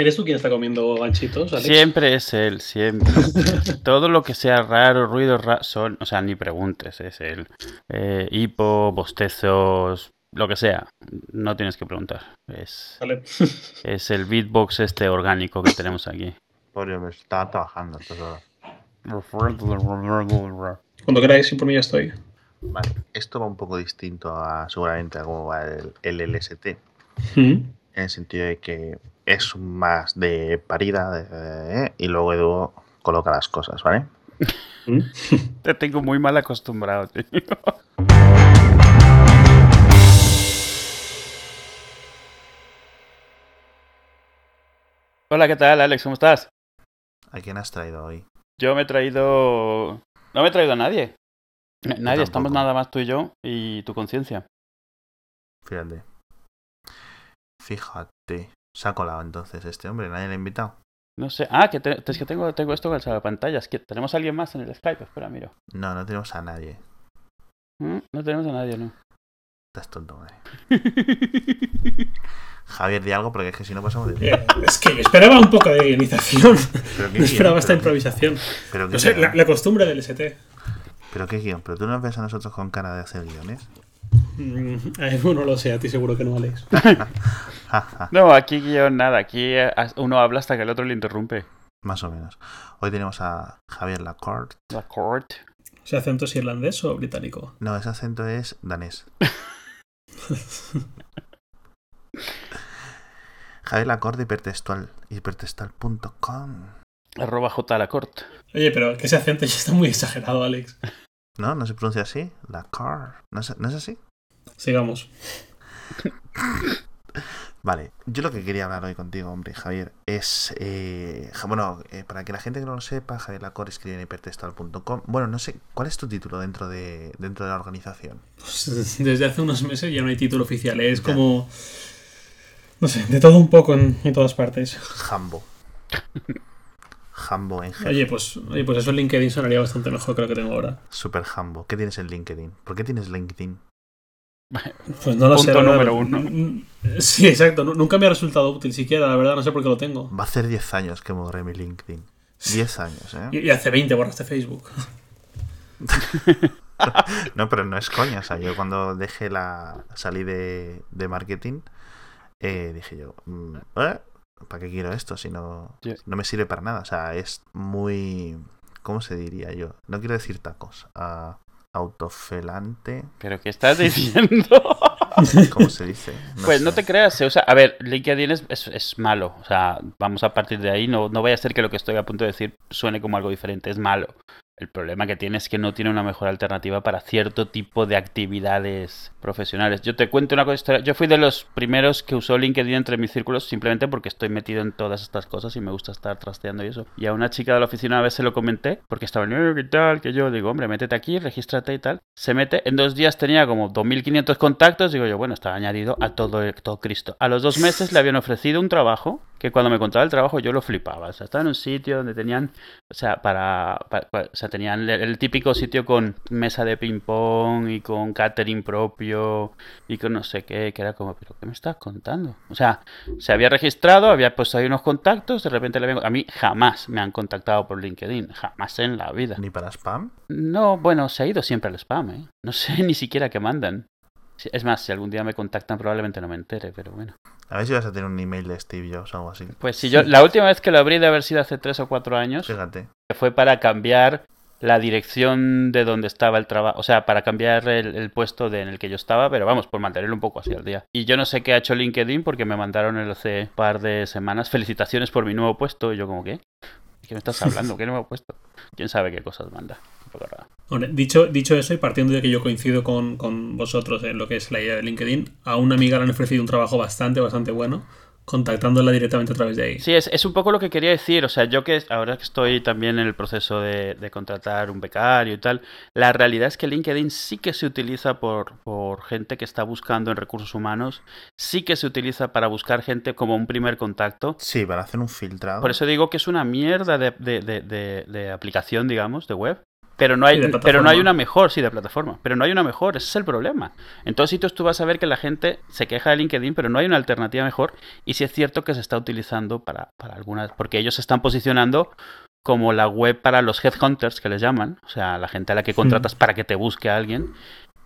¿Eres tú quien está comiendo ganchitos, Alex? Siempre es él, siempre. Todo lo que sea raro, ruidos raros, son, o sea, ni preguntes, es él. Eh, hipo, bostezos, lo que sea, no tienes que preguntar. Es, Vale. es el beatbox este orgánico que tenemos aquí. Pobre estaba trabajando. Cuando queráis, y por mí ya estoy. Vale, esto va un poco distinto a seguramente a cómo va el, el LST. Mm. En el sentido de que es más de parida eh, y luego Edu coloca las cosas, ¿vale? Te tengo muy mal acostumbrado, tío. Hola, ¿qué tal, Alex? ¿Cómo estás? ¿A quién has traído hoy? Yo me he traído... No me he traído a nadie. Nadie, estamos nada más tú y yo y tu conciencia. Fíjate. Fíjate. Se ha colado entonces este hombre, nadie le ha invitado. No sé. Ah, que te- es que tengo, tengo esto con el pantallas. Que tenemos a alguien más en el Skype. Espera, miro. No, no tenemos a nadie. Mm, No tenemos a nadie, ¿no? Estás tonto, madre. Javier, di algo porque es que si no pasamos de Eh, es que esperaba un poco de guionización. Pero qué No esperaba guion, esta pero- improvisación. Pero No sé, la costumbre del ST. pero qué guion. Pero tú no ves a nosotros con cara de hacer guiones. Mm, no lo sé, a ti seguro que no, Alex. No, aquí guion nada. Aquí eh, uno habla hasta que el otro le interrumpe. Más o menos. Hoy tenemos a Javier Lacorte. La court. ¿Ese acento es irlandés o británico? No, ese acento es danés. Javier Lacorte hipertextual. Hipertextual.com. Arroba J la cort. Oye, pero que ese acento ya está muy exagerado, Alex. ¿No? ¿No se pronuncia así? ¿No es, ¿No es así? Sigamos. Vale, yo lo que quería hablar hoy contigo, hombre, Javier, es. eh, bueno, eh, para que la gente que no lo sepa, Javier Lacorte escribe en hipertextual.com. Bueno, no sé, ¿cuál es tu título dentro de, dentro de la organización? Pues, desde hace unos meses ya no hay título oficial. Es Ya. como. No sé, de todo un poco en, en todas partes. Jambo. Jambo en jefe. Oye, pues, oye, pues eso en LinkedIn sonaría bastante mejor que lo que tengo ahora. Super Jambo. ¿Qué tienes en LinkedIn? ¿Por qué tienes LinkedIn? Pues no lo sé. Punto número uno. Sí, exacto. Nu- Nunca me ha resultado útil siquiera, la verdad. No sé por qué lo tengo. Va a hacer 10 años que borré mi LinkedIn. 10 años, ¿eh? Y, y hace 20 borraste Facebook. No, pero no es coña. O sea, yo cuando dejé la. salí de, de marketing, eh, dije yo, mm, ¿eh? ¿Para qué quiero esto si no, me sirve para nada? O sea, es muy. ¿Cómo se diría yo? No quiero decir tacos. autofelante. ¿Pero qué estás diciendo? ¿Cómo se dice? Pues no te creas, se usa. A ver, LinkedIn es, es, es malo. O sea, vamos a partir de ahí. No, no vaya a ser que lo que estoy a punto de decir suene como algo diferente. Es malo. El problema que tiene es que no tiene una mejor alternativa para cierto tipo de actividades profesionales. Yo te cuento una cosa. Yo fui de los primeros que usó LinkedIn entre mis círculos simplemente porque estoy metido en todas estas cosas y me gusta estar trasteando y eso. Y a una chica de la oficina una vez se lo comenté porque estaba "Eh, ¿qué tal? Que yo digo, hombre, métete aquí, regístrate y tal. Se mete. En dos días tenía como 2.500 contactos. Digo yo, bueno, estaba añadido a todo, todo Cristo. A los dos meses le habían ofrecido un trabajo que cuando me contaba el trabajo yo lo flipaba. O sea, estaba en un sitio donde tenían, o sea, para, pa- pa- o sea, tenían el, el típico sitio con mesa de ping pong y con catering propio y con no sé qué, que era como, pero ¿qué me estás contando? O sea, se había registrado, había puesto ahí unos contactos, de repente le vengo, a mí jamás me han contactado por LinkedIn, jamás en la vida. Ni para spam. No, bueno, se ha ido siempre al spam, ¿eh? No sé ni siquiera qué mandan. Es más, si algún día me contactan probablemente no me entere, pero bueno. A ver si vas a tener un email de Steve Jobs o algo así. Pues si yo, la última vez que lo abrí de haber sido hace tres o cuatro años, Fíjate. que fue para cambiar la dirección de donde estaba el trabajo, o sea, para cambiar el, el puesto de, en el que yo estaba, pero vamos, por mantenerlo un poco así al día. Y yo no sé qué ha hecho LinkedIn porque me mandaron el hace un par de semanas felicitaciones por mi nuevo puesto y yo como, ¿qué? ¿De ¿Qué me estás hablando? ¿Qué nuevo puesto? ¿Quién sabe qué cosas manda? Un poco raro. Dicho, dicho eso, y partiendo de que yo coincido con, con vosotros en lo que es la idea de LinkedIn, a una amiga le han ofrecido un trabajo bastante, bastante bueno, contactándola directamente a través de ahí. Sí, es, es un poco lo que quería decir. O sea, yo que ahora que estoy también en el proceso de, de contratar un becario y tal, la realidad es que LinkedIn sí que se utiliza por, por gente que está buscando en recursos humanos, sí que se utiliza para buscar gente como un primer contacto. Sí, para hacer un filtrado. Por eso digo que es una mierda de, de- de- de- de aplicación, digamos, de web. Pero no, hay, pero no hay una mejor, sí, de plataforma. Pero no hay una mejor, ese es el problema. En todos sitios tú vas a ver que la gente se queja de LinkedIn, pero no hay una alternativa mejor. Y sí es cierto que se está utilizando para, para algunas, porque ellos se están posicionando como la web para los headhunters, que les llaman. O sea, la gente a la que contratas para que te busque a alguien.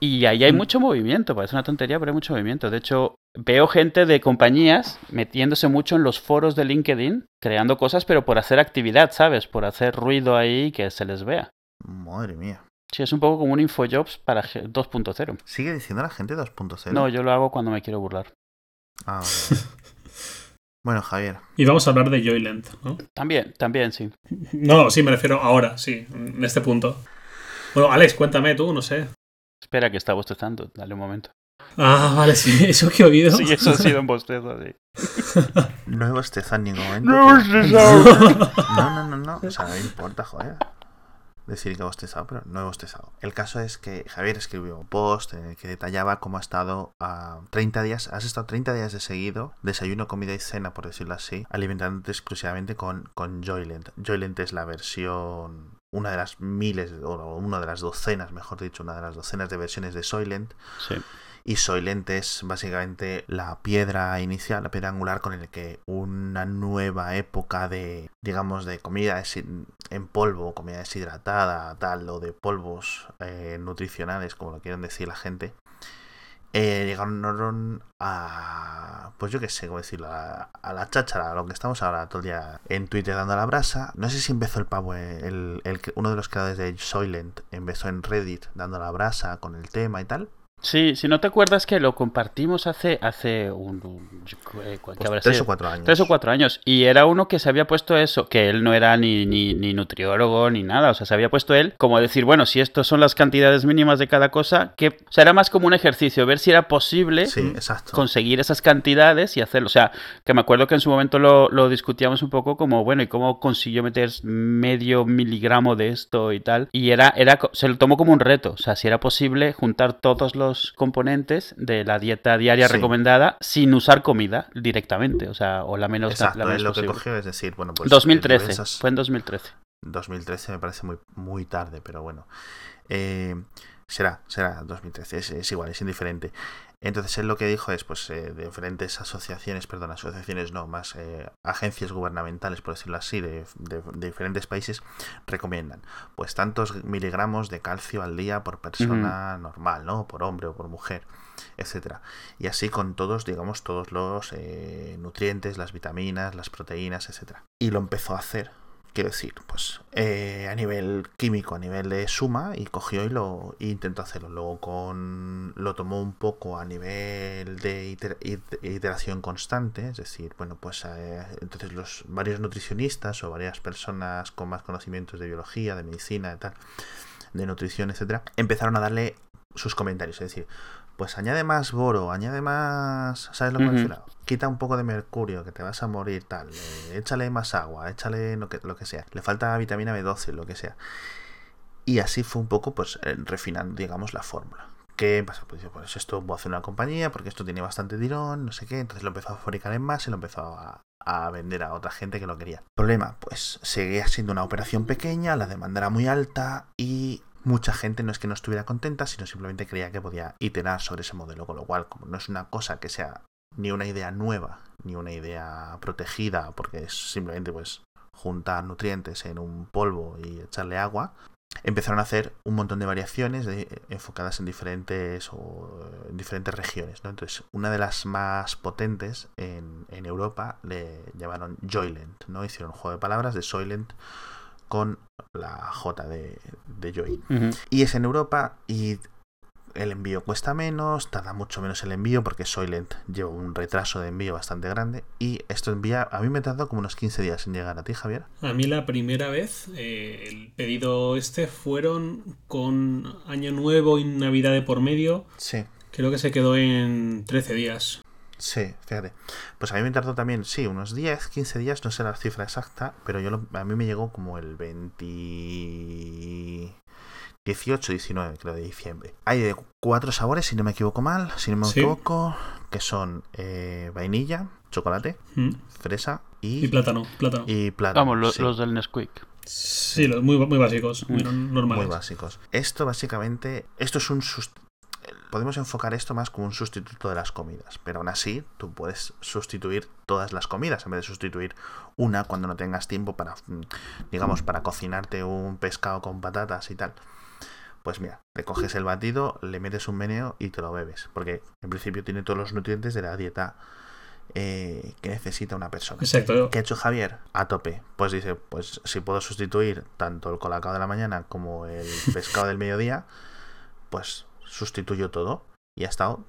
Y ahí hay Mm. mucho movimiento, parece una tontería, pero hay mucho movimiento. De hecho, veo gente de compañías metiéndose mucho en los foros de LinkedIn, creando cosas, pero por hacer actividad, ¿sabes? Por hacer ruido ahí y que se les vea. Madre mía. Sí, es un poco como un InfoJobs para G- 2.0. ¿Sigue diciendo la gente 2.0? No, yo lo hago cuando me quiero burlar. Ah, vale. bueno, Javier. Y vamos a hablar de Joyland, ¿no? También, también, sí. No, sí, me refiero ahora, sí, en este punto. Bueno, Alex, cuéntame tú, no sé. Espera que está bostezando, dale un momento. Ah, vale, sí, eso que he oído. Sí, eso ha sido un bostezo, sí. No he bostezado en ningún momento. No, pero- no, No, no, no, no. O sea, no importa, joder. Decir que he bostezado, pero no he bostezado. El caso es que Javier escribió un post en el que detallaba cómo ha estado a 30 días. Has estado 30 días de seguido, desayuno, comida y cena, por decirlo así, alimentándote exclusivamente con, con Joylent. Joylent es la versión. Una de las miles, o una de las docenas, mejor dicho, una de las docenas de versiones de Soylent. Sí. Y Soylent es básicamente la piedra inicial, la piedra angular con el que una nueva época de, digamos, de comida en polvo, comida deshidratada, tal, o de polvos eh, nutricionales, como lo quieren decir la gente, eh, llegaron a, pues yo qué sé, cómo decirlo, a, la cháchara, a lo que estamos ahora todo el día en Twitter dando la brasa. No sé si empezó el pavo, el, uno de los creadores de Soylent empezó en Reddit dando la brasa con el tema y tal. Sí, si no te acuerdas que lo compartimos hace, hace un, un- eh, ¿qué Pues tres o cuatro años. Tres o cuatro años. Y era uno que se había puesto eso, que él no era ni, ni, ni nutriólogo ni nada. O sea, se había puesto él como decir, bueno, si estos son las cantidades mínimas de cada cosa, que o sea, era más como un ejercicio, ver si era posible Sí, conseguir esas cantidades y hacerlo. O sea, que me acuerdo que en su momento lo, lo discutíamos un poco como, bueno, ¿y cómo consiguió meter medio miligramo de esto y tal? Y era, era, se lo tomó como un reto. O sea, si era posible juntar todos los componentes de la dieta diaria Sí. recomendada sin usar comida directamente. O sea, o la menos, Exacto, la menos lo que cogió es decir, bueno, pues. 2013, esas- fue en 2013. 2013 me parece muy, muy tarde, pero bueno. Eh, será, será 2013, es, es igual, es indiferente. Entonces él lo que dijo es, pues, eh, de diferentes asociaciones, perdón, asociaciones no, más eh, agencias gubernamentales, por decirlo así, de, de- de diferentes países, recomiendan, pues, tantos miligramos de calcio al día por persona normal, ¿no? Por hombre o por mujer, etcétera. Y así con todos, digamos, todos los eh, nutrientes, las vitaminas, las proteínas, etcétera. Y lo empezó a hacer quiero decir, pues eh, a nivel químico, a nivel de suma, y cogió y lo y intentó hacerlo. Luego con lo tomó un poco a nivel de iter- it- iteración constante, es decir, bueno, pues eh, entonces los varios nutricionistas o varias personas con más conocimientos de biología, de medicina, de tal, de nutrición, etcétera, empezaron a darle sus comentarios, es decir, pues añade más boro, añade más, ¿sabes lo que Ujú. refiero? Quita un poco de mercurio, que te vas a morir, tal. eh, échale más agua, échale lo que, lo que sea. Le falta vitamina B12, lo que sea. Y así fue un poco, pues, eh, refinando, digamos, la fórmula. ¿Qué pasa? Pues, pues esto voy a hacer una compañía porque esto tiene bastante tirón, no sé qué. Entonces lo empezó a fabricar en más y lo empezó a, a vender a otra gente que lo quería. Problema, pues seguía siendo una operación pequeña, la demanda era muy alta y mucha gente no es que no estuviera contenta, sino simplemente creía que podía iterar sobre ese modelo. Con lo cual, como no es una cosa que sea ni una idea nueva, ni una idea protegida, porque es simplemente pues juntar nutrientes en un polvo y echarle agua, empezaron a hacer un montón de variaciones enfocadas en diferentes o en diferentes regiones. Entonces, una de las más potentes en, en Europa le llamaron Joylent, ¿no? Hicieron un juego de palabras de Soylent con la J de, de Joy. Y es en Europa y el envío cuesta menos, tarda mucho menos el envío porque Soylent lleva un retraso de envío bastante grande y esto envía, a mí me tardó como unos 15 días en llegar a ti, Javier. A mí la primera vez, eh, el pedido este fueron con Año Nuevo y Navidad de por medio. Sí. Creo que se quedó en 13 días. Sí, fíjate. Pues a mí me tardó también, sí, unos 10, 15 días, no sé la cifra exacta, pero yo lo- a mí me llegó como el 20... 18, 19, creo, de diciembre. Hay de cuatro sabores, si no me equivoco mal, si no me Sí. equivoco, que son eh, vainilla, chocolate, Mm. fresa y, Y plátano, plátano. y plátano. Vamos, lo- sí. los del Nesquik. Sí, los muy, muy básicos, muy normales. Muy básicos. Esto básicamente, esto es un podemos enfocar esto más como un sustituto de las comidas, pero aún así tú puedes sustituir todas las comidas en vez de sustituir una cuando no tengas tiempo para, mm, digamos, para cocinarte un pescado con patatas y tal. Pues mira, te coges el batido, le metes un meneo y te lo bebes, porque en principio tiene todos los nutrientes de la dieta eh, que necesita una persona. Exacto. ¿Qué ha hecho Javier? A tope. Pues dice, pues si puedo sustituir tanto el colacao de la mañana como el pescado del mediodía, pues sustituyo todo. Y ha estado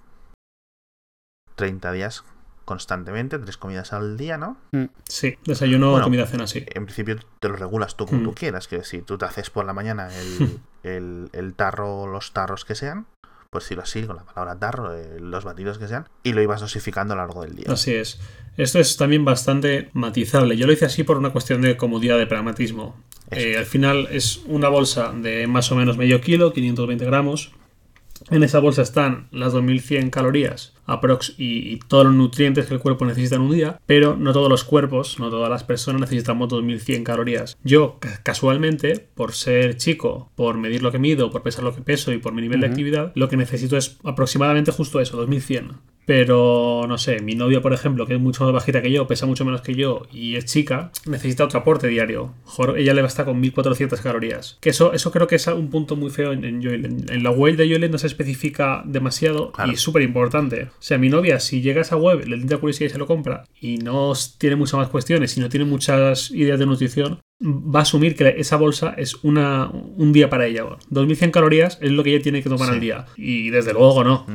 30 días constantemente, tres comidas al día, ¿no? Mm, sí, desayuno, bueno, comida, cena, sí. En principio te lo regulas tú como tú mm. quieras, que si tú te haces por la mañana el, el, el tarro, los tarros que sean, pues decirlo así, con la palabra tarro, eh, los batidos que sean, y lo ibas dosificando a lo largo del día. Así es. Esto es también bastante matizable. Yo lo hice así por una cuestión de comodidad, de pragmatismo. Eh, al final es una bolsa de más o menos medio kilo, 520 gramos, en esa bolsa están las 2100 calorías aprox y, todos los nutrientes que el cuerpo necesita en un día, pero no todos los cuerpos, no todas las personas necesitamos 2100 calorías. Yo, casualmente, por ser chico, por medir lo que mido, por pesar lo que peso y por mi nivel de actividad, lo que necesito es aproximadamente justo eso, 2100. Pero no sé, mi novia, por ejemplo, que es mucho más bajita que yo, pesa mucho menos que yo y es chica, necesita otro aporte diario. ella le basta con 1400 calorías. Que eso, eso creo que es un punto muy feo en, en En, la web de Joel no se especifica demasiado y es súper importante. O sea, mi novia, si llega a esa web, le da curiosidad y se lo compra y no tiene muchas más cuestiones y no tiene muchas ideas de nutrición, va a asumir que esa bolsa es una, un día para ella. 2100 calorías es lo que ella tiene que tomar al día. Y desde luego no.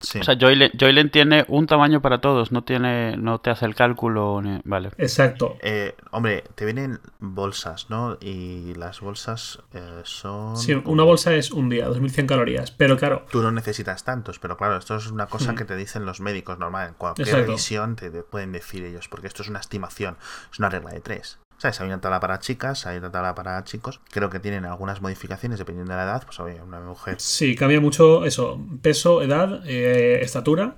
O sea, Joylen, tiene un tamaño para todos, no tiene, no te hace el cálculo, vale. Exacto. Eh, hombre, te vienen bolsas, ¿no? Y las bolsas eh, son. Sí, una bolsa es un día, 2100 calorías, pero claro. Tú no necesitas tantos, pero claro, esto es una cosa hmm. que te dicen los médicos normal. En cualquier revisión te, te, pueden decir ellos, porque esto es una estimación, es una regla de tres. ¿Sabes? Hay una tabla para chicas, hay una tabla para chicos. Creo que tienen algunas modificaciones dependiendo de la edad. Pues oye, una mujer. Sí, cambia mucho eso: peso, edad, eh, estatura.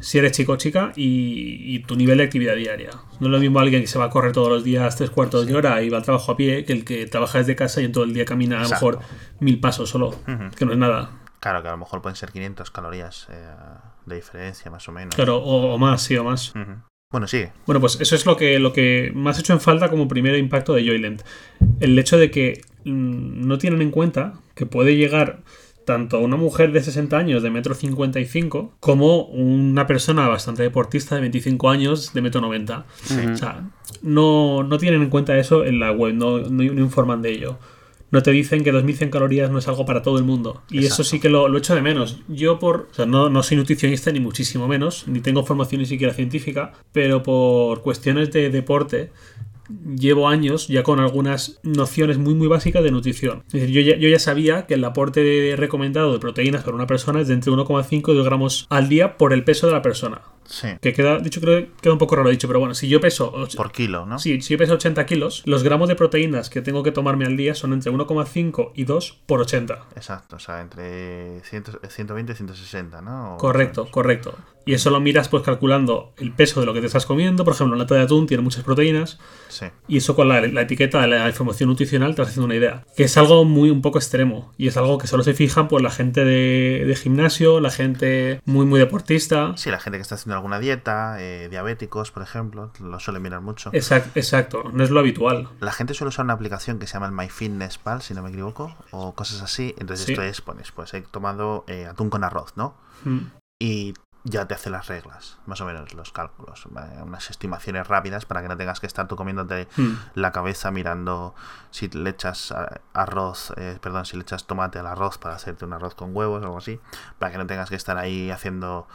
Si eres chico o chica y, tu nivel de actividad diaria. No es lo mismo alguien que se va a correr todos los días tres cuartos de hora y va al trabajo a pie que el que trabaja desde casa y en todo el día camina a lo mejor mil pasos solo, que no es nada. Claro, que a lo mejor pueden ser 500 calorías eh, de diferencia, más o menos. Claro, o, más, sí, o más. Bueno, sí. Bueno, pues eso es lo que, lo que más hecho en falta como primer impacto de Joyland. El hecho de que mm, no tienen en cuenta que puede llegar tanto una mujer de 60 años de metro 55 como una persona bastante deportista de 25 años de metro 90. O sea, no, no, tienen en cuenta eso en la web, no, no informan de ello no te dicen que 2100 calorías no es algo para todo el mundo. Y eso sí que lo, lo, echo de menos. Yo por, o sea, no, no, soy nutricionista ni muchísimo menos, ni tengo formación ni siquiera científica, pero por cuestiones de deporte llevo años ya con algunas nociones muy muy básicas de nutrición. Es decir, yo ya, yo ya sabía que el aporte recomendado de proteínas para una persona es de entre 1,5 y 2 gramos al día por el peso de la persona. Que queda, dicho, creo que queda un poco raro dicho, pero bueno, si yo peso. Por kilo, ¿no? Sí, si yo peso 80 kilos, los gramos de proteínas que tengo que tomarme al día son entre 1,5 y 2 por 80. Exacto, o sea, entre 120 y 160, ¿no? correcto, correcto. Y eso lo miras pues calculando el peso de lo que te estás comiendo. Por ejemplo, una lata de atún tiene muchas proteínas. Sí. Y eso con la, etiqueta de la información nutricional te vas haciendo una idea. Que es algo muy un poco extremo. Y es algo que solo se fijan pues la gente de, de gimnasio, la gente muy muy deportista. Sí, la gente que está haciendo alguna dieta, eh, diabéticos, por ejemplo, lo suelen mirar mucho. Exacto, exacto, no es lo habitual. La gente suele usar una aplicación que se llama el MyFitnessPal, si no me equivoco, o cosas así. Entonces esto es, pones, pues he tomado eh, atún con arroz, ¿no? Mm. Y ya te hace las reglas, más o menos los cálculos, unas estimaciones rápidas para que no tengas que estar tú comiéndote mm. la cabeza mirando si le echas arroz, eh, perdón, si le echas tomate al arroz para hacerte un arroz con huevos o algo así, para que no tengas que estar ahí haciendo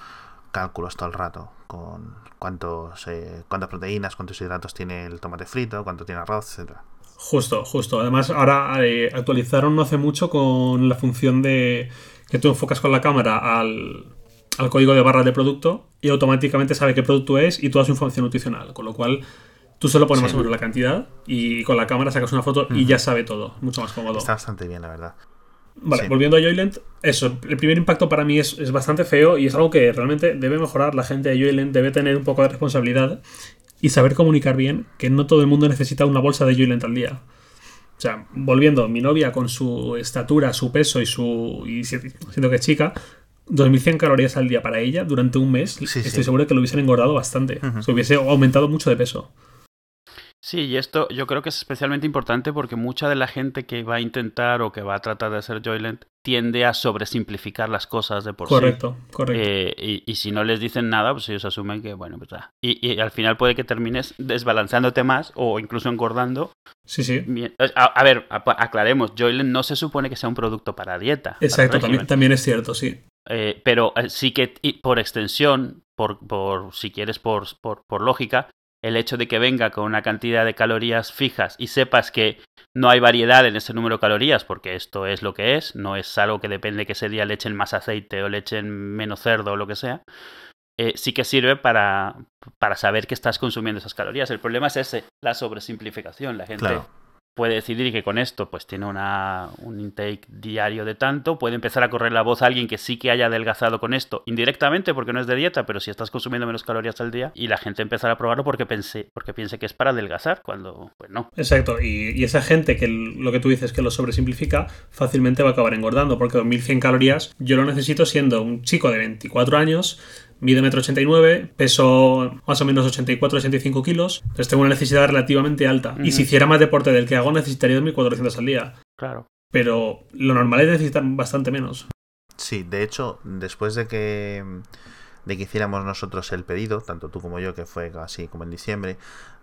cálculos todo el rato con cuántos, eh, cuántas proteínas, cuántos hidratos tiene el tomate frito, cuánto tiene arroz, etcétera. Justo, justo. Además, ahora eh, actualizaron no hace mucho con la función de que tú enfocas con la cámara al, al código de barra de producto y automáticamente sabe qué producto es y toda su información nutricional. Con lo cual, tú solo pones más o menos la cantidad y con la cámara sacas una foto y ya sabe todo. Mucho más cómodo. Está bastante bien, la verdad. Vale, volviendo a Joyland, eso, el primer impacto para mí es, bastante feo y es algo que realmente debe mejorar. La gente de Joyland debe tener un poco de responsabilidad y saber comunicar bien que no todo el mundo necesita una bolsa de Joyland al día. O sea, volviendo, mi novia con su estatura, su peso y su. y siendo que es chica, 2100 calorías al día para ella durante un mes, estoy seguro que lo hubiesen engordado bastante. Se hubiese aumentado mucho de peso. Sí, y esto yo creo que es especialmente importante porque mucha de la gente que va a intentar o que va a tratar de hacer Joyland tiende a sobresimplificar las cosas de por correcto, sí. Correcto, eh, y, y, si no les dicen nada, pues ellos asumen que, bueno, pues ya. Y, y, al final puede que termines desbalanceándote más o incluso engordando. Sí, sí. A, a, ver, aclaremos, Joyland no se supone que sea un producto para dieta. Exacto, también, también es cierto, sí. Eh, pero eh, sí que por extensión, por, por si quieres por, por, por lógica, el hecho de que venga con una cantidad de calorías fijas y sepas que no hay variedad en ese número de calorías, porque esto es lo que es, no es algo que depende que ese día le echen más aceite o le echen menos cerdo o lo que sea, eh, sí que sirve para, para saber que estás consumiendo esas calorías. El problema es ese, la sobresimplificación. La gente Claro. Puede decidir que con esto pues tiene una, un intake diario de tanto, puede empezar a correr la voz a alguien que sí que haya adelgazado con esto, indirectamente porque no es de dieta, pero si estás consumiendo menos calorías al día, y la gente empezará a probarlo porque pense, porque piense que es para adelgazar, cuando pues no. Exacto, y, esa gente que lo que tú dices que lo sobresimplifica, fácilmente va a acabar engordando, porque 2100 calorías yo lo necesito siendo un chico de 24 años, mido 1,89m, peso más o menos 84-85 kilos, entonces tengo una necesidad relativamente alta. Y si hiciera más deporte del que hago, necesitaría 2.400 al día. Claro. Pero lo normal es necesitar bastante menos. Sí, de hecho, después de que de que hiciéramos nosotros el pedido, tanto tú como yo, que fue así como en diciembre,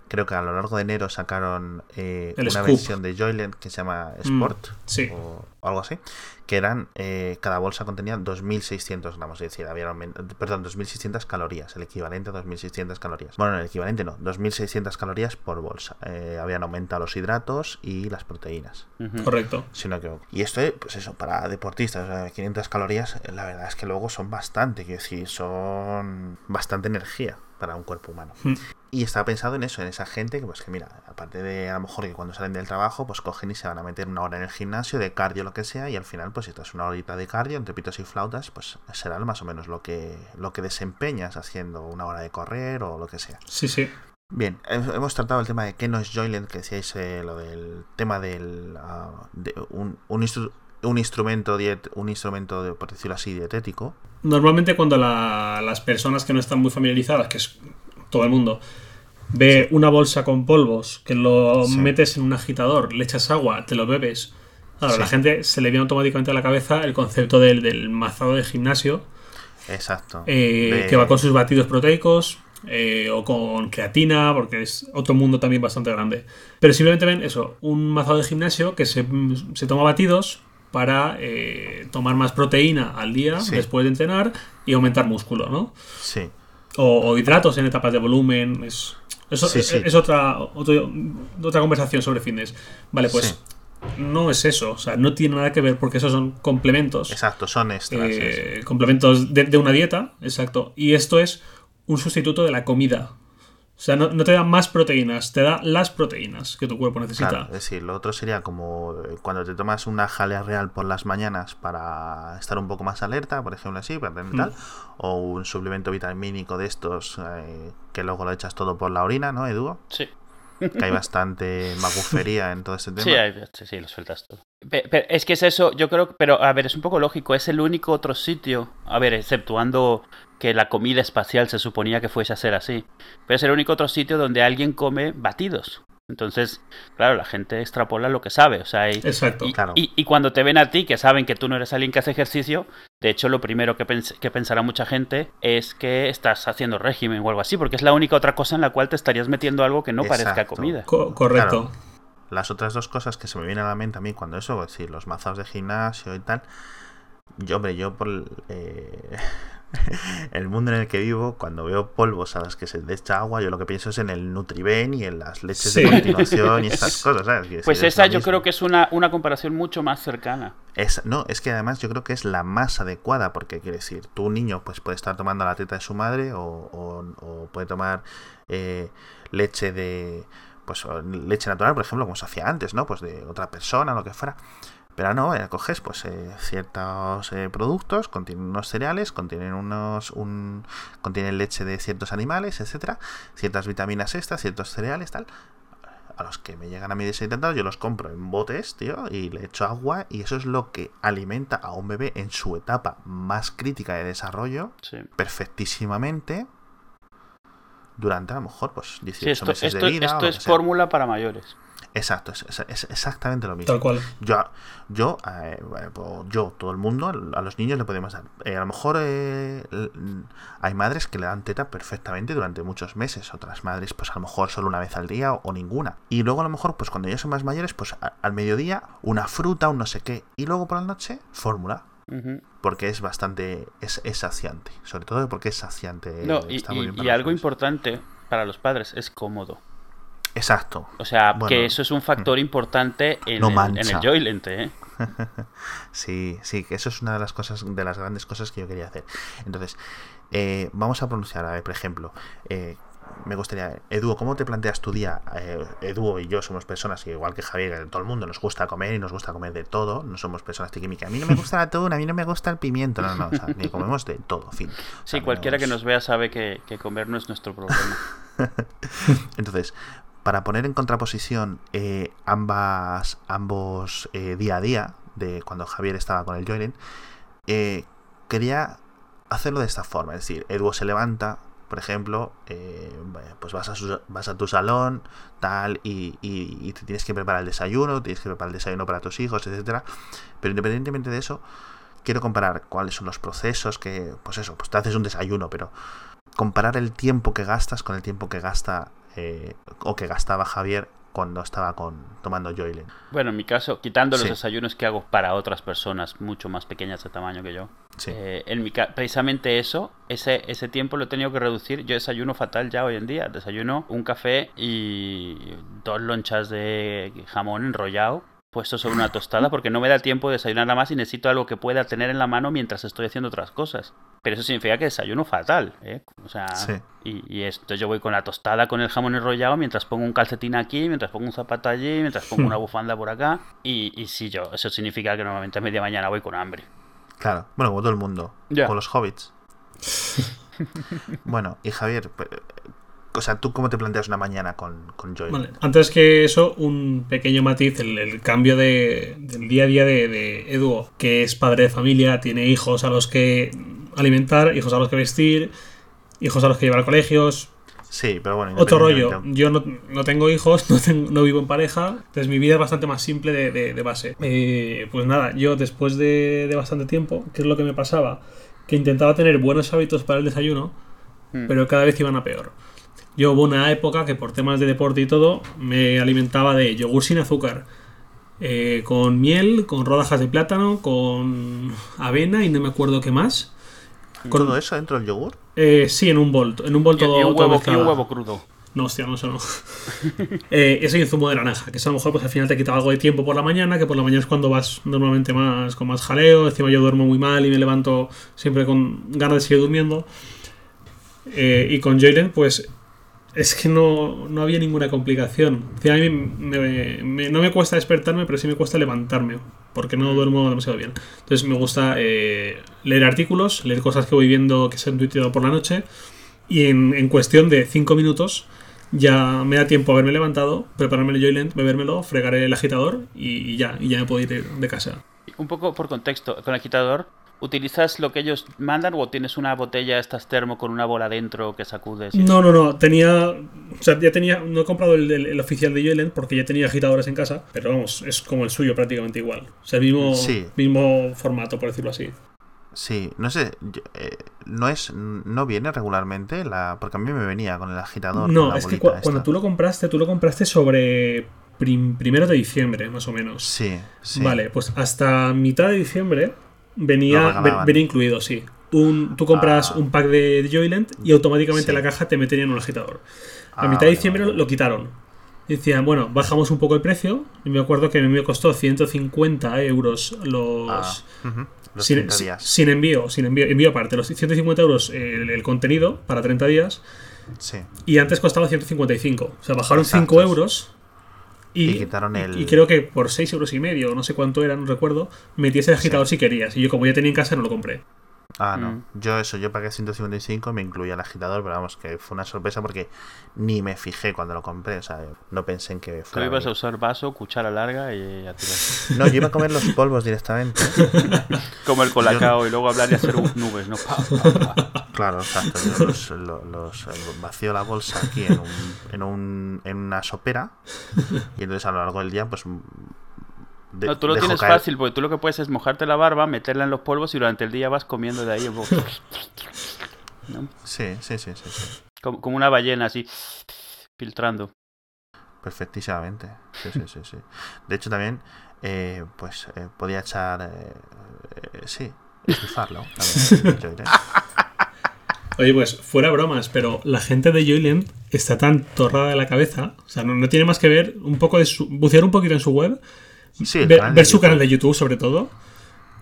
creo que a lo largo de enero sacaron eh, una Scoop. versión de Joyland que se llama Sport sí. o, o algo así, que eran, eh, cada bolsa contenía 2.600 gramos, es decir, había perdón, 2.600 calorías, el equivalente a 2.600 calorías. Bueno, no, el equivalente no, 2.600 calorías por bolsa. Eh, habían aumentado los hidratos y las proteínas. Correcto. Si no equivoco. Y esto, pues eso, para deportistas, o sea, 500 calorías, la verdad es que luego son bastante, quiero decir, son bastante energía para un cuerpo humano. Mm. Y estaba pensado en eso, en esa gente que, pues que mira, aparte de a lo mejor que cuando salen del trabajo, pues cogen y se van a meter una hora en el gimnasio, de cardio, lo que sea, y al final, pues si estás una horita de cardio, entre pitos y flautas, pues será más o menos lo que, lo que desempeñas haciendo una hora de correr o lo que sea. Sí, sí. Bien, he- hemos tratado el tema de qué no es Joyland, que decíais eh, lo del tema del ah, de un, un, instru- un instrumento diet, un instrumento de, por decirlo así, dietético. Normalmente cuando la- las personas que no están muy familiarizadas, que es todo el mundo, ve una bolsa con polvos, que lo Sí. metes en un agitador, le echas agua, te lo bebes. Claro, a la gente se le viene automáticamente a la cabeza el concepto del, del mazado de gimnasio, Exacto. eh, De- que va con sus batidos proteicos eh, o con creatina, porque es otro mundo también bastante grande. Pero simplemente ven eso, un mazado de gimnasio que se, se toma batidos para eh, tomar más proteína al día Sí. después de entrenar y aumentar músculo, ¿no? Sí, O, o hidratos en etapas de volumen. Es, Sí, es, sí. es otra, otro- otra conversación sobre fitness. Vale, pues no es eso. O sea, no tiene nada que ver porque esos son complementos. exacto, son extras. Eh, complementos de, de una dieta, exacto. Y esto es un sustituto de la comida. O sea, no, no te da más proteínas, te da las proteínas que tu cuerpo necesita. Claro, es decir, lo otro sería como eh, cuando te tomas una jalea real por las mañanas para estar un poco más alerta, por ejemplo, así, para tener Mm. tal, o un suplemento vitamínico de estos eh, que luego lo echas todo por la orina, ¿no, Edu? Sí. Que hay bastante magufería en todo este tema. Sí, hay- sí, sí, lo sueltas todo. Pe- pe- es que es eso, yo creo, pero a ver, es un poco lógico, es el único otro sitio, a ver, exceptuando que la comida espacial se suponía que fuese a ser así, pero es el único otro sitio donde alguien come batidos. Entonces, claro, la gente extrapola lo que sabe, o sea, y, Exacto. y, Claro. y- y cuando te ven a ti, que saben que tú no eres alguien que hace ejercicio, de hecho lo primero que, pens- que pensará mucha gente es que estás haciendo régimen o algo así, porque es la única otra cosa en la cual te estarías metiendo algo que no parezca comida. Co- correcto. Claro. Las otras dos cosas que se me vienen a la mente a mí cuando eso, es decir, los mazados de gimnasio y tal. Yo, hombre, yo por eh, el mundo en el que vivo, cuando veo polvos a los que se le echa agua, yo lo que pienso es en el Nutriben y en las leches Sí. de continuación y estas cosas, ¿sabes? Pues esa yo creo que es una, una comparación mucho más cercana. Es, no, es que además yo creo que es la más adecuada, porque quiere decir, tu niño pues puede estar tomando la teta de su madre o, o- o puede tomar eh, leche de pues leche natural, por ejemplo, como se hacía antes, ¿no? Pues de otra persona, lo que fuera. Pero no, eh, coges pues eh, ciertos eh, productos, contienen unos cereales, contienen unos un contienen leche de ciertos animales, etcétera, ciertas vitaminas extras, ciertos cereales, tal. a los que me llegan a mí de 70, yo los compro en botes, tío, y le echo agua y eso es lo que alimenta a un bebé en su etapa más crítica de desarrollo Sí. perfectísimamente durante a lo mejor pues 18 Sí, esto, meses esto- de vida. esto es fórmula para mayores. Exacto, es, es- es exactamente lo mismo. Tal cual. Yo, yo, eh, bueno, yo, todo el mundo, a los niños le podemos dar. Eh, a lo mejor eh, hay madres que le dan teta perfectamente durante muchos meses, otras madres, pues a lo mejor solo una vez al día o, o ninguna. Y luego a lo mejor, pues cuando ya son más mayores, pues a- al mediodía una fruta, un no sé qué, y luego por la noche fórmula. Porque es bastante, es, es saciante, sobre todo porque es saciante. No, y, está muy y- algo importante para los padres es cómodo. Exacto. O sea, Bueno, que eso es un factor importante en, No el, en mancha. el Joylent, ¿eh? Sí, sí, que eso es una de las cosas, de las grandes cosas que yo quería hacer. Entonces, eh, vamos a pronunciar, a ver, por ejemplo, eh, me gustaría, Edu, ¿cómo te planteas tu día? Eh, Edu y yo somos personas que, igual que Javier, todo el mundo nos gusta comer y nos gusta comer de todo, no somos personas tiquímicas. A mí no me gusta el atún, a mí no me gusta el pimiento, no, no, o sea, ni comemos de todo, fin. O Sí, sea, cualquiera que nos vea sabe que, que comer no es nuestro problema. Entonces, para poner en contraposición eh, ambas, ambos eh, día a día, de cuando Javier estaba con el Joining, eh, quería hacerlo de esta forma. Es decir, Edu se levanta, por ejemplo, pues vas a, su- vas a tu salón, tal, y, y- y te tienes que preparar el desayuno, tienes que preparar el desayuno para tus hijos, etcétera. Pero independientemente de eso, quiero comparar cuáles son los procesos que, pues eso, pues te haces un desayuno, pero comparar el tiempo que gastas con el tiempo que gasta eh, o que gastaba Javier cuando estaba con tomando Joylen. Bueno, en mi caso, quitando los Sí. desayunos que hago para otras personas mucho más pequeñas de tamaño que yo, Sí. eh, en mi precisamente eso, ese, ese tiempo lo he tenido que reducir. Yo desayuno fatal ya hoy en día. Desayuno un café y dos lonchas de jamón enrollado puesto sobre una tostada porque no me da tiempo de desayunar nada más y necesito algo que pueda tener en la mano mientras estoy haciendo otras cosas. Pero eso significa que desayuno fatal, ¿eh? O sea, Sí. y, y esto yo voy con la tostada con el jamón enrollado mientras pongo un calcetín aquí, mientras pongo un zapato allí, mientras pongo una bufanda por acá. Y, y sí, yo, eso significa que normalmente a media mañana voy con hambre. Claro, bueno, como todo el mundo, Ya. con los hobbits. bueno, y Javier, pues, o sea, ¿tú cómo te planteas una mañana con, con? Vale, antes que eso, un pequeño matiz, el, el cambio de, del día a día de, de Edu, que es padre de familia, tiene hijos a los que alimentar, hijos a los que vestir, hijos a los que llevar a colegios, Sí, pero bueno. otro rollo. Yo no, no tengo hijos, no, tengo- no vivo en pareja, entonces mi vida es bastante más simple de, de- de base. Eh, pues nada, yo después de, de bastante tiempo, ¿qué es lo que me pasaba? Que intentaba tener buenos hábitos para el desayuno, Mm. pero cada vez iban a peor. Yo hubo una época que por temas de deporte y todo me alimentaba de yogur sin azúcar, eh, con miel, con rodajas de plátano, con avena y no me acuerdo qué más. Con, ¿Todo eso dentro del yogur? eh, sí, en un bol, en un bol todo, y un todo huevo, y mezclado. un huevo crudo. No, hostia, no, eso no. eh, eso y el zumo de naranja, que eso a lo mejor pues al final te quita algo de tiempo por la mañana, que por la mañana es cuando vas normalmente más con más jaleo, encima yo duermo muy mal y me levanto siempre con ganas de seguir durmiendo. Eh, y con Jalen, pues es que no, no había ninguna complicación. O sea, a mí me- me- no me cuesta despertarme, pero sí me cuesta levantarme, porque no duermo demasiado bien. Entonces me gusta eh, leer artículos, leer cosas que voy viendo que se han tuiteado por la noche, y en, en cuestión de 5 minutos ya me da tiempo a haberme levantado, prepararme el Joyland, bebérmelo, fregar el agitador y, y ya, y ya me puedo ir de casa. Un poco por contexto, con el agitador, ¿utilizas lo que ellos mandan o tienes una botella, estás termo con una bola dentro que sacudes? y- No, no, no, tenía. O sea, ya tenía. No he comprado el, el- el oficial de Joyland porque ya tenía agitadores en casa, pero vamos, es como el suyo prácticamente igual. O sea, mismo, Sí. mismo formato, por decirlo así. Sí, no sé, yo- eh, no es, no viene regularmente la, porque a mí me venía con el agitador. No, la es que cuando tú lo compraste, tú lo compraste sobre prim- primero de diciembre, más o menos. Sí, sí. Vale, pues hasta mitad de diciembre venía, ven- venía incluido, sí. Un, tú compras Ah. un pack de, Joyland y automáticamente Sí. la caja te meterían un agitador. A Ah, mitad de diciembre vale. lo quitaron. Decían, bueno, bajamos un poco el precio. Y me acuerdo que me costó 150 euros los. Ah, Los sin, 30 sin- días. sin envío, sin envío, envío aparte. Los 150 euros el, el contenido para 30 días. Sí. Y antes costaba 155. O sea, bajaron Exacto. 5 euros. Y, Y quitaron el- y creo que por 6 euros y medio, no sé cuánto era, no recuerdo, metías el agitador si querías. Y yo, como ya tenía en casa, no lo compré. Ah, no. Mm. Yo eso, yo pagué 155 y me incluía el agitador, pero vamos, que fue una sorpresa porque ni me fijé cuando lo compré, o sea, no pensé en que Tú fuera... ibas a usar vaso, cuchara larga y ya tiras. No, yo iba a comer los polvos directamente. Como el colacao y luego hablar y hacer nubes, ¿no? Pa, pa, pa. Claro, exacto. Yo los, lo- los- vacío la bolsa aquí en, un, en, un, en una sopera y entonces a lo largo del día, pues... de- No, tú lo tienes caer- fácil, porque tú lo que puedes es mojarte la barba, meterla en los polvos y durante el día vas comiendo de ahí. un poco. ¿no? Sí, sí, sí, sí, sí. Como, como una ballena así, filtrando. Perfectísimamente. Sí, sí, sí, sí. De hecho, también, eh, pues, eh, podía echar... eh, eh, sí, diré. Oye, pues fuera bromas, pero la gente de Joyland está tan torrada de la cabeza, o sea, no, no tiene más que ver un poco de su, bucear un poquito en su web, Sí, ver, su canal de YouTube sobre todo,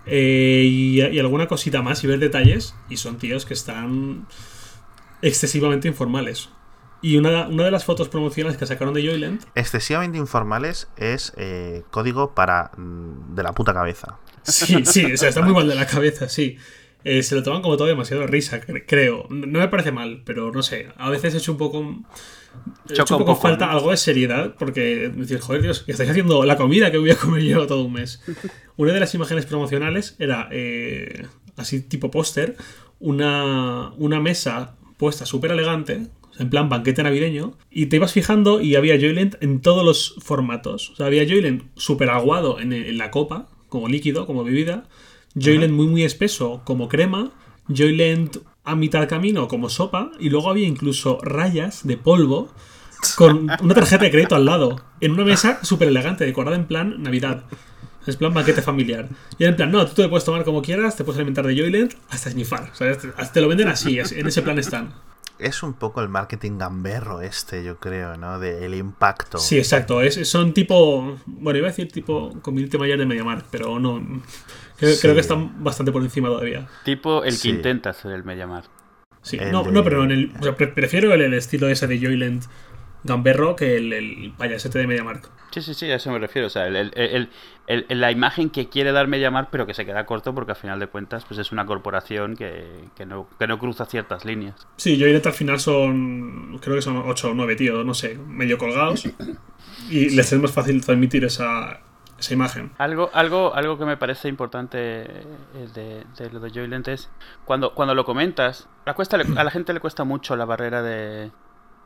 eh, y, y alguna cosita más y ver detalles, y son tíos que están excesivamente informales. Y una, una de las fotos promocionales que sacaron de Joyland, Excesivamente informales es eh, código para... mm, de la puta cabeza. sí, sí, o sea, está muy mal de la cabeza, sí. Eh, se lo toman como todo demasiado risa, cre- creo. No me parece mal, pero no sé, a veces hecho un poco... Choca un poco falta algo de seriedad, porque decir, joder, Dios, que estáis haciendo la comida que voy a comer yo todo un mes. Una de las imágenes promocionales era, eh, así tipo póster, una, una mesa puesta súper elegante, en plan banquete navideño, y te ibas fijando y había Joyland en todos los formatos. O sea, había Joyland súper aguado en, en la copa, como líquido, como bebida, Joyland muy muy espeso como crema, Joyland a mitad camino como sopa, y luego había incluso rayas de polvo con una tarjeta de crédito al lado, en una mesa súper elegante, decorada en plan Navidad. Es plan banquete familiar. Y era en plan, no, tú te lo puedes tomar como quieras, te puedes alimentar de Joyland hasta snifar. O sea, te- lo venden así, en ese plan están. Es un poco el marketing gamberro este, yo creo, ¿no? De el impacto. Sí, exacto. Es, son tipo. Bueno, iba a decir tipo community manager de MediaMarkt, pero no. Creo, Sí. creo que están bastante por encima todavía. Tipo el Sí. que intenta hacer el Mediamar. Sí, El no, de- no, pero en el. o sea, pre- prefiero el, el estilo ese de Joyland gamberro que el, el payasete de MediaMarkt. Sí, sí, sí, a eso me refiero. O sea, el, el- el- el- el- la imagen que quiere dar Mediamar, pero que se queda corto porque al final de cuentas pues es una corporación que, que no, que no cruza ciertas líneas. Sí, Joyland al final son. Creo que son 8 o 9 tíos, no sé, medio colgados. Y les es más fácil transmitir esa, esa imagen. Algo, algo, algo que me parece importante eh, de, de lo de Joylent es cuando, cuando lo comentas, la cuesta, a la gente le cuesta mucho la barrera de,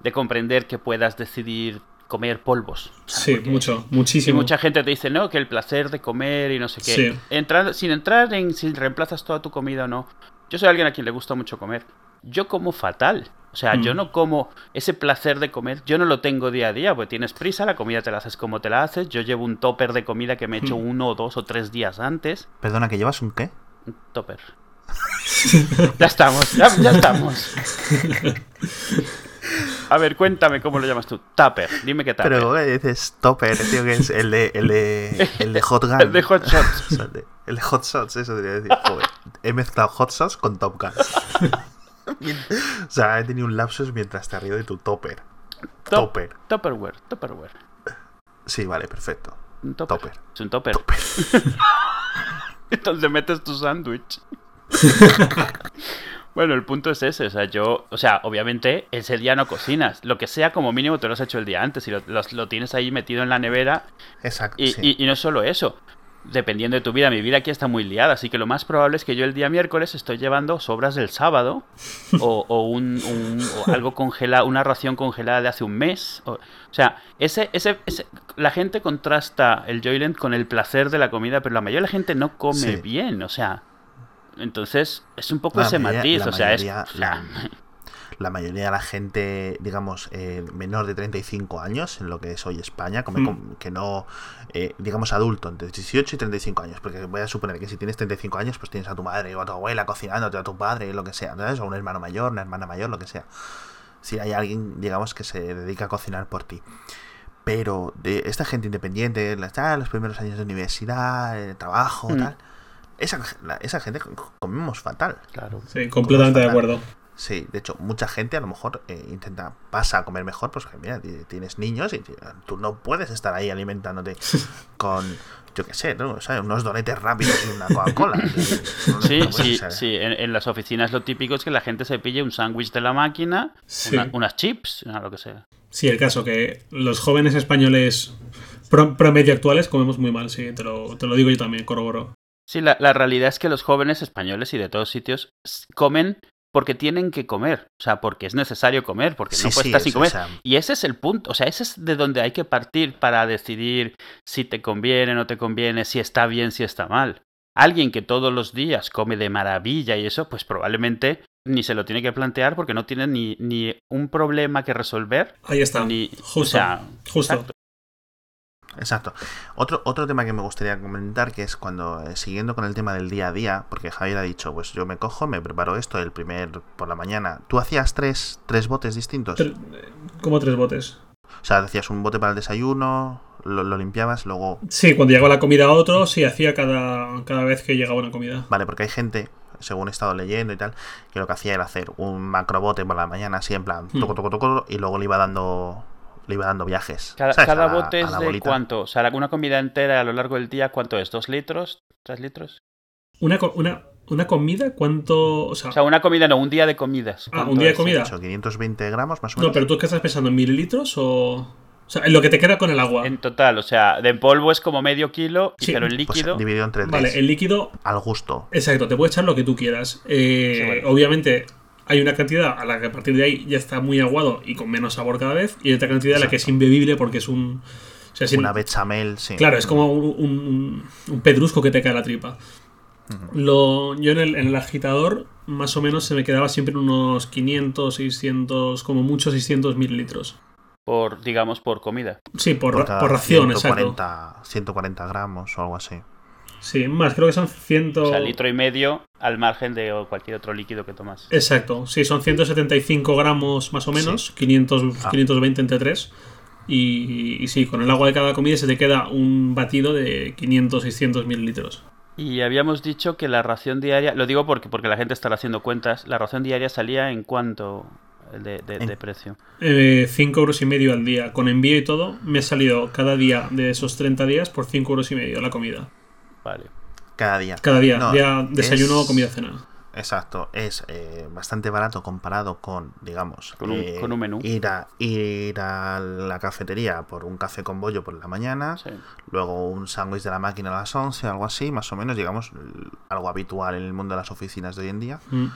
de comprender que puedas decidir comer polvos. O sea, Sí, mucho, Y muchísimo. mucha gente te dice, no, que el placer de comer y no sé qué. Sí. Entrar, sin entrar en si reemplazas toda tu comida o no. Yo soy alguien a quien le gusta mucho comer. Yo como fatal. O sea, yo Mm. no como ese placer de comer, yo no lo tengo día a día, porque tienes prisa, la comida te la haces como te la haces. Yo llevo un topper de comida que me he hecho Mm. uno o dos o tres días antes. Perdona, ¿que llevas un qué? Un topper. ya estamos, ya, ya estamos. A ver, cuéntame cómo lo llamas tú. Tupper, dime qué tupper. Pero eh, dices topper, tío, que es el de, el de, el de Hot Gun. El de Hot Shots. O sea, el de- el de Hot Shots, eso debería decir. Joder, he mezclado Hot Shots con Top Gun. O sea, he tenido un lapsus mientras te río de tu topper. Top- Topper. Tupperware, Tupperware. Sí, vale, perfecto. Un topper. Topper. Es un topper. Topper. Donde metes tu sándwich. bueno, el punto es ese. O sea, yo, o sea, obviamente ese día no cocinas. Lo que sea, como mínimo te lo has hecho el día antes y lo, lo- lo tienes ahí metido en la nevera. Exacto. Y, sí. y- y no solo eso. Dependiendo de tu vida, mi vida aquí está muy liada, así que lo más probable es que yo el día miércoles estoy llevando sobras del sábado o, o un, un- o algo congelado, una ración congelada de hace un mes. O, o sea, ese, ese, ese- la gente contrasta el Joyland con el placer de la comida, pero la mayoría de la gente no come Sí. bien, o sea. Entonces, es un poco La ese mayoría- matiz, o sea, es. mayoría- la mayoría de la gente, digamos, eh, menor de 35 años, en lo que es hoy España, come Mm. com- que no, eh, digamos, adulto, entre 18 y 35 años, porque voy a suponer que si tienes 35 años, pues tienes a tu madre o a tu abuela cocinándote, a tu padre, lo que sea, ¿sabes? O un hermano mayor, una hermana mayor, lo que sea. Si hay alguien, digamos, que se dedica a cocinar por ti. Pero de esta gente independiente, los primeros años de universidad, el trabajo, Mm. tal, esa, la- esa gente co- comemos fatal. claro. Sí, completamente de acuerdo. Sí, de hecho, mucha gente a lo mejor eh, intenta, pasa a comer mejor, pues que mira, ti- tienes niños y tú no puedes estar ahí alimentándote con, yo qué sé, ¿no? O sea, unos donetes rápidos y una Coca-Cola. Sí, no sí, ser- sí. En, en las oficinas lo típico es que la gente se pille un sándwich de la máquina, Sí. una- unas chips, una- lo que sea. Sí, el caso que los jóvenes españoles pro- promedio actuales comemos muy mal, sí, te lo, te lo digo yo también, corroboro. Sí, la, la realidad es que los jóvenes españoles y de todos sitios comen porque tienen que comer, o sea, porque es necesario comer, porque Sí, no puedes sí, estar sin o comer. sea, Y ese es el punto, o sea, ese es de donde hay que partir para decidir si te conviene, no te conviene, si está bien, si está mal. Alguien que todos los días come de maravilla y eso, pues probablemente ni se lo tiene que plantear porque no tiene ni, ni un problema que resolver, Ahí está, ni... justo, o sea, justo. exacto. Exacto. Otro, otro tema que me gustaría comentar, que es cuando, eh, siguiendo con el tema del día a día, porque Javier ha dicho, pues yo me cojo, me preparo esto el primer por la mañana. ¿Tú hacías tres, tres botes distintos? Como tres botes. O sea, hacías un bote para el desayuno, lo, lo limpiabas, luego... Sí, cuando llegaba la comida a otro, sí, hacía cada, cada vez que llegaba una comida. Vale, porque hay gente, según he estado leyendo y tal, que lo que hacía era hacer un macrobote por la mañana, así en plan, Hmm. toco, toco, toco, y luego le iba dando, le iba dando viajes. Cada, ¿sabes? cada A la- bote es de cuánto, o sea, una comida entera a lo largo del día, ¿cuánto es? ¿Dos litros? ¿Tres litros? Una, una, una comida, ¿cuánto...? O sea, O sea, una comida, no, un día de comidas. Ah, ¿cuánto un día de comida. Eso, 520 gramos más o no, menos. pero tú qué estás pensando, ¿en mililitros o...? O sea, en lo que te queda con el agua. En total, o sea, de polvo es como medio kilo, Sí, pero en Pues líquido... dividido entre tres. Vale, el líquido Al gusto. Exacto, te puedes echar lo que tú quieras. Eh, Sí, bueno. Obviamente hay una cantidad a la que a partir de ahí ya está muy aguado y con menos sabor cada vez, y hay otra cantidad a la que es imbebible porque es un... o sea, es in- Una bechamel, sí. Claro, es como un, un- un pedrusco que te cae a la tripa. Lo, yo en el, en el agitador más o menos se me quedaba siempre en unos 500, 600, como mucho 600 mililitros. por, digamos, por comida. Sí, por, por ración, 140, exacto. 140 gramos o algo así. Sí, más, creo que son 100... O sea, litro y medio al margen de cualquier otro líquido que tomas. Exacto, sí, son 175 gramos más o menos, 500, Ah. 520 entre 3. Y, y sí, con el agua de cada comida se te queda un batido de 500, 600 mililitros. Y habíamos dicho que la ración diaria, lo digo porque, porque la gente estará haciendo cuentas, la ración diaria salía en cuánto de, de- precio. 5 Eh, euros y medio al día. Con envío y todo, me ha salido cada día de esos 30 días por 5 euros y medio la comida. Vale. Cada día. Cada día, No, día desayuno, es- comida, cena. Exacto, es eh, bastante barato comparado con, digamos, Con un- eh, con un menú. Ir a, ir a la cafetería por un café con bollo por la mañana, Sí. luego un sándwich de la máquina a las 11, algo así, más o menos, digamos, algo habitual en el mundo de las oficinas de hoy en día. Mm.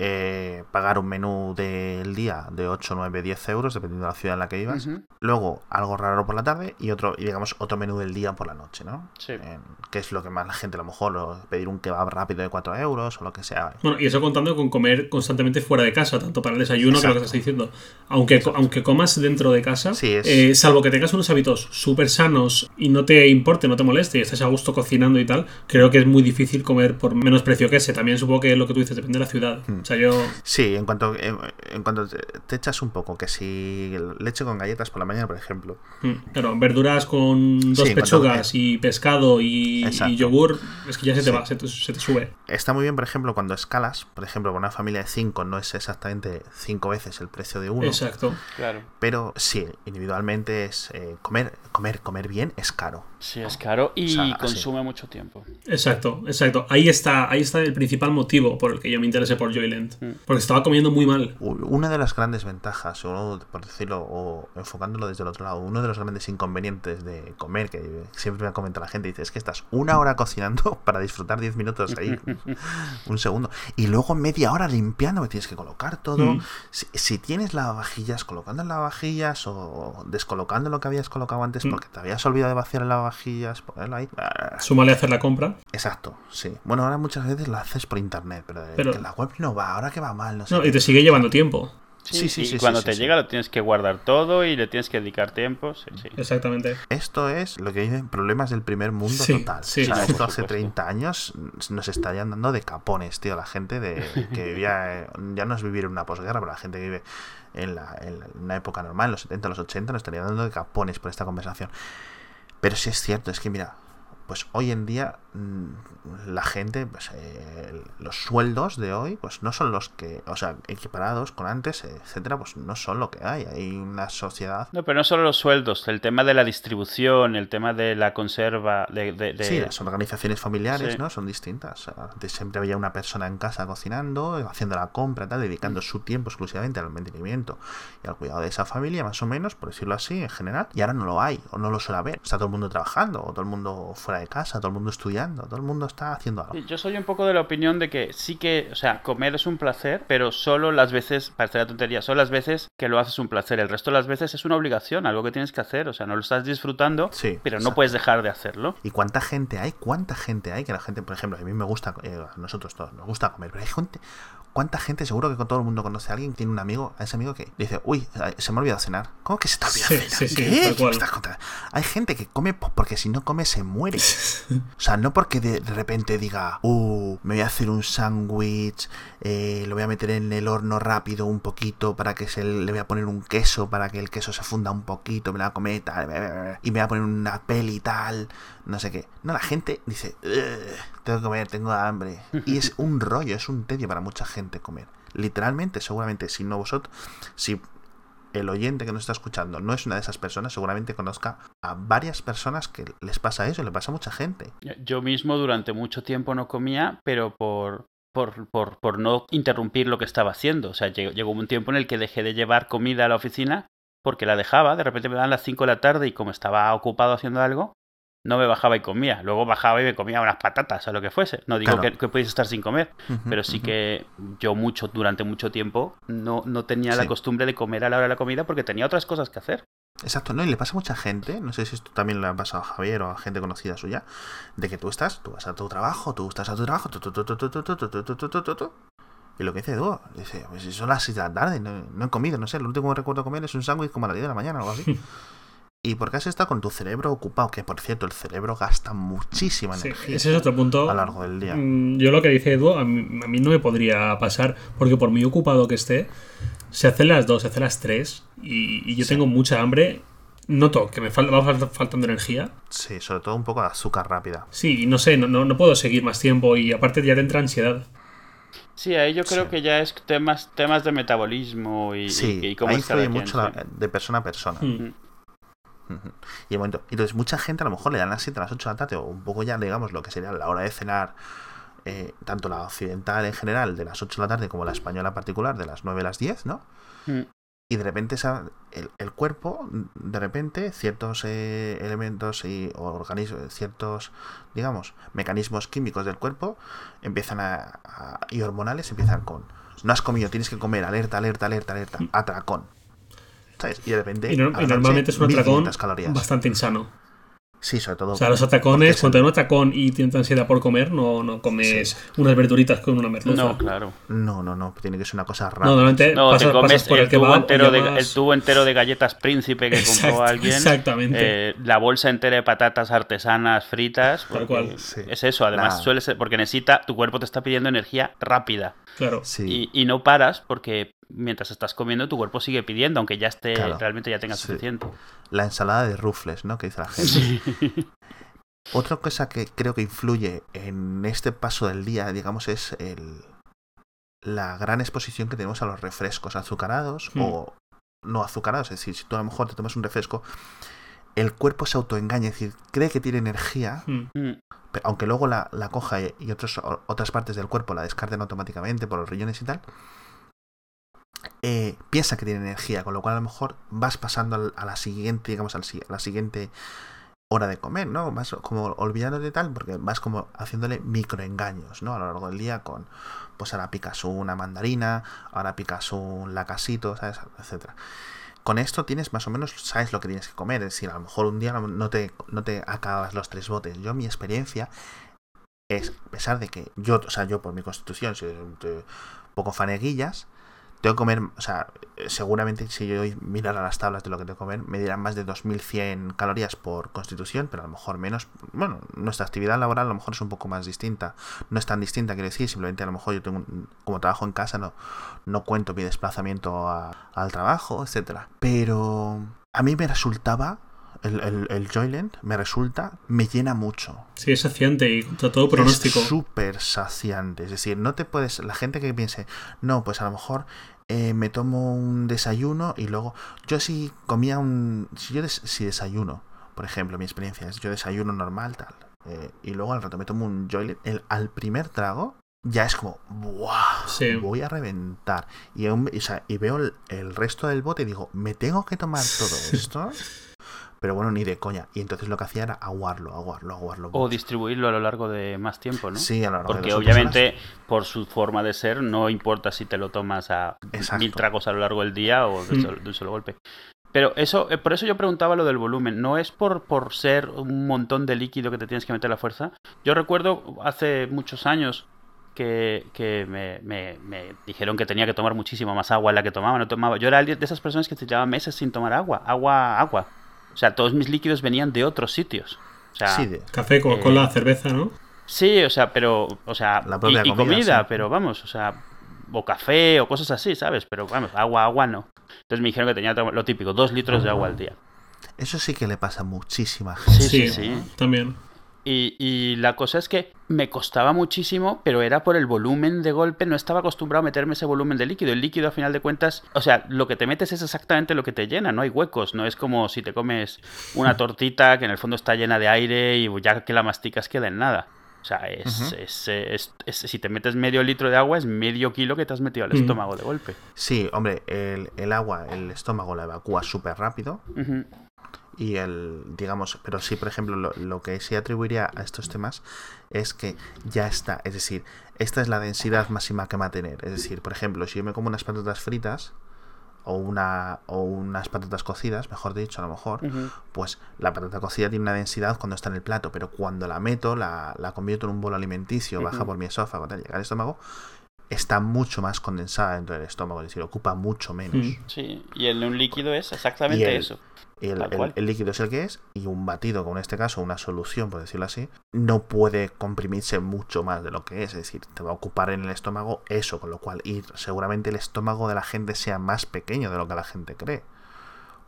Eh, pagar un menú del día de 8, 9, 10 euros, dependiendo de la ciudad en la que vivas. Luego algo raro por la tarde y otro, y digamos, otro menú del día por la noche, ¿no? Sí. Eh, que es lo que más la gente a lo mejor, o pedir un kebab rápido de 4 euros o lo que sea. Bueno, y eso contando con comer constantemente fuera de casa, tanto para el desayuno que lo que te estoy diciendo. Aunque, aunque comas dentro de casa, Sí, es- eh, salvo que tengas unos hábitos súper sanos y no te importe, no te moleste y estés a gusto cocinando y tal, creo que es muy difícil comer por menos precio que ese. También supongo que lo que tú dices depende de la ciudad. Hmm. O sea, yo. Sí, en cuanto, en, en cuanto te, te echas un poco, que si leche con galletas por la mañana, por ejemplo, mm, Claro, verduras con dos Sí, en cuanto- pechugas y pescado y, yogur, es que ya se te Sí. va, se te, se te sube. está muy bien, por ejemplo, cuando escalas, por ejemplo, con una familia de 5 no es exactamente 5 veces el precio de uno, Exacto. Claro. pero sí, individualmente es eh, comer, comer, comer bien es caro. Sí, es caro y O sea, consume mucho tiempo. Exacto, exacto. Ahí está, ahí está el principal motivo por el que yo me interesé por Joyland. Mm. Porque estaba comiendo muy mal. Una de las grandes ventajas, o por decirlo, o enfocándolo desde el otro lado, uno de los grandes inconvenientes de comer, que siempre me comenta la gente, dice, es que estás una hora cocinando para disfrutar 10 minutos ahí, un segundo, y luego media hora limpiando, que tienes que colocar todo. Mm. Si, si tienes lavavajillas, colocando en lavavajillas o descolocando lo que habías colocado antes Mm. porque te habías olvidado de vaciar el lavavajillas, ahí. Ah, Súmale a hacer la compra. Exacto, sí. Bueno, ahora muchas veces lo haces por internet, pero, Pero- que la web no va, ahora que va mal, no sé. No, qué. y te sigue llevando tiempo. Sí, sí, y sí, cuando sí, te sí, llega lo tienes que guardar todo y le tienes que dedicar tiempo. Sí, sí. Exactamente. Esto es lo que dicen problemas del primer mundo Sí, total. sí. O sea, Sí, esto hace supuesto. 30 años nos estarían dando de capones, tío. La gente de que vivía, eh, ya no es vivir en una posguerra, pero la gente que vive en, la, en la- en una época normal, en los 70, los 80, nos estarían dando de capones por esta conversación. Pero sí es cierto, es que mira, pues hoy en día, la gente, pues eh, los sueldos de hoy, pues no son los que, o sea, equiparados con antes, etcétera, pues no son lo que hay. Hay una sociedad. No, pero no solo los sueldos, el tema de la distribución, el tema de la conserva, de. de, de... Sí, las organizaciones familiares, ¿no? Son distintas. Antes siempre había una persona en casa cocinando, haciendo la compra, tal, dedicando su tiempo exclusivamente al mantenimiento y al cuidado de esa familia, más o menos, por decirlo así, en general. Y ahora no lo hay, o no lo suele haber. Está todo el mundo trabajando, o todo el mundo fuera de casa, todo el mundo estudiando, todo el mundo está haciendo algo. Yo soy un poco de la opinión de que sí que, o sea, comer es un placer, pero solo las veces, parece la tontería, solo las veces que lo haces un placer. El resto de las veces es una obligación, algo que tienes que hacer. O sea, no lo estás disfrutando, Sí, pero no puedes dejar de hacerlo. ¿Y cuánta gente hay? ¿Cuánta gente hay? Que la gente, por ejemplo, a mí me gusta, eh, a nosotros todos nos gusta comer, pero hay gente, ¿cuánta gente? Seguro que todo el mundo conoce a alguien tiene un amigo, a ese amigo que dice, uy, se me ha olvidado cenar. ¿Cómo que se te ha olvidado Sí, cenar? sí, sí, ¿Qué? tal ¿Qué me cual. estás contando? Hay gente que come po- porque si no come se muere. O sea, no porque de repente diga, uh, me voy a hacer un sándwich, eh, lo voy a meter en el horno rápido un poquito para que se le voy a poner un queso para que el queso se funda un poquito, me la comer tal, y me voy a poner una peli tal, no sé qué. No, la gente dice, "Ugh, tengo que comer, tengo hambre. Y es un rollo, es un tedio para mucha gente comer. Literalmente, seguramente, si no vosotros, si el oyente que nos está escuchando no es una de esas personas, seguramente conozca a varias personas que les pasa eso, le pasa a mucha gente. Yo mismo durante mucho tiempo no comía, pero por, por, por, por no interrumpir lo que estaba haciendo. O sea, llegó, llegó un tiempo en el que dejé de llevar comida a la oficina porque la dejaba, de repente me daban las 5 de la tarde y como estaba ocupado haciendo algo, no me bajaba y comía. Luego bajaba y me comía unas patatas o lo que fuese. No digo que, que pudiese estar sin comer, pero sí que yo mucho, durante mucho tiempo, no, no tenía la costumbre de comer a la hora de la comida porque tenía otras cosas que hacer. Exacto, ¿no? Y le pasa a mucha gente, no sé si esto también le ha pasado a Javier o a gente conocida suya, de que tú estás, tú vas a tu trabajo, tú estás a tu trabajo, y lo que dice Edu, dice, pues son las 6 de la tarde, no, no, he comido, no sé, lo último que recuerdo comer es un sándwich como a las 10 de la mañana o algo así. Y porque has estado con tu cerebro ocupado, que por cierto, el cerebro gasta muchísima Sí, energía ese es otro punto. a lo largo del día. Mm, Yo lo que dice Edu, a mí, a mí no me podría pasar, porque por muy ocupado que esté, se hacen las dos, se hacen las tres, y, y yo Sí. tengo mucha hambre, noto que me falta, va fal- faltando energía. Sí, sobre todo un poco de azúcar rápida. Sí, y no sé, no, no, no puedo seguir más tiempo, y aparte ya te entra ansiedad. Sí, ahí yo creo Sí. que ya es temas, temas de metabolismo y, Sí, y, y cómo ahí influye mucho la- de persona a persona. Mm. Y momento, entonces mucha gente a lo mejor le dan las 7 a las 8 de la tarde o un poco ya, digamos, lo que sería la hora de cenar, eh, tanto la occidental en general de las 8 de la tarde como la española en particular de las 9 a las 10, ¿no? Mm. Y de repente esa- el, el cuerpo, de repente, ciertos eh, elementos y organismos, ciertos, digamos, mecanismos químicos del cuerpo empiezan a, a- y hormonales empiezan con no has comido, tienes que comer, alerta, alerta, alerta, alerta, atracón. ¿Sabes? Y de repente. Y, no- y normalmente es un atracón 1500 calorías. bastante insano. Sí, sobre todo. O sea, los porque atacones, es cuando hay un atacón y tienes ansiedad por comer, no, no comes unas verduritas con una merluza. No, claro. No, no, no, tiene que ser una cosa rara. No, normalmente No, pasas, te comes pasas por el, el, tubo entero de, llamas- el tubo entero de galletas príncipe que Exacto, compró alguien. exactamente. eh, la bolsa entera de patatas artesanas fritas. Tal cual. Sí. Es eso, además Nah. suele ser porque necesita, tu cuerpo te está pidiendo energía rápida. Claro. Sí. Y, y no paras porque mientras estás comiendo tu cuerpo sigue pidiendo, aunque ya esté, Claro. realmente ya tengas Sí. suficiente. La ensalada de rufles, ¿no? Que dice la gente. Otra cosa que creo que influye en este paso del día, digamos, es el, la gran exposición que tenemos a los refrescos azucarados Hmm. o no azucarados. Es decir, si tú a lo mejor te tomas un refresco, el cuerpo se autoengaña, es decir, cree que tiene energía, Mm. Mm, pe- aunque luego la, la coja y, otros, otras partes del cuerpo la descarten automáticamente por los riñones y tal, eh, piensa que tiene energía, con lo cual a lo mejor vas pasando a la siguiente, digamos, a la siguiente hora de comer, ¿no? Vas como olvidándote tal, porque vas como haciéndole microengaños, ¿no? A lo largo del día con, pues ahora picas una mandarina, ahora picas un lacasito, ¿sabes? Etcétera. Con esto tienes más o menos, sabes lo que tienes que comer, es decir, a lo mejor un día no- te, no te acabas los tres botes. Yo, mi experiencia es, a pesar de que yo, o sea, yo por mi constitución soy un poco faneguillas, tengo que comer, o sea, eh, seguramente si yo mirara las tablas de lo que tengo que comer, me dirán más de 2100 calorías por constitución, pero a lo mejor menos. Bueno, nuestra actividad laboral a lo mejor es un poco más distinta. No es tan distinta, quiero decir, simplemente a lo mejor yo tengo, un- como trabajo en casa, no, no cuento mi desplazamiento a- al trabajo, etcétera. Pero a mí me resultaba el, el, el Joyland me resulta, me llena mucho. Sí, es saciante y está todo pronóstico. Es súper saciante. Es decir, no te puedes. La gente que piense, no, pues a lo mejor eh, me tomo un desayuno y luego. Yo si comía un. Si yo des, si desayuno, por ejemplo, mi experiencia es yo desayuno normal, tal. eh, y luego al rato me tomo un Joyland. El, al primer trago. Ya es como, ¡buah! Sí. Voy a reventar. Y, aún- o sea, y veo el, el resto del bote y digo, ¿me tengo que tomar todo esto? Pero bueno, ni de coña. Y entonces lo que hacía era aguarlo, aguarlo, aguarlo. O distribuirlo a lo largo de más tiempo, ¿no? Sí, a lo largo de Porque obviamente, por su forma de ser, no importa si te lo tomas a Exacto. mil tragos a lo largo del día o de, Mm. un solo golpe. Pero eso, eh, por eso yo preguntaba lo del volumen. No es por, por ser un montón de líquido que te tienes que meter a la fuerza. Yo recuerdo hace muchos años que, que me, me- me dijeron que tenía que tomar muchísima más agua de la que tomaba. No tomaba. Yo era alguien de esas personas que se llevaba meses sin tomar agua. Agua, agua. O sea, todos mis líquidos venían de otros sitios. O sea, Sí, de- Café, Coca-Cola, Eh, cerveza, ¿no? Sí, o sea, pero, o sea, La y, propia y comida, comida, sí. pero vamos, o sea, o café o cosas así, ¿sabes? Pero vamos, agua, agua no. Entonces me dijeron que tenía lo típico, dos litros de agua al día. Eso sí que le pasa a muchísima gente. Sí, sí, sí. También. Y, y la cosa es que me costaba muchísimo, pero era por el volumen de golpe, no estaba acostumbrado a meterme ese volumen de líquido. El líquido, a final de cuentas, o sea, lo que te metes es exactamente lo que te llena, no hay huecos, no es como si te comes una tortita que en el fondo está llena de aire y ya que la masticas queda en nada. O sea, es, es, es- es- si te metes medio litro de agua, es medio kilo que te has metido al estómago de golpe. Sí, hombre, el, el agua, el estómago la evacúa súper rápido. Y el, digamos, pero sí, por ejemplo, lo, lo que sí atribuiría a estos temas es que ya está. Es decir, esta es la densidad máxima que va a tener. Es decir, por ejemplo, si yo me como unas patatas fritas o, una, o unas patatas cocidas, mejor dicho, a lo mejor, pues la patata cocida tiene una densidad cuando está en el plato, pero cuando la meto, la, la convierto en un bolo alimenticio, baja por mi esófago, tal, llega al estómago, está mucho más condensada dentro del estómago, es decir, ocupa mucho menos. Mm. Sí, y en un líquido es exactamente Y el- eso. Y el, el- el líquido es el que es, y un batido, como en este caso una solución, por decirlo así, no puede comprimirse mucho más de lo que es. Es decir, te va a ocupar en el estómago eso, con lo cual ir, seguramente el estómago de la gente sea más pequeño de lo que la gente cree.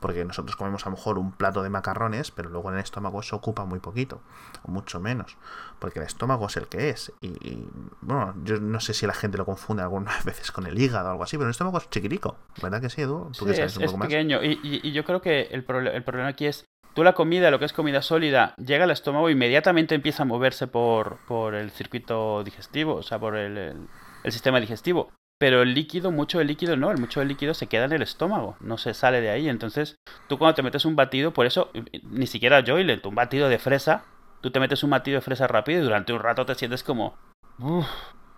Porque nosotros comemos a lo mejor un plato de macarrones, pero luego en el estómago se ocupa muy poquito, o mucho menos. Porque el estómago es el que es. Y, y, bueno, yo no sé si la gente lo confunde algunas veces con el hígado o algo así, pero el estómago es chiquitico. ¿Verdad que sí, Edu? Tú Sí, que sabes es, un es poco más. pequeño. Y, y- y yo creo que el, el problema aquí es, tú la comida, lo que es comida sólida, llega al estómago e inmediatamente empieza a moverse por, por el circuito digestivo, o sea, por el, el- el sistema digestivo. Pero el líquido, mucho del líquido no, el mucho del líquido se queda en el estómago, no se sale de ahí. Entonces, tú cuando te metes un batido, por eso, ni siquiera Joyland, un batido de fresa, tú te metes un batido de fresa rápido y durante un rato te sientes como...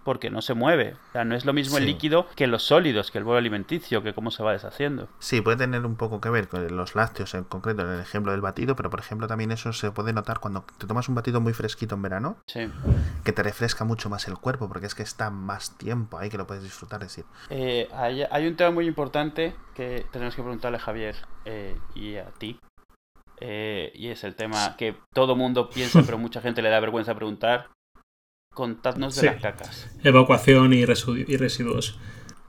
porque no se mueve. O sea, no es lo mismo el líquido que los sólidos, que el bolo alimenticio, que cómo se va deshaciendo. Sí, puede tener un poco que ver con los lácteos en concreto, en el ejemplo del batido, pero por ejemplo también eso se puede notar cuando te tomas un batido muy fresquito en verano, Sí. que te refresca mucho más el cuerpo, porque es que está más tiempo ahí que lo puedes disfrutar. Es decir, Eh, hay, hay un tema muy importante que tenemos que preguntarle a Javier eh, y a ti. Eh, y es el tema que todo mundo piensa, pero mucha gente le da vergüenza preguntar. Contadnos de Sí. las cacas. Evacuación y, residuos.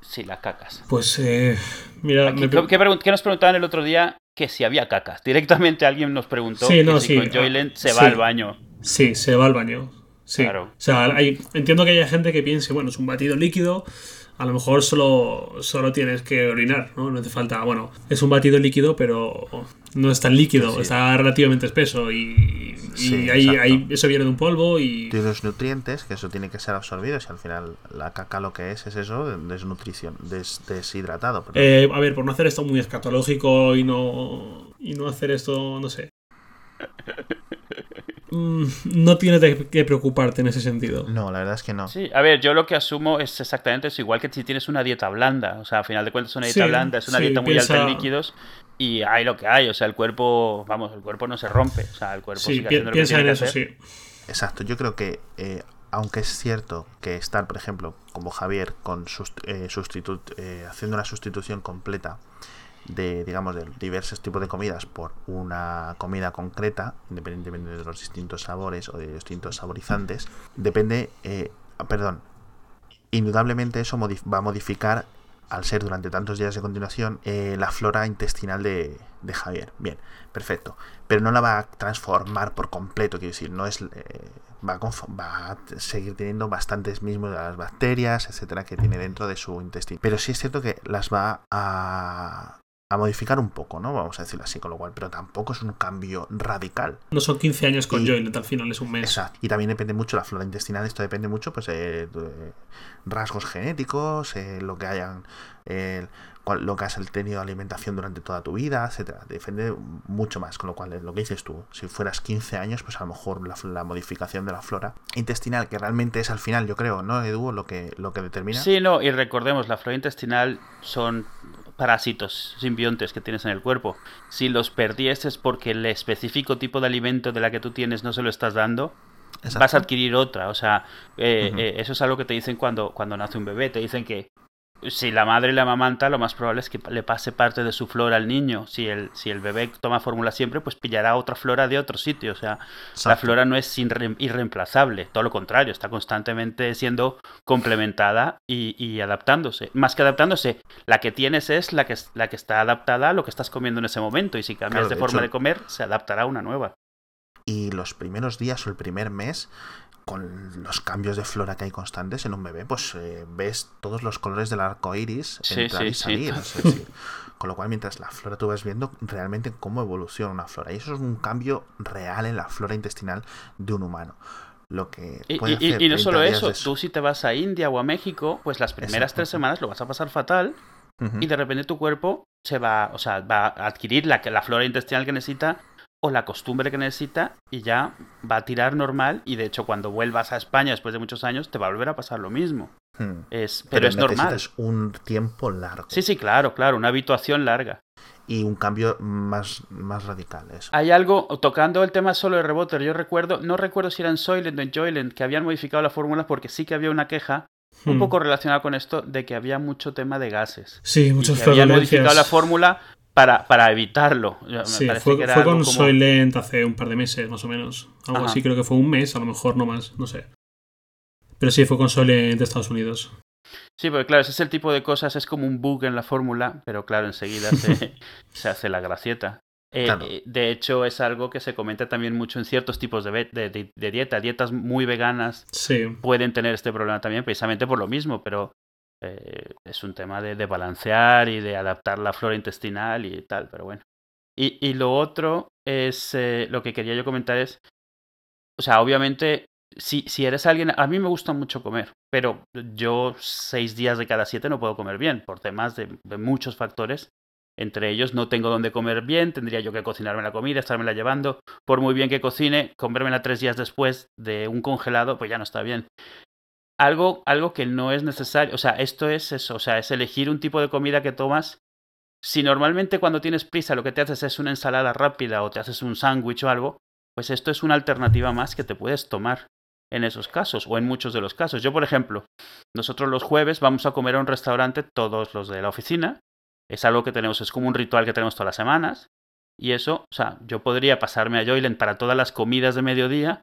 Sí, las cacas. Pues, eh, mira, Aquí, me ¿qué, qué nos preguntaban el otro día? Que si había cacas. Directamente alguien nos preguntó Sí, que no, si sí, con Joyland se va al baño. sí, se va al baño. Sí. Claro. O sea, hay- entiendo que haya gente que piense, bueno, es un batido líquido, a lo mejor solo, solo tienes que orinar, ¿no? No hace falta, bueno, es un batido líquido, pero no es tan líquido, Sí. está relativamente espeso y, y Sí, ahí, ahí- eso viene de un polvo y... tiene los nutrientes, que eso tiene que ser absorbido, y al final la caca lo que es es eso, desnutrición, des- deshidratado. Eh, a ver, por no hacer esto muy escatológico y no, y no hacer esto, no sé. Mm, No tienes que preocuparte en ese sentido. No, la verdad es que no. Sí, a ver, yo lo que asumo es exactamente eso, igual que si tienes una dieta blanda, o sea, a final de cuentas es una dieta Sí, blanda, es una sí, dieta muy alta en piensa- líquidos y hay lo que hay, o sea, el cuerpo, vamos, el cuerpo no se rompe, o sea, el cuerpo Sí, sigue haciendo lo que piensa tiene en que eso, hacer. sí. Exacto, yo creo que eh, aunque es cierto que estar, por ejemplo, como Javier, con sust- eh, sustitu- eh, haciendo una sustitución completa de, digamos, de diversos tipos de comidas por una comida concreta, independientemente de los distintos sabores o de distintos saborizantes, depende, eh, perdón, indudablemente eso va a modificar al ser durante tantos días de continuación, eh, la flora intestinal de, de, Javier. Bien, perfecto. Pero no la va a transformar por completo, quiero decir, no es... Eh, va, a va, a seguir teniendo bastantes mismos de las bacterias, etcétera, que tiene dentro de su intestino. Pero sí es cierto que las va a, a modificar un poco, ¿no? Vamos a decirlo así, con lo cual, pero tampoco es un cambio radical. No son 15 años con y, al final es un mes. Exacto. Y también depende mucho la flora intestinal, esto depende mucho, pues, de, de rasgos genéticos, eh, lo que hayan, eh, lo que has tenido alimentación durante toda tu vida, etcétera. Depende mucho más, con lo cual, lo que dices tú, si fueras 15 años, pues a lo mejor la, la modificación de la flora intestinal, que realmente es al final, yo creo, ¿no, Edu? Lo que, lo que determina. Sí, no, y recordemos, la flora intestinal son parásitos, simbiontes que tienes en el cuerpo. Si los perdieses porque el específico tipo de alimento de la que tú tienes no se lo estás dando, Exacto. vas a adquirir otra. O sea, eh, uh -huh. eh, eso es algo que te dicen cuando, cuando nace un bebé. Te dicen que si la madre le amamanta, lo más probable es que le pase parte de su flora al niño. Si el, si el bebé toma fórmula siempre, pues pillará otra flora de otro sitio. O sea, Exacto. la flora no es irreemplazable, todo lo contrario, está constantemente siendo complementada y, y, adaptándose. Más que adaptándose, la que tienes es la que, la que está adaptada a lo que estás comiendo en ese momento. Y si cambias claro, de, de, forma hecho, de comer, se adaptará a una nueva. Y los primeros días o el primer mes con los cambios de flora que hay constantes en un bebé, pues eh, ves todos los colores del arco iris sí, entrar sí, y salir. sí. Es decir, con lo cual, mientras la flora tú vas viendo realmente cómo evoluciona una flora. Y eso es un cambio real en la flora intestinal de un humano. Lo que puede y, hacer y, y no solo eso, tú si te vas a India o a México, pues las primeras tres semanas lo vas a pasar fatal uh -huh. y de repente tu cuerpo se va, o sea, va a adquirir la, la flora intestinal que necesita o la costumbre que necesita y ya va a tirar normal y de hecho cuando vuelvas a España después de muchos años te va a volver a pasar lo mismo. Hmm. Es, pero, pero es normal. Es un tiempo largo. Sí, sí, claro, claro, una habituación larga. Y un cambio más, más radical. Eso. Hay algo, tocando el tema solo de Reboter, yo recuerdo, no recuerdo si era en Soylent o en Joylent, que habían modificado la fórmula porque sí que había una queja un hmm. poco relacionada con esto de que había mucho tema de gases. Sí, muchas y que habían modificado la fórmula para, para evitarlo. Sí, fue, fue con como... Soylent hace un par de meses, más o menos. Algo Ajá. así, creo que fue un mes, a lo mejor no más, no sé. Pero sí, fue con Soylent de Estados Unidos. Sí, porque claro, ese es el tipo de cosas, es como un bug en la fórmula, pero claro, enseguida se, se hace la gracieta. Eh, claro. De hecho, es algo que se comenta también mucho en ciertos tipos de, de, de, de dieta. Dietas muy veganas sí. pueden tener este problema también, precisamente por lo mismo, pero eh, es un tema de, de, balancear y de adaptar la flora intestinal y tal, pero bueno. Y, y lo otro es, eh, lo que quería yo comentar es, o sea, obviamente, si, si eres alguien, a mí me gusta mucho comer, pero yo seis días de cada siete no puedo comer bien, por temas de, muchos factores. Entre ellos, no tengo dónde comer bien, tendría yo que cocinarme la comida, estármela llevando. Por muy bien que cocine, comérmela tres días después de un congelado, pues ya no está bien algo, algo que no es necesario. O sea, esto es eso. O sea, es elegir un tipo de comida que tomas. Si normalmente cuando tienes prisa lo que te haces es una ensalada rápida o te haces un sándwich o algo, pues esto es una alternativa más que te puedes tomar en esos casos o en muchos de los casos. Yo, por ejemplo, nosotros los jueves vamos a comer a un restaurante, todos los de la oficina. Es algo que tenemos, es como un ritual que tenemos todas las semanas. Y eso, o sea, yo podría pasarme a Joyland para todas las comidas de mediodía.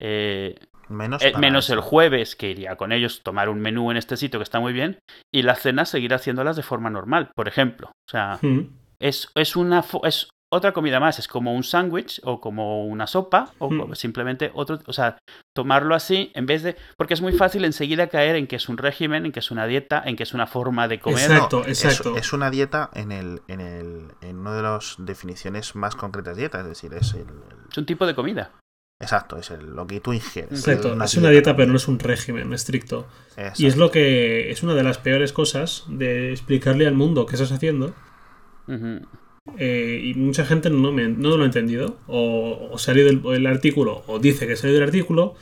Eh, Menos, eh, menos el jueves, que iría con ellos tomar un menú en este sitio que está muy bien, y la cena seguir haciéndolas de forma normal, por ejemplo. O sea, mm. es, es, una, es otra comida más, es como un sándwich o como una sopa o mm. simplemente otro, o sea, tomarlo así en vez de, porque es muy fácil enseguida caer en que es un régimen, en que es una dieta, en que es una forma de comer. Exacto, exacto. Es, es una dieta en el, en el, en una de las definiciones más concretas de dieta, es decir, es el, el... es un tipo de comida. Exacto, es el, lo que tú ingieres. Exacto, es una, es una dieta, pero no es un régimen estricto. Exacto. Y es lo que es una de las peores cosas de explicarle al mundo qué estás haciendo. Uh -huh. eh, y mucha gente no, me, no lo ha entendido. O, o salió del el artículo, o dice que salió del artículo,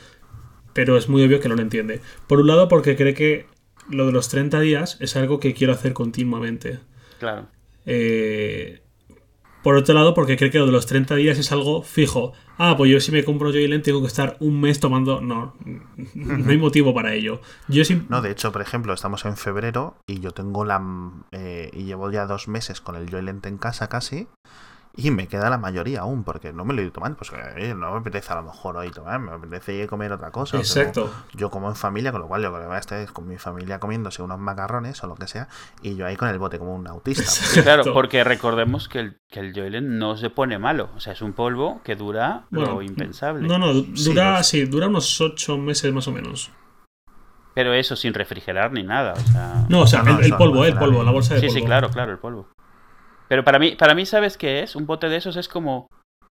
pero es muy obvio que no lo entiende. Por un lado, porque cree que lo de los 30 días es algo que quiero hacer continuamente. Claro. Eh, por otro lado, porque cree que lo de los 30 días es algo fijo. Ah, pues yo si me compro Joyland tengo que estar un mes tomando. No, no hay motivo para ello. Yo. No, de hecho, por ejemplo, estamos en febrero y yo tengo la. Eh, y llevo ya dos meses con el Joyland en casa casi. Y me queda la mayoría aún, porque no me lo he ido tomando. Pues eh, no me apetece a lo mejor hoy tomar, me apetece comer otra cosa. Exacto. yo como en familia, con lo cual yo creo que voy a estar con mi familia comiéndose unos macarrones o lo que sea, y yo ahí con el bote como un autista. Claro, porque recordemos que el, que el Joylen no se pone malo. O sea, es un polvo que dura lo impensable. No, no, dura, sí, dura unos ocho meses más o menos. Pero eso sin refrigerar ni nada. O sea... No, o sea, el, polvo, el polvo, la bolsa de polvo. Sí, sí, claro, claro, el polvo. Pero para mí, para mí, ¿sabes qué es? Un bote de esos es como.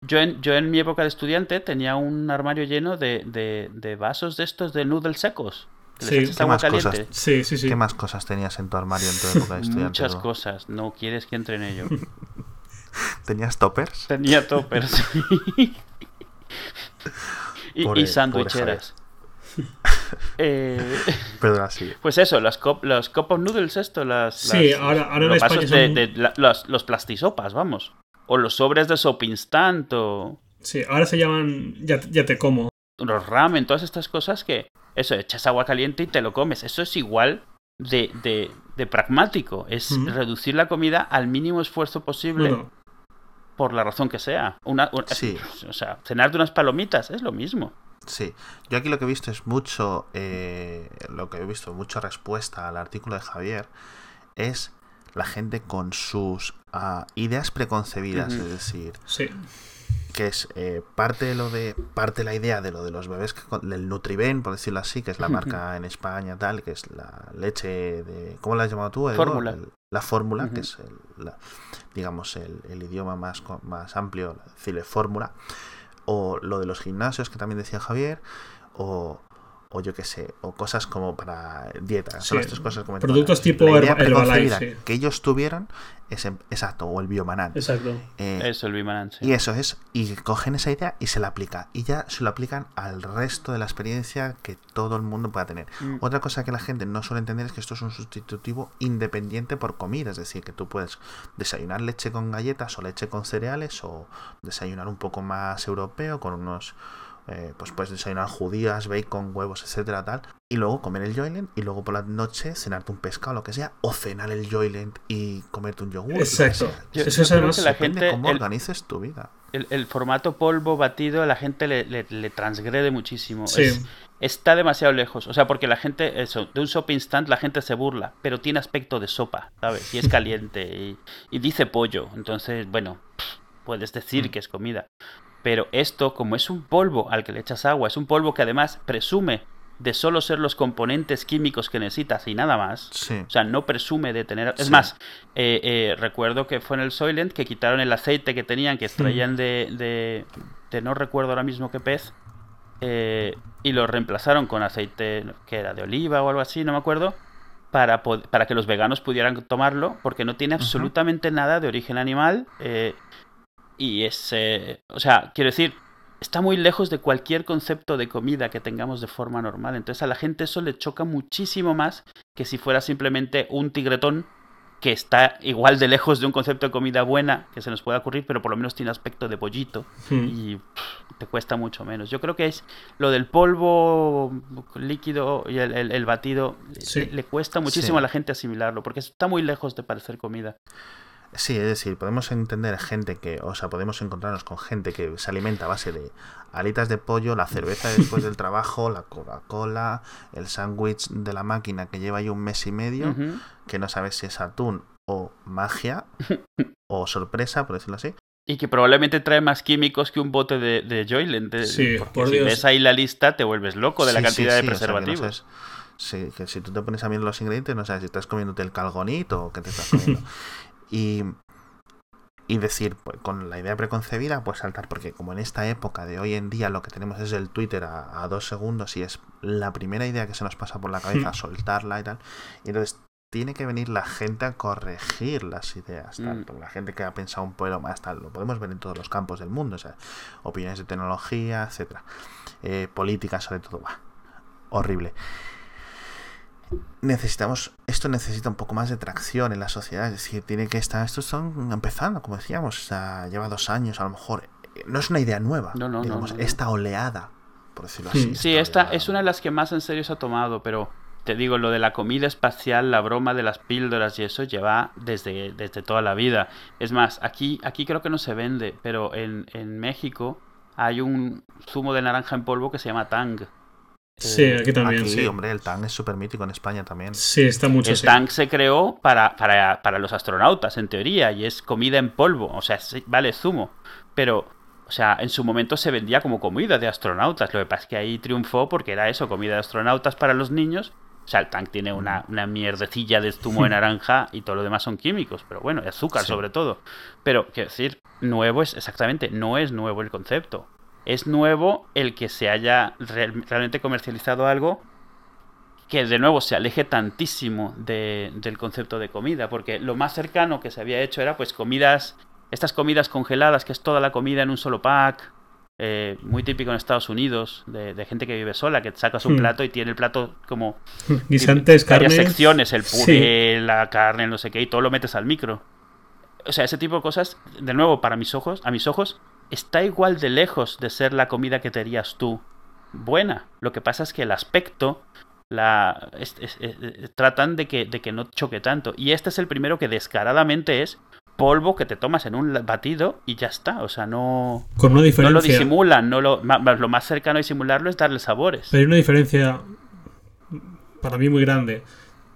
Yo en, yo en mi época de estudiante tenía un armario lleno de, de, vasos de estos de noodles secos. Sí, ¿Qué más cosas? Sí, sí, sí. ¿Qué más cosas tenías en tu armario en tu época de estudiante? Muchas cosas. No quieres que entre en ello. ¿Tenías toppers? Tenía toppers. y, y sandwicheras. Eh, Pues eso, las los cup of noodles, esto, las. Sí, ahora, ahora en de, los, plastisopas, vamos. O los sobres de soap instant o. Sí, ahora se llaman ya, ya te como. Los ramen, todas estas cosas que. Eso, echas agua caliente y te lo comes. Eso es igual de, de, pragmático. Es reducir la comida al mínimo esfuerzo posible. Por la razón que sea. Una, sí. O sea, cenar de unas palomitas es lo mismo. Sí, yo aquí lo que he visto es mucho, eh, lo que he visto, mucha respuesta al artículo de Javier, es la gente con sus ah, ideas preconcebidas, es decir, sí. que es eh, parte de lo de parte de la idea de lo de los bebés, del Nutriben, por decirlo así, que es la marca en España tal, que es la leche de, ¿cómo la has llamado tú? Fórmula. la fórmula, que es el, digamos el, el, idioma más, más amplio, decirle fórmula o lo de los gimnasios que también decía Javier, o, o yo qué sé, o cosas como para dieta. Son las tres cosas como Productos tipo Herbalife. que ellos tuvieran es exacto, o el biomanán. Exacto. Eh, eso, el biomanán, Y eso es, y cogen esa idea y se la aplica. Y ya se lo aplican al resto de la experiencia que todo el mundo pueda tener. Mm. Otra cosa que la gente no suele entender es que esto es un sustitutivo independiente por comida. Es decir, que tú puedes desayunar leche con galletas o leche con cereales o desayunar un poco más europeo con unos eh, pues puedes desayunar judías, bacon, huevos, etcétera, tal, y luego comer el joylent y luego por la noche cenarte un pescado, lo que sea, o cenar el joylent y comerte un yogur. Exacto. Eso es además la gente, cómo organices tu vida. El, formato polvo batido a la gente le, transgrede muchísimo. está demasiado lejos. O sea, porque la gente, eso, de un sopa instant la gente se burla, pero tiene aspecto de sopa, ¿sabes? Y es caliente y, dice pollo. Entonces, bueno, puedes decir mm. que es comida. Pero esto, como es un polvo al que le echas agua, es un polvo que además presume de solo ser los componentes químicos que necesitas y nada más. O sea, no presume de tener... Es más, eh, eh, recuerdo que fue en el Soylent que quitaron el aceite que tenían, que extraían de, de, no recuerdo ahora mismo qué pez, eh, y lo reemplazaron con aceite que era de oliva o algo así, no me acuerdo, para, para que los veganos pudieran tomarlo, porque no tiene absolutamente nada de origen animal. Y es, eh, o sea, quiero decir, está muy lejos de cualquier concepto de comida que tengamos de forma normal. Entonces a la gente eso le choca muchísimo más que si fuera simplemente un tigretón que está igual de lejos de un concepto de comida buena que se nos pueda ocurrir, pero por lo menos tiene aspecto de pollito hmm. y te cuesta mucho menos. Yo creo que es lo del polvo líquido y el, batido, le, cuesta muchísimo a la gente asimilarlo, porque está muy lejos de parecer comida. Sí, es decir, podemos entender gente que, o sea, podemos encontrarnos con gente que se alimenta a base de alitas de pollo, la cerveza después del trabajo, la Coca-Cola, el sándwich de la máquina que lleva ahí un mes y medio, que no sabes si es atún o magia o sorpresa, por decirlo así. Y que probablemente trae más químicos que un bote de, de Joyland. Sí, porque si ves ahí la lista te vuelves loco de la cantidad de preservativos. sí, que si tú te pones a mirar los ingredientes, no sabes si estás comiéndote el calgonito o qué te estás comiendo. y, y decir, pues, con la idea preconcebida, pues saltar, porque como en esta época de hoy en día lo que tenemos es el Twitter a, dos segundos y es la primera idea que se nos pasa por la cabeza, hmm. soltarla y tal, y entonces tiene que venir la gente a corregir las ideas, hmm. la gente que ha pensado un poco más, tal, lo podemos ver en todos los campos del mundo, o sea, opiniones de tecnología, etcétera, eh, política sobre todo, va, horrible necesitamos, esto necesita un poco más de tracción en la sociedad, es decir, tiene que estar, estos son empezando, como decíamos, o sea, lleva dos años, a lo mejor, no es una idea nueva, no, no, digamos, esta oleada, por decirlo así. Sí, esta, es una de las que más en serio se ha tomado, pero te digo, lo de la comida espacial, la broma de las píldoras y eso lleva desde, desde toda la vida. Es más, aquí, aquí creo que no se vende, pero en, en México hay un zumo de naranja en polvo que se llama Tang. Sí, Eh, aquí también, Aquí, sí. hombre, el Tang es súper mítico en España también. Sí, está mucho, El sí. Se creó para, para, para los astronautas, en teoría, y es comida en polvo, o sea, sí, vale zumo, pero, o sea, en su momento se vendía como comida de astronautas, lo que pasa es que ahí triunfó porque era eso, comida de astronautas para los niños, o sea, el Tang tiene una, una mierdecilla de zumo de naranja y todo lo demás son químicos, pero bueno, y azúcar Sí. sobre todo, pero, quiero decir, nuevo es, exactamente, no es nuevo el concepto, es nuevo el que se haya real- realmente comercializado algo que de nuevo se aleje tantísimo de- del concepto de comida, porque lo más cercano que se había hecho era pues comidas, estas comidas congeladas, que es toda la comida en un solo pack, eh, muy típico en Estados Unidos, de, de gente que vive sola, que sacas un Hmm. plato y tiene el plato como Guisantes, varias carnes. secciones, el Sí. puré, la carne, no sé qué, y todo lo metes al micro. O sea, ese tipo de cosas, de nuevo, para mis ojos, a mis ojos, está igual de lejos de ser la comida que te harías tú buena. Lo que pasa es que el aspecto la es- es- es- tratan de que, de que no choque tanto. Y este es el primero que descaradamente es polvo que te tomas en un batido y ya está. O sea, no, Con una no lo disimulan. No lo, ma- lo más cercano a disimularlo es darle sabores. Pero hay una diferencia para mí muy grande.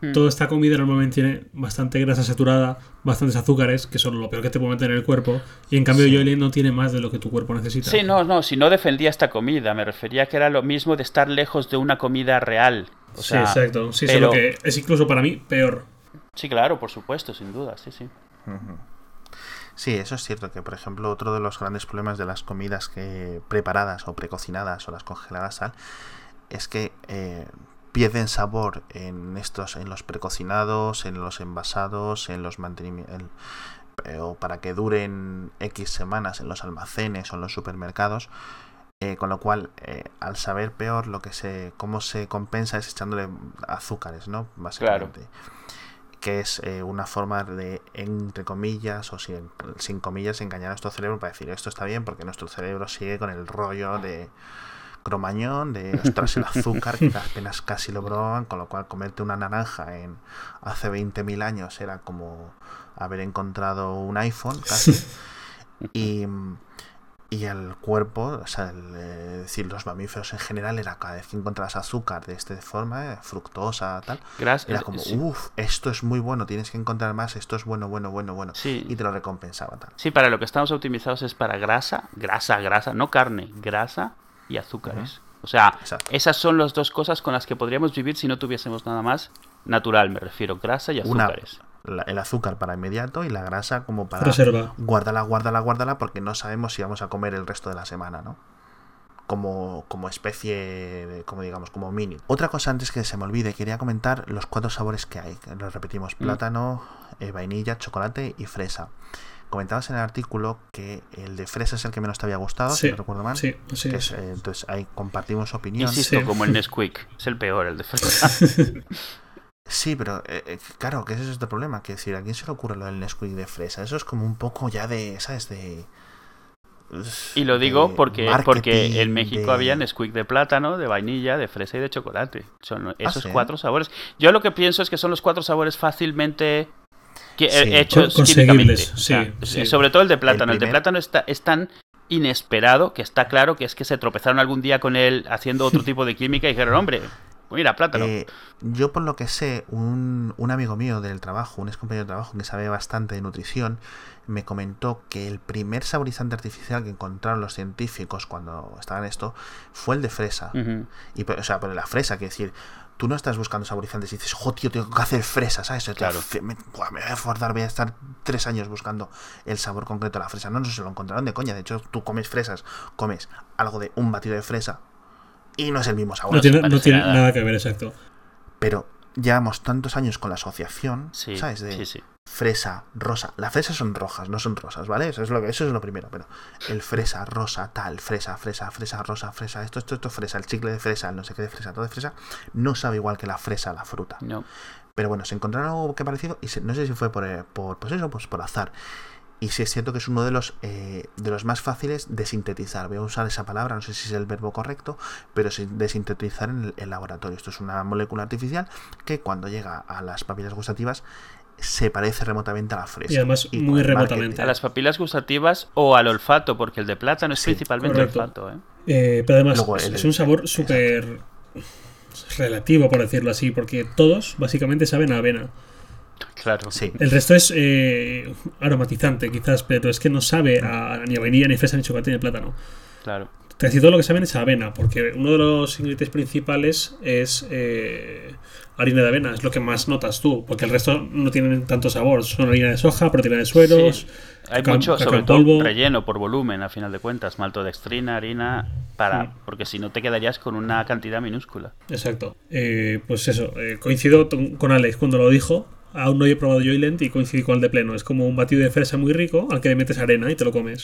Mm. Toda esta comida normalmente tiene bastante grasa saturada, bastantes azúcares, que son lo peor que te puede meter en el cuerpo. Y en cambio, Sí. No tiene más de lo que tu cuerpo necesita. Sí, no, no, si no defendía esta comida, me refería que era lo mismo de estar lejos de una comida real. O sí, exacto. Sí, pero- solo que es incluso para mí peor. Sí, claro, por supuesto, sin duda, sí, sí. Sí, eso es cierto que, por ejemplo, otro de los grandes problemas de las comidas que preparadas o precocinadas o las congeladas tal, es que eh, pierden sabor en estos, en los precocinados, en los envasados, en los mantenimientos, o para que duren X semanas en los almacenes o en los supermercados. eh, con lo cual, eh, al saber peor, lo que se, cómo se compensa es echándole azúcares, ¿no? Básicamente que es eh, una forma de, entre comillas, o sin, sin comillas, engañar a nuestro cerebro para decir esto está bien porque nuestro cerebro sigue con el rollo de cromañón, de ostras, el azúcar, que apenas casi lo proban, con lo cual comerte una naranja en hace 20.000 años era como haber encontrado un iPhone casi. Y, y el cuerpo, o sea, el, eh, decir, los mamíferos en general, era cada vez que encontrabas azúcar de esta forma, eh, fructosa, tal, era como, sí. uff, esto es muy bueno, tienes que encontrar más, esto es bueno, bueno, bueno, bueno. Sí. Y te lo recompensaba tal. Sí, para lo que estamos optimizados es para grasa, grasa, grasa, no carne, grasa y azúcares. O sea, Exacto. esas son las dos cosas con las que podríamos vivir si no tuviésemos nada más natural, me refiero, grasa y Una, azúcares. la- el azúcar para inmediato y la grasa como para Reserva. guárdala, guárdala, guárdala, porque no sabemos si vamos a comer el resto de la semana, ¿no? Como, como especie, de- como digamos, como mini. Otra cosa antes que se me olvide, quería comentar los cuatro sabores que hay. Los repetimos, Mm. plátano, eh, vainilla, chocolate y fresa. Comentabas en el artículo que el de fresa es el que menos te había gustado, si Sí, no recuerdo mal. sí, Que es. eh, entonces ahí compartimos opinión. Insisto, Sí. como el Nesquik, es el peor, el de fresa. Sí, pero eh, eh, claro, que ese es este problema. Que decir, ¿a quién se le ocurre lo del Nesquik de fresa? Eso es como un poco ya de, ¿sabes? De. Y lo digo porque, porque en México de- había Nesquik de plátano, de vainilla, de fresa y de chocolate. Son esos ¿sí? cuatro sabores. Yo lo que pienso es que son los cuatro sabores fácilmente que, Sí. eh, hechos Con- químicamente. conseguibles, O sea, sí, sí. Sobre todo el de plátano. El, de plátano está, es tan inesperado que está claro que es que se tropezaron algún día con él haciendo otro tipo de química y dijeron, hombre, mira, plátano. Eh, yo por lo que sé, un, un amigo mío del trabajo, un ex compañero de trabajo que sabe bastante de nutrición, me comentó que el primer saborizante artificial que encontraron los científicos cuando estaban en esto fue el de fresa. Y, o sea, pero la fresa, que decir, tú no estás buscando saborizantes y dices, jo, tío, tengo que hacer fresa, ¿sabes? Claro. Me, buah, me voy a esforzar, voy a estar tres años buscando el sabor concreto de la fresa. No, no se lo encontraron de coña. De hecho, tú comes fresas, comes algo de un batido de fresa y no es el mismo sabor. No tiene, no tiene nada. nada que ver, exacto. Pero llevamos tantos años con la asociación, Sí, ¿sabes? De sí, sí. Fresa, rosa. Las fresas son rojas, no son rosas, ¿vale? Eso es lo, que- eso es lo primero. Pero el fresa, rosa, tal, fresa, fresa, fresa, rosa, fresa, esto, esto, esto, fresa, el chicle de fresa, el no sé qué de fresa, todo de fresa, no sabe igual que la fresa, la fruta. No. Pero bueno, se encontraron algo que parecido y se- no sé si fue por, eh, por pues eso, pues por azar. y sí es cierto que es uno de los, eh, de los más fáciles de sintetizar. Voy a usar esa palabra, no sé si es el verbo correcto, pero de sintetizar en el, laboratorio. Esto es una molécula artificial que cuando llega a las papilas gustativas se parece remotamente a la fresa. Y además muy remotamente. A las papilas gustativas o al olfato, porque el de plátano es principalmente olfato. ¿eh? ¿eh? pero además es, un sabor súper relativo, por decirlo así, porque todos básicamente saben a avena. Claro. Sí. El resto es eh, aromatizante, quizás, pero es que no sabe a, ni a vainilla, ni fresa, ni chocolate, ni plátano. Claro. Casi todo lo que saben es avena, porque uno de los ingredientes principales es eh, harina de avena, es lo que más notas tú, porque el resto no tienen tanto sabor. Son harina de soja, proteína de sueros. Hay mucho, sobre todo relleno por volumen, a final de cuentas, maltodextrina, harina, para, porque si no te quedarías con una cantidad minúscula. Exacto. Eh, pues eso, coincido con Alex cuando lo dijo, aún no he probado Joylent y coincidí con el de pleno. Es como un batido de fresa muy rico al que le metes arena y te lo comes.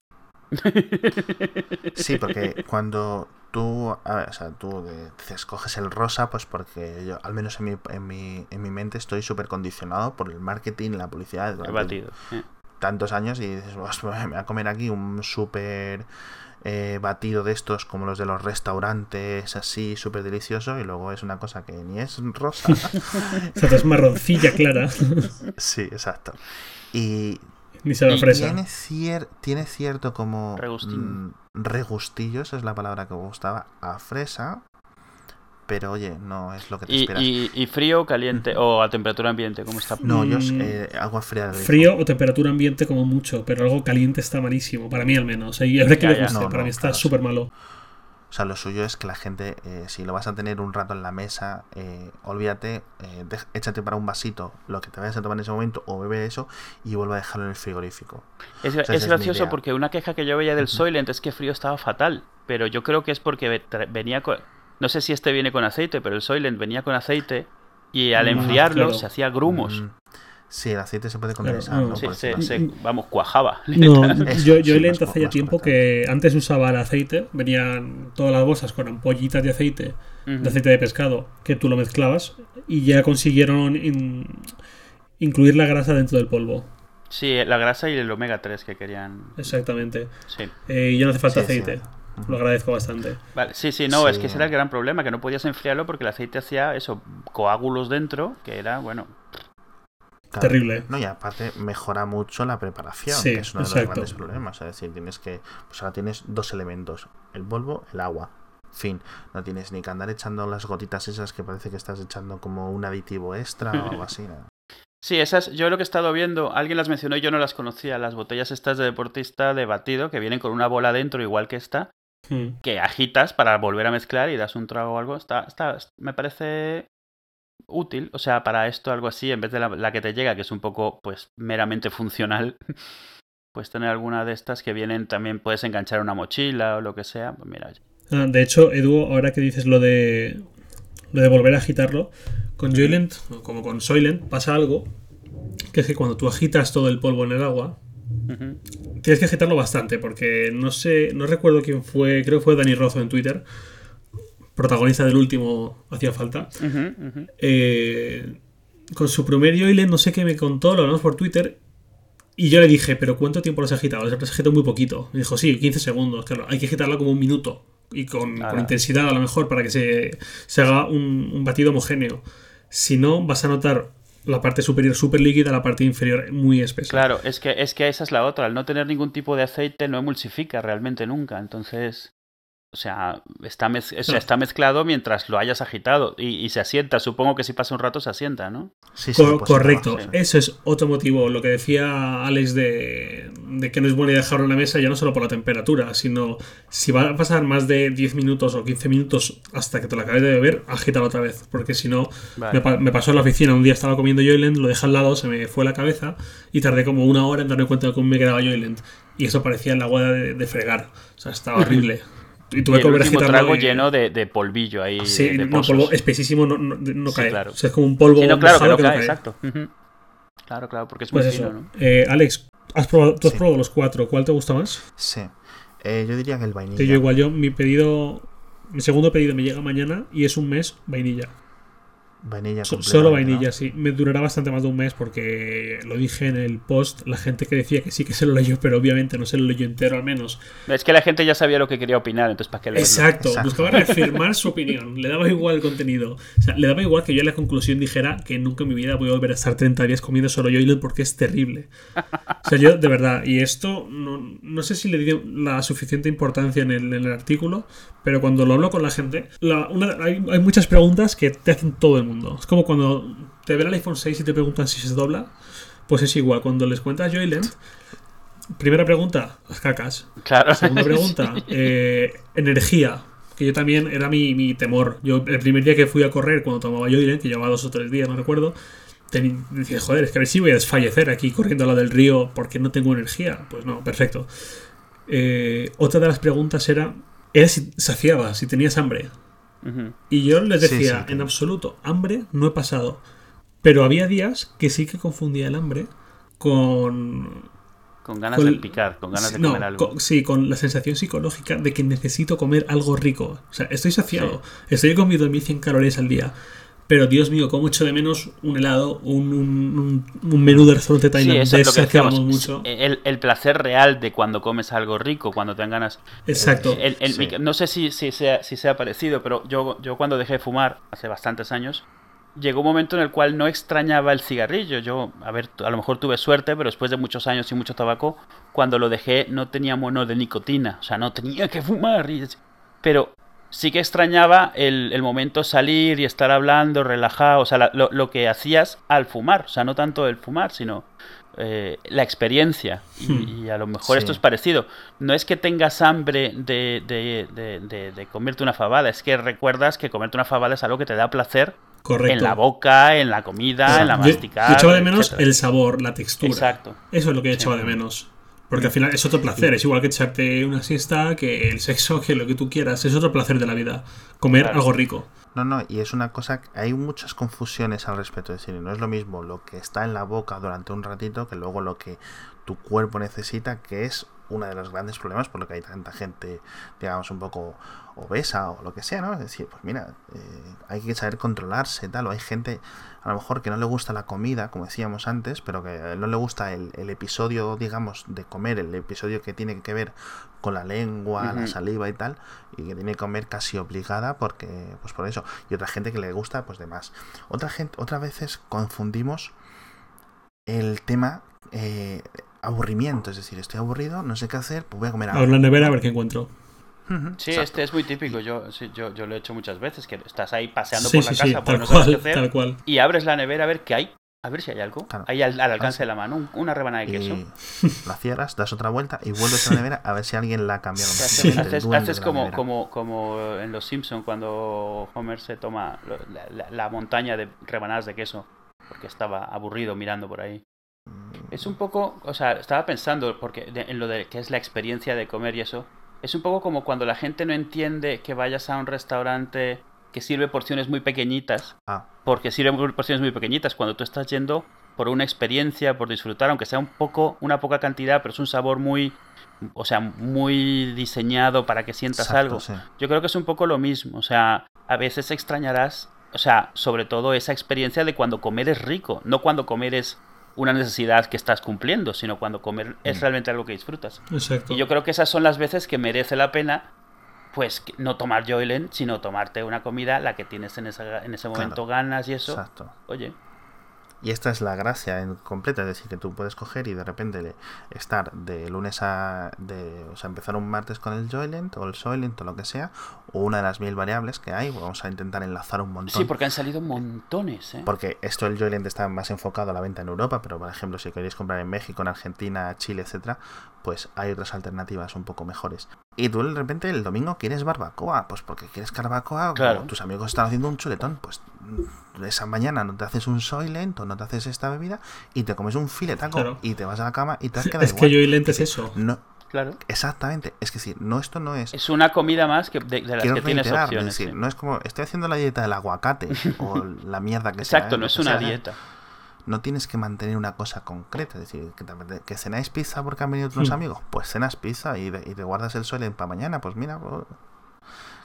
Sí, porque cuando tú, o sea, tú escoges el rosa, pues porque yo, al menos en mi, en mi, en mi mente, estoy súper condicionado por el marketing, la publicidad. El batido. Tantos años y dices, me voy a comer aquí un súper eh, batido de estos como los de los restaurantes, así, súper delicioso, y luego es una cosa que ni es rosa. o sea, es marroncilla clara. sí, exacto. Y, ni se fresa. Tiene, cier tiene cierto como regustillo. Regustillo, esa es la palabra que me gustaba, a fresa, pero oye, no es lo que te ¿Y, esperas. Y, frío o caliente o a temperatura ambiente? ¿Cómo está? No, yo mm. eh, agua fría. Frío o temperatura ambiente como mucho, pero algo caliente está malísimo, para mí al menos. Y habrá que le guste, para mí está súper malo. O sea, lo suyo es que la gente, eh, si lo vas a tener un rato en la mesa, eh, olvídate, échate para un vasito lo que te vayas a tomar en ese momento o bebe eso y vuelve a dejarlo en el frigorífico. Es, gracioso porque una queja que yo veía del Soylent es que frío estaba fatal, pero yo creo que es porque venía con no sé si este viene con aceite, pero el Soylent venía con aceite y al enfriarlo se hacía grumos. Mm. Sí, el aceite se puede condensar. ¿no? Sí, se, vamos, cuajaba. No, yo, yo he hace ya tiempo que antes usaba el aceite, venían todas las bolsas con ampollitas de aceite, de aceite de pescado, que tú lo mezclabas y ya consiguieron incluir la grasa dentro del polvo. Sí, la grasa y el omega 3 que querían. Exactamente. Sí. Eh, y ya no hace falta aceite. Lo agradezco bastante. Vale, sí, sí, no, es que ese era el gran problema, que no podías enfriarlo porque el aceite hacía eso, coágulos dentro, que era, bueno. Terrible. No, y aparte mejora mucho la preparación, que es uno de los grandes problemas. Es decir, tienes que. Pues ahora tienes dos elementos: el polvo, el agua. Fin. No tienes ni que andar echando las gotitas esas que parece que estás echando como un aditivo extra o algo así. Sí, esas, yo lo que he estado viendo, alguien las mencionó y yo no las conocía, las botellas estas de deportista de batido que vienen con una bola dentro igual que esta, Hmm. que agitas para volver a mezclar y das un trago o algo. Está, está, me parece útil, o sea, para esto algo así, en vez de la, que te llega, que es un poco, pues, meramente funcional, pues tener alguna de estas que vienen, también puedes enganchar una mochila o lo que sea, pues mira. Ah, de hecho, Edu, ahora que dices lo de, lo de volver a agitarlo, con Joylent, como con Soylent, pasa algo, que es que cuando tú agitas todo el polvo en el agua, Tienes que agitarlo bastante, porque no sé, no recuerdo quién fue, creo que fue Dani Rozo en Twitter, protagonista del último Hacía Falta. Eh, con su primer Joylen, no sé qué me contó, lo hablamos por Twitter, y yo le dije, ¿pero cuánto tiempo lo has agitado? Se agitado muy poquito. Me dijo, sí, 15 segundos. Claro, hay que agitarlo como un minuto y con, intensidad a lo mejor para que se, se haga un, un, batido homogéneo. Si no, vas a notar la parte superior súper líquida, la parte inferior muy espesa. Claro, es que, es que esa es la otra. Al no tener ningún tipo de aceite no emulsifica realmente nunca. Entonces, o sea, está, está mezclado mientras lo hayas agitado y, se asienta. Supongo que si pasa un rato se asienta, ¿no? Sí, sí, correcto. Eso es otro motivo. Lo que decía Alex de, que no es buena idea dejarlo en la mesa ya no solo por la temperatura, sino si va a pasar más de 10 minutos o 15 minutos hasta que te lo acabes de beber, agítalo otra vez. Porque si no, me, pasó en la oficina. Un día estaba comiendo Joyland, lo dejé al lado, se me fue la cabeza y tardé como una hora en darme cuenta de cómo me quedaba Joyland. Y eso parecía el agua de, de fregar. O sea, estaba horrible. Y tuve que volver a trago lleno de, de, polvillo ahí. Sí, de, no, polvo espesísimo no, no, cae. O sea, es como un polvo. Sí, no, claro, que no, cae, exacto. Claro, claro, porque es muy pues fino, ¿no? Eh, Alex, ¿has probado, tú has probado los cuatro. ¿Cuál te gusta más? Sí. Eh, yo diría que el vainilla. Sí, yo igual, yo, mi pedido. Mi segundo pedido me llega mañana y es un mes vainilla. Vainilla. So- solo vainilla, ¿no? sí. Me durará bastante más de un mes porque lo dije en el post. La gente que decía que sí que se lo leyó, pero obviamente no se lo leyó entero al menos. Es que la gente ya sabía lo que quería opinar, entonces ¿para qué leerlo? Exacto, Exacto. buscaba reafirmar su opinión. Le daba igual el contenido. O sea, le daba igual que yo en la conclusión dijera que nunca en mi vida voy a volver a estar 30 días comiendo solo Joyland porque es terrible. O sea, yo de verdad, y esto no, no sé si le di la suficiente importancia en el, en el artículo, pero cuando lo hablo con la gente, la- una- hay, hay muchas preguntas que te hacen todo el mundo. Es como cuando te ven el iPhone 6 y te preguntan si se dobla, pues es igual. Cuando les cuentas Joyland, primera pregunta, las cacas. Claro. Segunda pregunta, Sí. eh, energía, que yo también era mi, mi temor. Yo el primer día que fui a correr, cuando tomaba Joyland, que llevaba dos o tres días, no recuerdo, decía, joder, es que a ver si voy a desfallecer aquí corriendo a la del río porque no tengo energía. Pues no, perfecto. Eh, otra de las preguntas era, era si saciabas, si tenías hambre. Y yo les decía, sí, en sí. absoluto, hambre no he pasado. Pero había días que sí que confundía el hambre con Con ganas con- de picar, con ganas de no, comer algo. co- sí, con la sensación psicológica de que necesito comer algo rico. O sea, estoy saciado. Estoy comiendo 1100 calorías al día. Pero Dios mío, cómo echo de menos un helado, un, un, un- menú de restaurante Sí, tailandés eso es que decíamos. mucho. El, el placer real de cuando comes algo rico, cuando te dan ganas. Exacto. El- el- Sí. No sé si, si, sea, si sea parecido, pero yo, yo cuando dejé de fumar, hace bastantes años, llegó un momento en el cual no extrañaba el cigarrillo. Yo, a ver, a lo mejor tuve suerte, pero después de muchos años y mucho tabaco, cuando lo dejé no tenía mono de nicotina. O sea, no tenía que fumar. y- Pero sí que extrañaba el, el momento salir y estar hablando, relajado. O sea, la- lo, lo que hacías al fumar. O sea, no tanto el fumar, sino eh, la experiencia. Y, Hmm. y a lo mejor Sí. esto es parecido. No es que tengas hambre de, de, de, de- de comerte una fabada, es que recuerdas que comerte una fabada es algo que te da placer Correcto. en la boca, en la comida, en la Yo- masticada. Yo echaba de menos etcétera. el sabor, la textura. Exacto. Eso es lo que yo Sí. echaba de menos. Porque al final es otro placer. Es igual que echarte una siesta, que el sexo, que lo que tú quieras. Es otro placer de la vida. Comer Claro. algo rico. No, no, y es una cosa, hay muchas confusiones al respecto. Es decir, no es lo mismo lo que está en la boca durante un ratito que luego lo que tu cuerpo necesita, que es uno de los grandes problemas por lo que hay tanta gente, digamos, un poco obesa o lo que sea, ¿no? Es decir, pues mira, eh, hay que saber controlarse, tal, o hay gente a lo mejor que no le gusta la comida, como decíamos antes, pero que no le gusta el, el episodio, digamos, de comer, el episodio que tiene que ver con la lengua, la saliva y tal, y que tiene que comer casi obligada porque, pues por eso, y otra gente que le gusta, pues de más. Otra gente, otras veces confundimos el tema eh, aburrimiento, es decir, estoy aburrido, no sé qué hacer, pues voy a comer algo. Abro la nevera a ver qué encuentro. Sí, exacto. este es muy típico. Yo, sí, yo, yo lo he hecho muchas veces, que estás ahí paseando Sí, por la sí, casa tal no sabes qué cual, hacer tal cual. y abres la nevera a ver qué hay. A ver si hay algo. Claro. Ahí al, al alcance de la mano, un- una rebanada de queso. La cierras, das otra vuelta y vuelves a la nevera a ver si alguien la ha cambiado. Haces, haces- haces como, como, como en Los Simpson cuando Homer se toma la, la- la montaña de rebanadas de queso porque estaba aburrido mirando por ahí. Es un poco, o sea, estaba pensando porque de- en lo de que es la experiencia de comer y eso. Es un poco como cuando la gente no entiende que vayas a un restaurante que sirve porciones muy pequeñitas Ah, porque sirve porciones muy pequeñitas cuando tú estás yendo por una experiencia, por disfrutar, aunque sea un poco, una poca cantidad, pero es un sabor muy, o sea, muy diseñado para que sientas exacto, algo. sí. Yo creo que es un poco lo mismo, o sea, a veces extrañarás, o sea, sobre todo esa experiencia de cuando comer es rico, no cuando comer es una necesidad que estás cumpliendo, sino cuando comer es Mm. realmente algo que disfrutas. Exacto. Y yo creo que esas son las veces que merece la pena, pues, no tomar Joylen, sino tomarte una comida, la que tienes en, esa, en ese momento ganas y eso. Exacto. Oye, Y esta es la gracia en completa, es decir, que tú puedes coger y de repente estar de lunes a. De, o sea, empezar un martes con el Joylent o el Soylent o lo que sea, o una de las mil variables que hay, vamos a intentar enlazar un montón. sí, porque han salido montones, ¿eh? Porque esto el Joylent está más enfocado a la venta en Europa, pero por ejemplo, si queréis comprar en México, en Argentina, Chile, etcétera, pues hay otras alternativas un poco mejores. Y tú de repente el domingo quieres barbacoa, pues porque quieres barbacoa, Claro. o tus amigos están haciendo un chuletón, pues mm, esa mañana no te haces un Soylent o no te haces esta bebida y te comes un filetaco Claro. y te vas a la cama y te has quedado Es que igual. Joylent es eso. No, Claro. exactamente, es que sí, no esto no es Es una comida más que de, de las Quiero que tienes opciones. es decir, no es como estoy haciendo la dieta del aguacate o la mierda que sea. Exacto, ¿eh? no es que una sea, ¿eh? No tienes que mantener una cosa concreta. Es decir, que, te- que cenáis pizza porque han venido tus Hmm. amigos, pues cenas pizza y, de- y te guardas el sol para mañana. Pues mira, pues,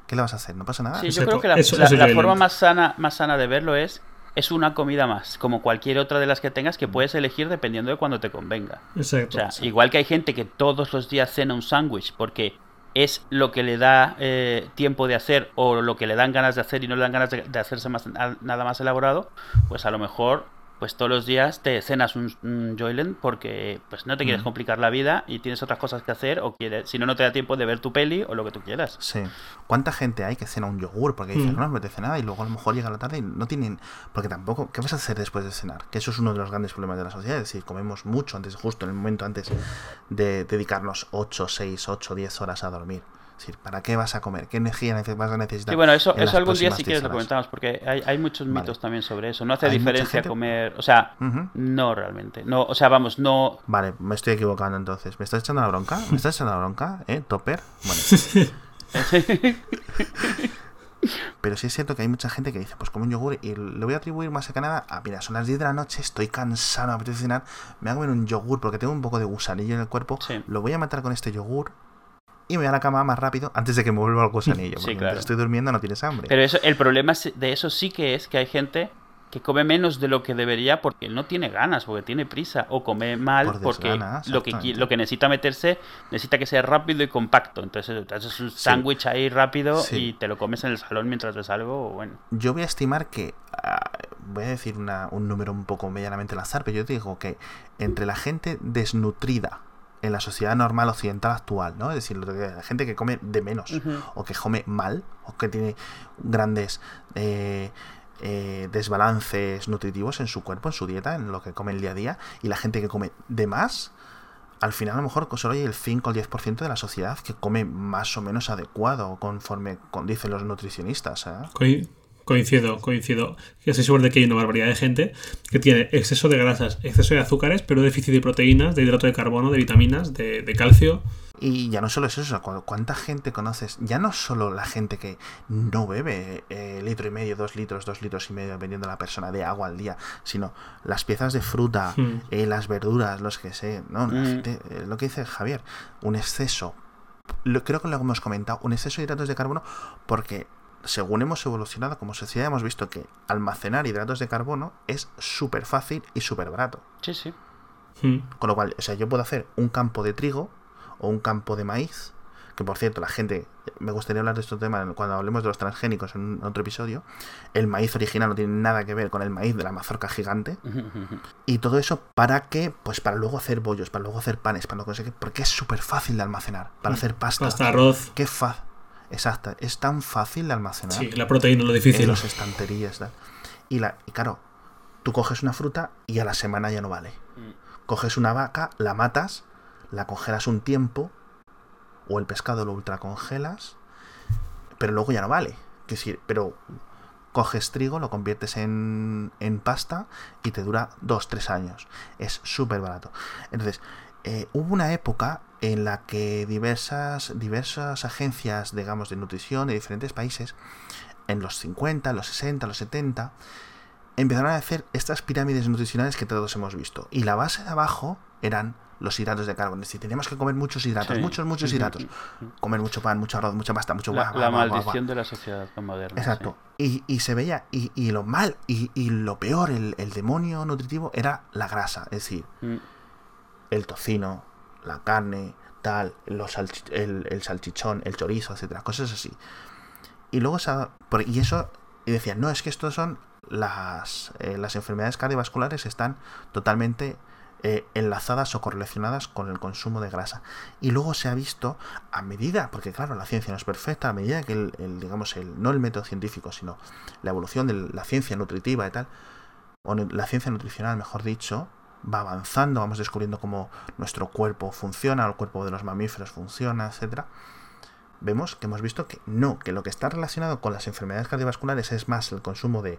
¿qué le vas a hacer? No pasa nada. Sí, yo Exacto. creo que la, Eso- la- eso es la Joylent. forma más sana, más sana de verlo es es una comida más, como cualquier otra de las que tengas que puedes elegir dependiendo de cuando te convenga. Exacto. O sea, igual que hay gente que todos los días cena un sándwich porque es lo que le da eh, tiempo de hacer o lo que le dan ganas de hacer y no le dan ganas de, de hacerse más, nada más elaborado, pues a lo mejor pues todos los días te cenas un, un Joyland porque pues no te quieres Mm. complicar la vida y tienes otras cosas que hacer o quieres, si no, no te da tiempo de ver tu peli o lo que tú quieras. Sí. ¿Cuánta gente hay que cena un yogur? Porque dices, Mm. no me apetece nada y luego a lo mejor llega la tarde y no tienen... Porque tampoco... ¿Qué vas a hacer después de cenar? Que eso es uno de los grandes problemas de la sociedad. Es decir, comemos mucho antes, justo en el momento antes de dedicarnos 8, 6, 8, 10 horas a dormir. Es decir, ¿para qué vas a comer? ¿Qué energía vas a necesitar? Sí, bueno, eso, eso algún día si quieres 10 lo comentamos porque hay, hay muchos Vale. mitos también sobre eso. No hace diferencia comer, o sea, no realmente. No, o sea, vamos, no Vale, me estoy equivocando entonces. ¿Me estás echando la bronca? ¿Me estás echando la bronca? ¿Eh? ¿Topper? Bueno. Pero sí es cierto que hay mucha gente que dice, pues como un yogur y le voy a atribuir más que nada a, mira, son las 10 de la noche, estoy cansado, me apetece cenar, me voy a comer un yogur porque tengo un poco de gusanillo en el cuerpo, Sí. lo voy a matar con este yogur y me voy a la cama más rápido antes de que me vuelva el gusanillo. Sí, porque claro. mientras estoy durmiendo no tienes hambre. Pero eso, el problema de eso sí que es que hay gente que come menos de lo que debería porque no tiene ganas, porque tiene prisa, o come mal Por porque lo que, lo que necesita meterse necesita que sea rápido y compacto. Entonces haces un Sí. sándwich ahí rápido Sí. y te lo comes en el salón mientras ves algo. Bueno, Yo voy a estimar que, ah, voy a decir una- un número un poco medianamente al azar, pero yo digo que entre la gente desnutrida en la sociedad normal occidental actual, ¿no? Es decir, la gente que come de menos, o que come mal, o que tiene grandes eh, eh, desbalances nutritivos en su cuerpo, en su dieta, en lo que come el día a día, y la gente que come de más, al final a lo mejor solo hay el 5 o el 10% de la sociedad que come más o menos adecuado, conforme con, dicen los nutricionistas. ¿eh? Coincido, coincido. Que estoy seguro de que hay una barbaridad de gente que tiene exceso de grasas, exceso de azúcares, pero déficit de proteínas, de hidrato de carbono, de vitaminas, de, de calcio. Y ya no solo es eso, cu- ¿cuánta gente conoces? Ya no solo la gente que no bebe eh, litro y medio, dos litros, dos litros y medio, dependiendo de la persona, de agua al día, sino las piezas de fruta, Hmm. eh, las verduras, los que sé, ¿no? La Mm. gente, eh, lo que dice Javier, un exceso, lo, creo que lo hemos comentado, un exceso de hidratos de carbono, porque según hemos evolucionado como sociedad hemos visto que almacenar hidratos de carbono es súper fácil y súper barato. sí, sí. Hmm. Con lo cual, o sea, yo puedo hacer un campo de trigo o un campo de maíz, que por cierto, la gente, me gustaría hablar de este tema cuando hablemos de los transgénicos en otro episodio. El maíz original no tiene nada que ver con el maíz de la mazorca gigante. Y todo eso para que, pues para luego hacer bollos, para luego hacer panes, para no conseguir, porque es súper fácil de almacenar, para hacer pasta. Hasta arroz. Qué fácil. Exacto, es tan fácil de almacenar Sí, la proteína es lo en difícil. las estanterías. tal. Y, la, y claro, tú coges una fruta y a la semana ya no vale. Coges una vaca, la matas, la congelas un tiempo, o el pescado lo ultracongelas, pero luego ya no vale. Es decir, pero coges trigo, lo conviertes en, en pasta y te dura 2-3 años. Es súper barato. Entonces, eh, hubo una época en la que diversas, diversas agencias, digamos, de nutrición de diferentes países, en los 50, los 60, los 70, empezaron a hacer estas pirámides nutricionales que todos hemos visto. Y la base de abajo eran los hidratos de carbono. Es decir, teníamos que comer muchos hidratos, Sí. muchos, muchos hidratos. Comer mucho pan, mucho arroz, mucha pasta, mucho La, guau, la guau, maldición guau. de la sociedad moderna. Exacto. Y, y se veía, y, y lo mal, y, y lo peor, el, el demonio nutritivo era la grasa. Es decir. Mm. el tocino, la carne, tal, los salchi- el, el salchichón, el chorizo, etcétera, cosas así. Y luego y eso y decían, no, es que estos son las, eh, las enfermedades cardiovasculares están totalmente eh, enlazadas o correlacionadas con el consumo de grasa. Y luego se ha visto a medida, porque claro, la ciencia no es perfecta, a medida que el, el, digamos, el, no el método científico, sino la evolución de la ciencia nutritiva y tal, o la ciencia nutricional, mejor dicho, va avanzando, vamos descubriendo cómo nuestro cuerpo funciona, el cuerpo de los mamíferos funciona, etcétera. Vemos que hemos visto que no, que lo que está relacionado con las enfermedades cardiovasculares es más el consumo de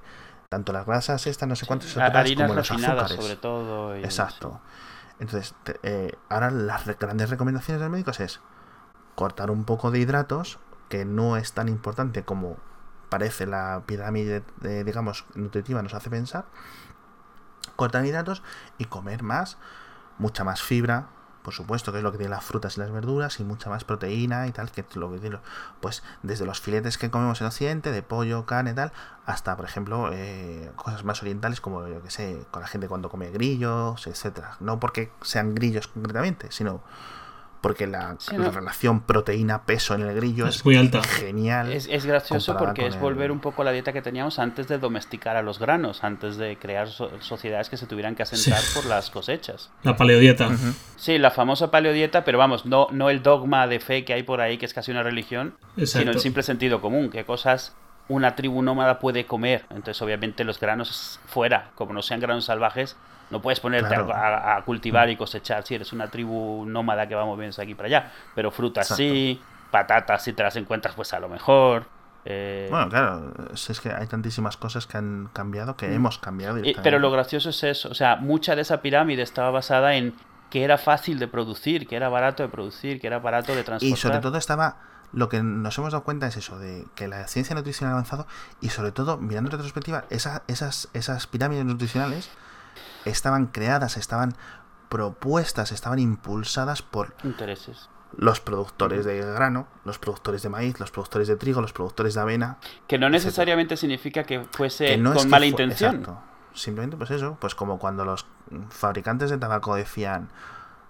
tanto las grasas estas, no sé cuántas, otras, Harinas como los azúcares. sobre todo. y- Exacto. Entonces, te- eh, ahora las grandes recomendaciones de los médicos es cortar un poco de hidratos, que no es tan importante como parece la pirámide, eh, digamos, nutritiva nos hace pensar. Cortar hidratos y comer más, mucha más fibra, por supuesto, que es lo que tienen las frutas y las verduras, y mucha más proteína y tal, que lo que tiene, pues desde los filetes que comemos en Occidente, de pollo, carne y tal, hasta, por ejemplo, eh, cosas más orientales como, yo que sé, con la gente cuando come grillos, etcétera. No porque sean grillos concretamente, sino porque la, Sí, la no. relación proteína-peso en el grillo Es es, muy alta. genial. Es, es gracioso porque es el- volver un poco a la dieta que teníamos antes de domesticar a los granos, antes de crear so- sociedades que se tuvieran que asentar por las cosechas. La paleodieta. Ujú. Sí, la famosa paleodieta, pero vamos, no, no el dogma de fe que hay por ahí, que es casi una religión, sino el simple sentido común, qué cosas una tribu nómada puede comer. Entonces, obviamente, los granos fuera, como no sean granos salvajes, no puedes ponerte Claro. a, a cultivar y cosechar si eres una tribu nómada que va moviéndose aquí para allá. Pero frutas sí, patatas si te las encuentras, pues a lo mejor. eh, Bueno, claro, es que hay tantísimas cosas que han cambiado que hemos cambiado. y- pero lo gracioso es eso, o sea, mucha de esa pirámide estaba basada en que era fácil de producir, que era barato de producir, que era barato de transportar. Y sobre todo estaba. Lo que nos hemos dado cuenta es eso, de que la ciencia nutricional ha avanzado y sobre todo, mirando en retrospectiva, esa- esas, esas pirámides nutricionales estaban creadas, estaban propuestas, estaban impulsadas por intereses. los productores de grano, los productores de maíz, los productores de trigo, los productores de avena. Que no etcétera. necesariamente significa que fuese que no con es que mala intención. exacto. Simplemente pues eso, pues como cuando los fabricantes de tabaco decían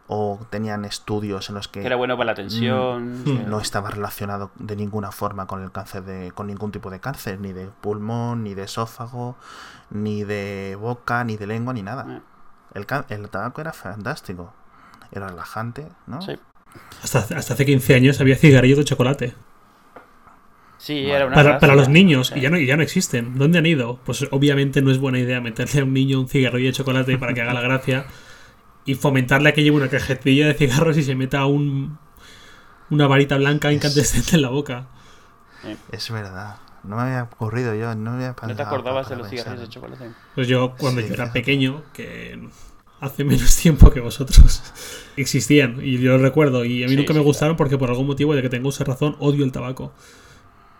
o tenían estudios en los que Que era bueno para la tensión. Mm. no estaba relacionado de ninguna forma con el cáncer de con ningún tipo de cáncer ni de pulmón ni de esófago ni de boca ni de lengua ni nada Eh, el, tabaco era fantástico era relajante no Sí, Hasta, hasta hace 15 años había cigarrillos de chocolate. sí Bueno. era una Para, los niños. sí. Y ya, no, y ya no existen. ¿Dónde han ido? Pues obviamente no es buena idea meterle a un niño un cigarrillo de chocolate para que haga la gracia. Y fomentarle a que lleve una cajetilla de cigarros y se meta un, una varita blanca incandescente en la boca. es verdad no me había ocurrido yo no me había ¿No te acordabas de para los pensar cigarrillos de chocolate? Pues yo, cuando Sí, yo era pequeño, que hace menos tiempo que vosotros, existían. Y yo lo recuerdo. Y a mí Sí, nunca sí, me gustaron porque por algún motivo, de que tengo esa razón, odio el tabaco.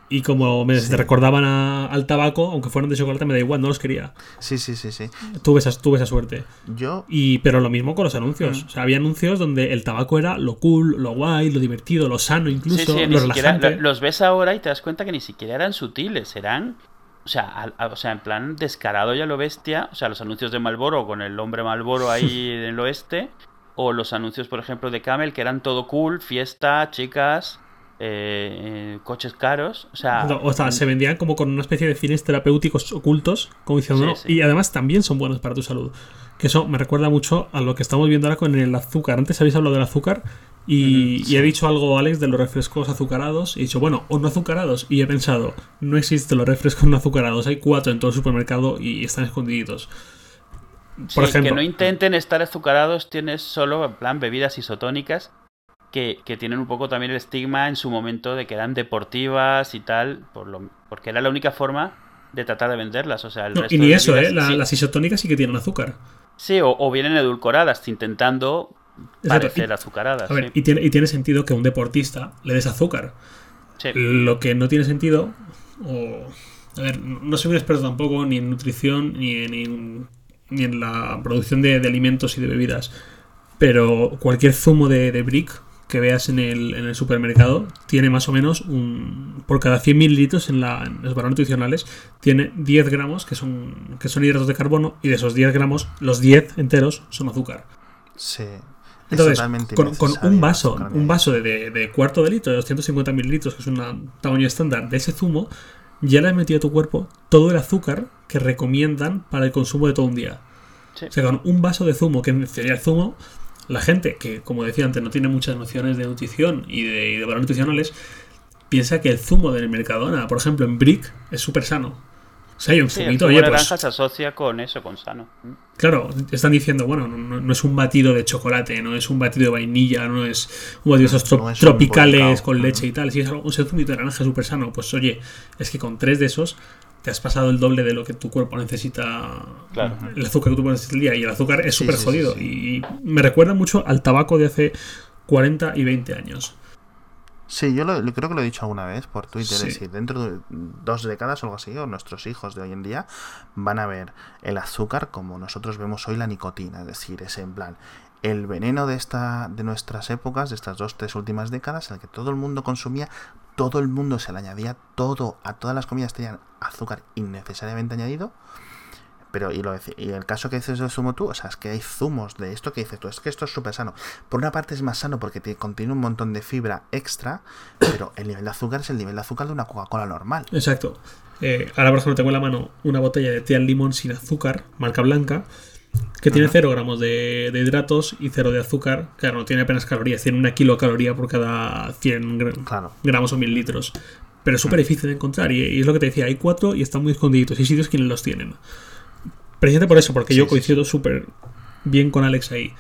Y como me Sí. recordaban a- al tabaco, aunque fueran de chocolate, me da igual, no los quería. sí sí sí sí Tuve esa, tuve esa suerte. yo Y, pero lo mismo con los anuncios. Mm. O sea, había anuncios donde el tabaco era lo cool, lo guay, lo divertido, lo sano incluso, sí, sí, ni lo siquiera, relajante. lo- los ves ahora y te das cuenta que ni siquiera eran sutiles, eran, o sea, a- o sea, en plan descarado ya lo bestia, o sea, los anuncios de Malboro con el hombre Malboro ahí en el oeste, o los anuncios, por ejemplo, de Camel, que eran todo cool, fiesta, chicas, eh, coches caros, o sea, No, o sea, se vendían como con una especie de fines terapéuticos ocultos, como diciendo, Sí, "No", sí. y además también son buenos para tu salud. Que eso me recuerda mucho a lo que estamos viendo ahora con el azúcar. Antes habéis hablado del azúcar y, he dicho algo, Alex, de los refrescos azucarados. Y he dicho, bueno, o no azucarados. Y he pensado, no existen los refrescos no azucarados. Hay cuatro en todo el supermercado y están escondiditos. Por ejemplo, que no intenten estar azucarados, tienes solo, en plan, bebidas isotónicas que, que tienen un poco también el estigma en su momento de que eran deportivas y tal, por lo, porque era la única forma de tratar de venderlas. O sea, el no, resto y ni de eso, bebidas ¿eh? La- sí, Las isotónicas sí que tienen azúcar. sí, o, o vienen edulcoradas, intentando Exacto, parecer y- azucaradas. A ver, sí. y tiene, y tiene sentido que a un deportista le des azúcar. Sí. Lo que no tiene sentido, o... A ver, no soy un experto tampoco ni en nutrición ni en, ni en- ni en la producción de, de alimentos y de bebidas, pero cualquier zumo de, de brick que veas en el, en el supermercado tiene más o menos un... Por cada 100 mililitros en, la, en los valores nutricionales tiene 10 gramos que son, que son hidratos de carbono y de esos 10 gramos, los 10 enteros son azúcar. sí es Entonces, totalmente con, con un vaso, un vaso de, de- de cuarto de litro, de 250 mililitros, que es un tamaño estándar de ese zumo, ya le has metido a tu cuerpo todo el azúcar que recomiendan para el consumo de todo un día. Sí. O sea, con un vaso de zumo, que sería el zumo, la gente que, como decía antes, no tiene muchas nociones de nutrición y de, y de valores nutricionales, piensa que el zumo del Mercadona, por ejemplo, en Brick, es súper sano. O sea, hay un Sí, el zumito, zumo oye, de pues naranja se asocia con eso, con sano. Claro, están diciendo, bueno, no, es un batido de chocolate, no es un batido de vainilla, no es un batido de esos tro- No es un tropicales con leche y tal. Si es algo, un zumito de naranja súper sano, pues oye, es que con tres de esos te has pasado el doble de lo que tu cuerpo necesita. Claro. El azúcar que tu cuerpo necesita el día. Y el azúcar es súper sí, sí, jodido. sí. Y me recuerda mucho al tabaco de hace 40 y 20 años. Sí, yo lo- creo que lo he dicho alguna vez por Twitter. Sí. Es decir, dentro de dos décadas o algo así, o nuestros hijos de hoy en día van a ver el azúcar como nosotros vemos hoy la nicotina. Es decir, es en plan, el veneno de esta de nuestras épocas, de estas dos, tres últimas décadas, en el que todo el mundo consumía, todo el mundo se le añadía todo, a todas las comidas tenían azúcar innecesariamente añadido. Pero, y, lo, y el caso que dices de zumo tú, o sea, es que hay zumos de esto que dices tú, es que esto es súper sano. Por una parte es más sano porque contiene un montón de fibra extra, pero el nivel de azúcar es el nivel de azúcar de una Coca-Cola normal. Exacto. Eh, ahora, por ejemplo, tengo en la mano una botella de té al limón sin azúcar, marca blanca, que tiene 0 gramos de, hidratos y 0 de azúcar. Claro, no tiene apenas calorías, tiene una kilocaloría por cada 100 gramos o mililitros. Pero es súper difícil de encontrar y, es lo que te decía, hay cuatro y están muy escondiditos. Hay sitios quienes los tienen. Precisamente por eso, porque yo coincido súper bien con Alex ahí.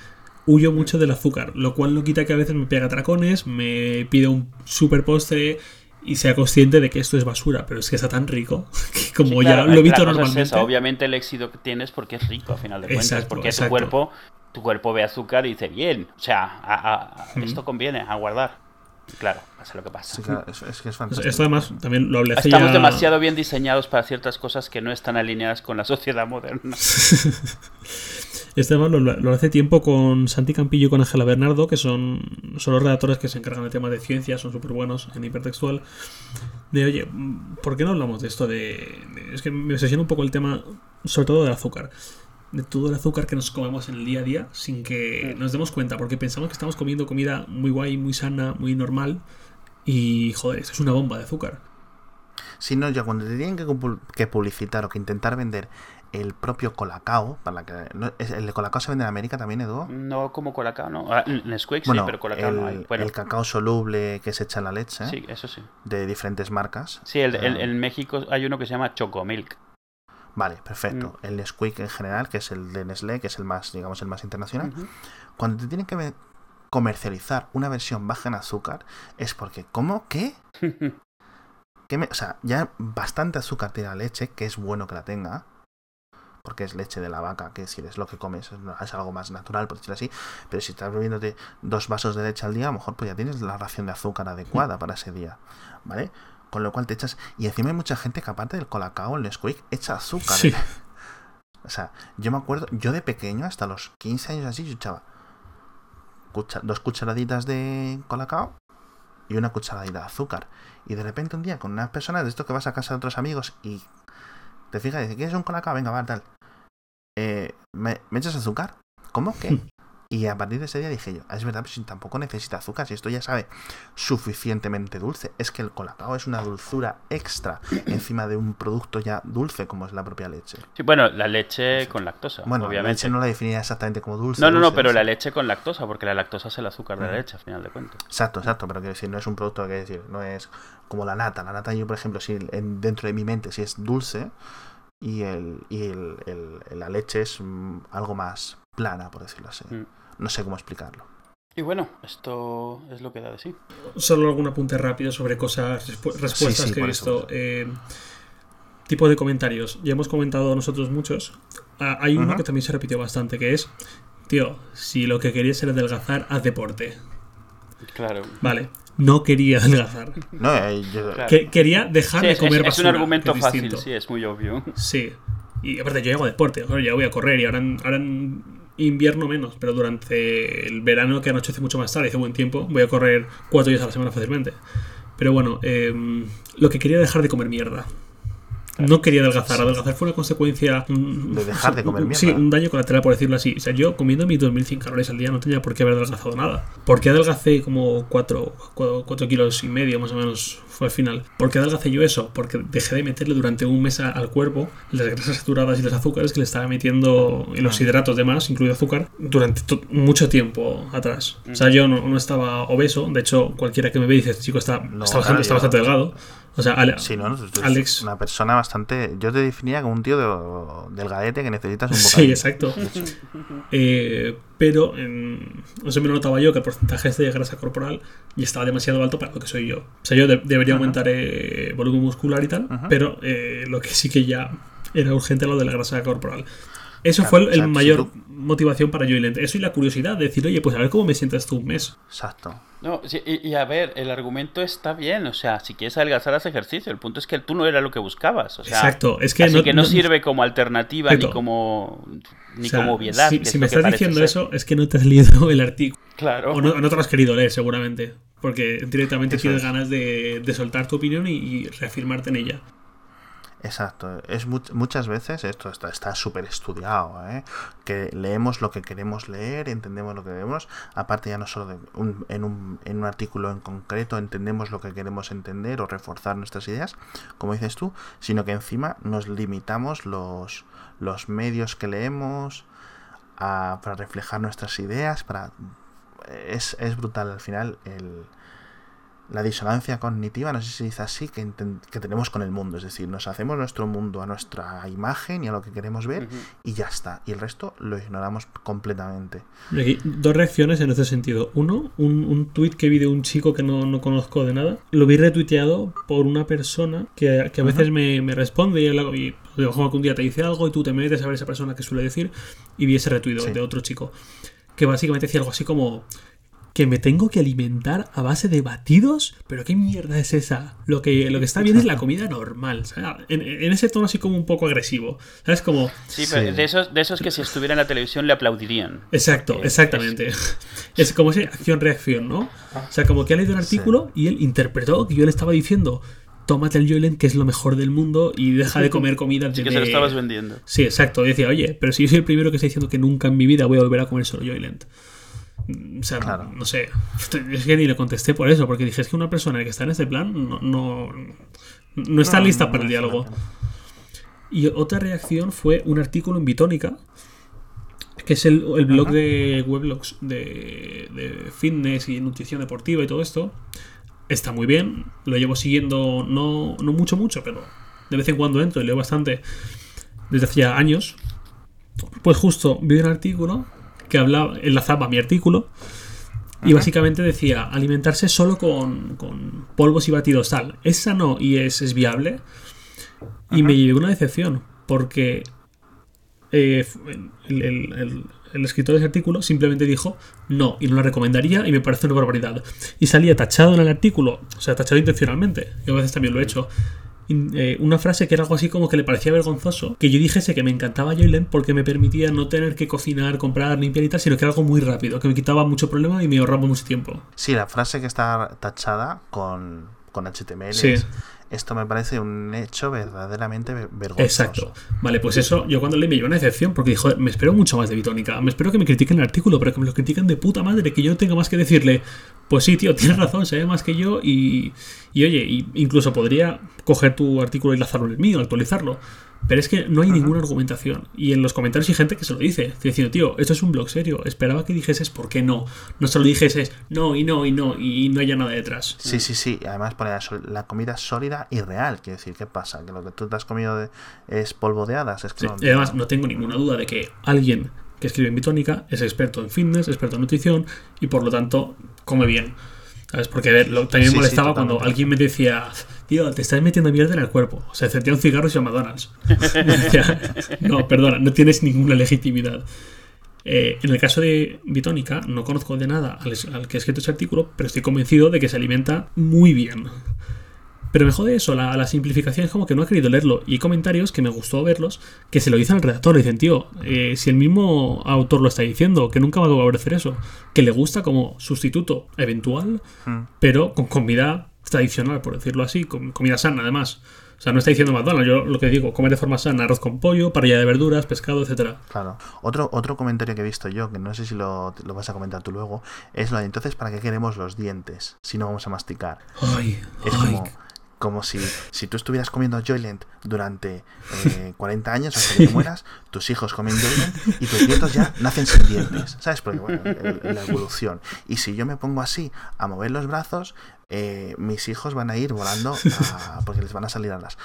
Huyo mucho del azúcar, lo cual no quita que a veces me pega tracones, me pide un super postre y sea consciente de que esto es basura, pero es que está tan rico que como ya lo evito normalmente. Obviamente el éxito que tienes porque es rico a final de cuentas, porque tu cuerpo tu cuerpo ve azúcar y dice bien, o sea, esto conviene a guardar. Claro, pasa lo que pasa. es, que es fantástico. Esto además también lo hablé Estamos demasiado bien diseñados para ciertas cosas que no están alineadas con la sociedad moderna. Este además lo, hace tiempo con Santi Campillo y con Ángela Bernardo, que son, son los redactores que se encargan de temas de ciencia, son súper buenos en hipertextual. De oye, ¿por qué no hablamos de esto? De, es que me obsesiona un poco el tema, sobre todo del azúcar. De todo el azúcar que nos comemos en el día a día sin que nos demos cuenta, porque pensamos que estamos comiendo comida muy guay, muy sana, muy normal. Y joder, esto es una bomba de azúcar. Si no, ya cuando te tienen que publicitar o que intentar vender el propio Colacao, para que el de Colacao se vende en América también, Edu. No como Colacao, no. Ah, Nesquik sí, pero Colacao no hay. El cacao soluble que se echa en la leche. Sí, eso sí. De diferentes marcas. Sí, el, en México hay uno que se llama Chocomilk. Vale, perfecto. Mm. El Nesquik en general, que es el de Nestlé, que es el más, digamos, el más internacional. Cuando te tienen que comercializar una versión baja en azúcar, es porque, ¿cómo? ¿Qué? ¿Qué me... o sea, ya bastante azúcar tiene la leche, que es bueno que la tenga porque es leche de la vaca, que si es lo que comes, es algo más natural, por decirlo así. Pero si estás bebiéndote dos vasos de leche al día, a lo mejor pues ya tienes la ración de azúcar adecuada para ese día, ¿vale? Con lo cual te echas. Y encima hay mucha gente que aparte del colacao, el Nesquik, echa azúcar. Sí. O sea, yo me acuerdo, yo de pequeño, hasta los 15 años así, yo echaba dos cucharaditas de colacao y una cucharadita de azúcar. Y de repente un día con unas personas de esto que vas a casa de otros amigos y te fijas y dices, ¿quieres un colacao? Venga, va, tal eh, ¿me, echas azúcar? ¿Cómo que? Y a partir de ese día dije yo, ah, es verdad, si tampoco necesita azúcar, si esto ya sabe suficientemente dulce. Es que el colacao es una dulzura extra encima de un producto ya dulce como es la propia leche. Sí, bueno, la leche con lactosa. Bueno, obviamente. la leche no la definía exactamente como dulce. No, no, no, pero la leche con lactosa, porque la lactosa es el azúcar de la leche, al final de cuentas. Exacto, exacto, pero quiero decir, no es un producto que decir, no es como la nata. La nata, yo, por ejemplo, si dentro de mi mente, si es dulce, y, el, y el, la leche es mm, algo más plana, por decirlo así. Mm. No sé cómo explicarlo. Y bueno, esto es lo que da de sí. Solo algún apunte rápido sobre cosas, respuestas que he visto. Eh, tipo de comentarios. Ya hemos comentado nosotros muchos. Ah, hay uno que también se repitió bastante, que es, tío, si lo que querías era adelgazar, haz deporte. Claro. Vale no quería adelgazar. No, eh, que, quería dejar de comer es, Es un argumento fácil, sí, es muy obvio. Sí. Y aparte, yo hago deporte, ya voy a correr y ahora en, invierno menos, pero durante el verano que anochece mucho más tarde, hace buen tiempo, voy a correr cuatro días a la semana fácilmente. Pero bueno, em, lo que quería dejar de comer mierda. No quería adelgazar. Adelgazar fue una consecuencia. de dejar de comer mierda. Sí, un daño colateral, por decirlo así. O sea, yo comiendo mis 2100 calorías al día no tenía por qué haber adelgazado nada. ¿Por qué adelgacé como 4, 4, kilos y medio más o menos? Fue al final. ¿Por qué adelgacé yo eso? Porque dejé de meterle durante un mes al cuerpo las grasas saturadas y los azúcares que le estaba metiendo y los hidratos de más, incluido azúcar, durante mucho tiempo atrás. O sea, yo no, estaba obeso. De hecho, cualquiera que me ve dice, chico, está, está, bastante, está bastante delgado. O sea, Alex. Una persona bastante. Yo te definía como un tío de, delgadete que necesitas un bocadillo. Sí, exacto. eh, pero en, no sé, me notaba yo que el porcentaje de grasa corporal ya estaba demasiado alto para lo que soy yo. O sea, yo debería aumentar eh, volumen muscular y tal, pero eh, lo que sí que ya era urgente lo de la grasa corporal. Eso Claro, fue el, o sea, el si mayor tú- motivación para Joylent. Eso y la curiosidad de decir, oye, pues a ver cómo me sientas tú un mes. Exacto. No, sí, y, y a ver, el argumento está bien, o sea, si quieres adelgazar, haz ejercicio. El punto es que tú no era lo que buscabas, o sea, Exacto, es que así no- que no, no- sierve como alternativa ni como ni O sea, como obviedad. Si, que si me estás diciendo ser. eso, es que no te has leído el artículo. claro. O no, no te lo has querido leer, seguramente. Porque directamente Eso tienes es. ganas de, de soltar tu opinión y, y reafirmarte en ella. Exacto, es much- muchas veces esto está súper estudiado, ¿eh? que leemos lo que queremos leer, entendemos lo que queremos, aparte ya no solo de un- en, un, en un artículo en concreto entendemos lo que queremos entender o reforzar nuestras ideas, como dices tú, sino que encima nos limitamos los, los medios que leemos a- para reflejar nuestras ideas, para es, es brutal al final el, la disonancia cognitiva, no sé si se dice así, que, que tenemos con el mundo. Es decir, nos hacemos nuestro mundo a nuestra imagen y a lo que queremos ver y ya está. Y el resto lo ignoramos completamente. Aquí, dos reacciones en este sentido. Uno, un, un tuit que vi de un chico que no, no conozco de nada. Lo vi retuiteado por una persona que, que a veces me, me responde y, habla- y lo mejor que un día te dice algo y tú te metes a ver esa persona que suele decir y vi ese retuito Sí. de otro chico. Que básicamente decía algo así como que me tengo que alimentar a base de batidos, pero qué mierda es esa. Lo que, lo que está bien es la comida normal, ¿sabes? En, en ese tono así como un poco agresivo, ¿sabes? Como, Sí, pero Sí. de esos, de esos que si estuviera en la televisión le aplaudirían. Exacto, Porque exactamente. Es como ese acción-reacción, ¿no? O sea, como que ha leído un artículo y él interpretó que yo le estaba diciendo, tómate el Joyland, que es lo mejor del mundo, y deja de comer comida Sí que se lo estabas vendiendo. Sí, exacto. Y decía, oye, pero si yo soy el primero que está diciendo que nunca en mi vida voy a volver a comer solo Joyland. O sea, Claro. no sé. Es que ni le contesté por eso, porque dije, es que una persona que está en este plan no, no, no está No, lista no para el diálogo. Y otra reacción fue un artículo en Bitónica, que es el, el blog Ajá. de weblogs de, de fitness y nutrición deportiva y todo esto. Está muy bien, lo llevo siguiendo no, no mucho, mucho, pero de vez en cuando entro y leo bastante desde hace ya años. Pues justo vi un artículo que hablaba, enlazaba mi artículo y Ajá. básicamente decía alimentarse solo con, con polvos y batidos tal. Es sano y es, es viable. Y me llevé una decepción porque eh, el, el- el- el escritor de ese artículo simplemente dijo no y no la recomendaría y me parece una barbaridad. Y salía tachado en el artículo, o sea, tachado intencionalmente. Yo a veces también lo he hecho. Eh, una frase que era algo así como que le parecía vergonzoso que yo dijese que me encantaba Joyland porque me permitía no tener que cocinar, comprar, limpiar y tal, sino que era algo muy rápido, que me quitaba mucho problema y me ahorraba mucho tiempo. Sí, la frase que está tachada con, con HTML. Sí. es, Esto me parece un hecho verdaderamente ver- vergonzoso. Exacto. Vale, pues eso, yo cuando leí me llevé una decepción porque dije, me espero mucho más de Bitónica. Me espero que me critiquen el artículo, pero que me lo critiquen de puta madre, que yo no tenga más que decirle, pues sí, tío, tienes razón, sabe más que yo y, y oye, incluso podría coger tu artículo y lanzarlo en el mío, actualizarlo. Pero es que no hay ninguna argumentación. Y en los comentarios hay gente que se lo dice, diciendo, tío, esto es un blog serio. Esperaba que dijeses por qué no. No solo dijeses no y no y no y no haya nada detrás. Sí, sí, sí. Además pone la, comida sólida y real. Quiero decir, ¿qué pasa? ¿Que lo que tú te has comido de- es polvo de hadas? Es que Sí, y además no tengo ninguna duda de que alguien que escribe en Bitónica es experto en fitness, experto en nutrición y por lo tanto come bien. ¿Sabes? Porque a ver, lo- también sí, molestaba cuando alguien me decía, tío, te estás metiendo mierda en el cuerpo. O sea, encendía un cigarro y se llama McDonald's. Decía, no, perdona, no tienes ninguna legitimidad. Eh, en el caso de Bitónica, no conozco de nada al, al que ha escrito ese artículo, pero estoy convencido de que se alimenta muy bien. Pero me jode eso, la, la simplificación es como que no he querido leerlo. Y hay comentarios que me gustó verlos que se lo dicen al redactor. Le dicen, tío, eh, si el mismo autor lo está diciendo, que nunca va a favorecer eso, que le gusta como sustituto eventual, Mm. pero con comida tradicional, por decirlo así, con comida sana además. O sea, no está diciendo McDonald's, yo lo que digo, comer de forma sana, arroz con pollo, parrilla de verduras, pescado, etcétera. Claro. Otro, otro comentario que he visto yo, que no sé si lo, lo vas a comentar tú luego, es lo de entonces, ¿para qué queremos los dientes si no vamos a masticar? Ay, Es ay, como, como si, si tú estuvieras comiendo Joyland durante eh, 40 años hasta que te mueras, tus hijos comen Joyland y tus nietos ya nacen sin dientes, ¿sabes? Porque, bueno, el- la evolución. Y si yo me pongo así a mover los brazos, eh, mis hijos van a ir volando porque les van a salir alas.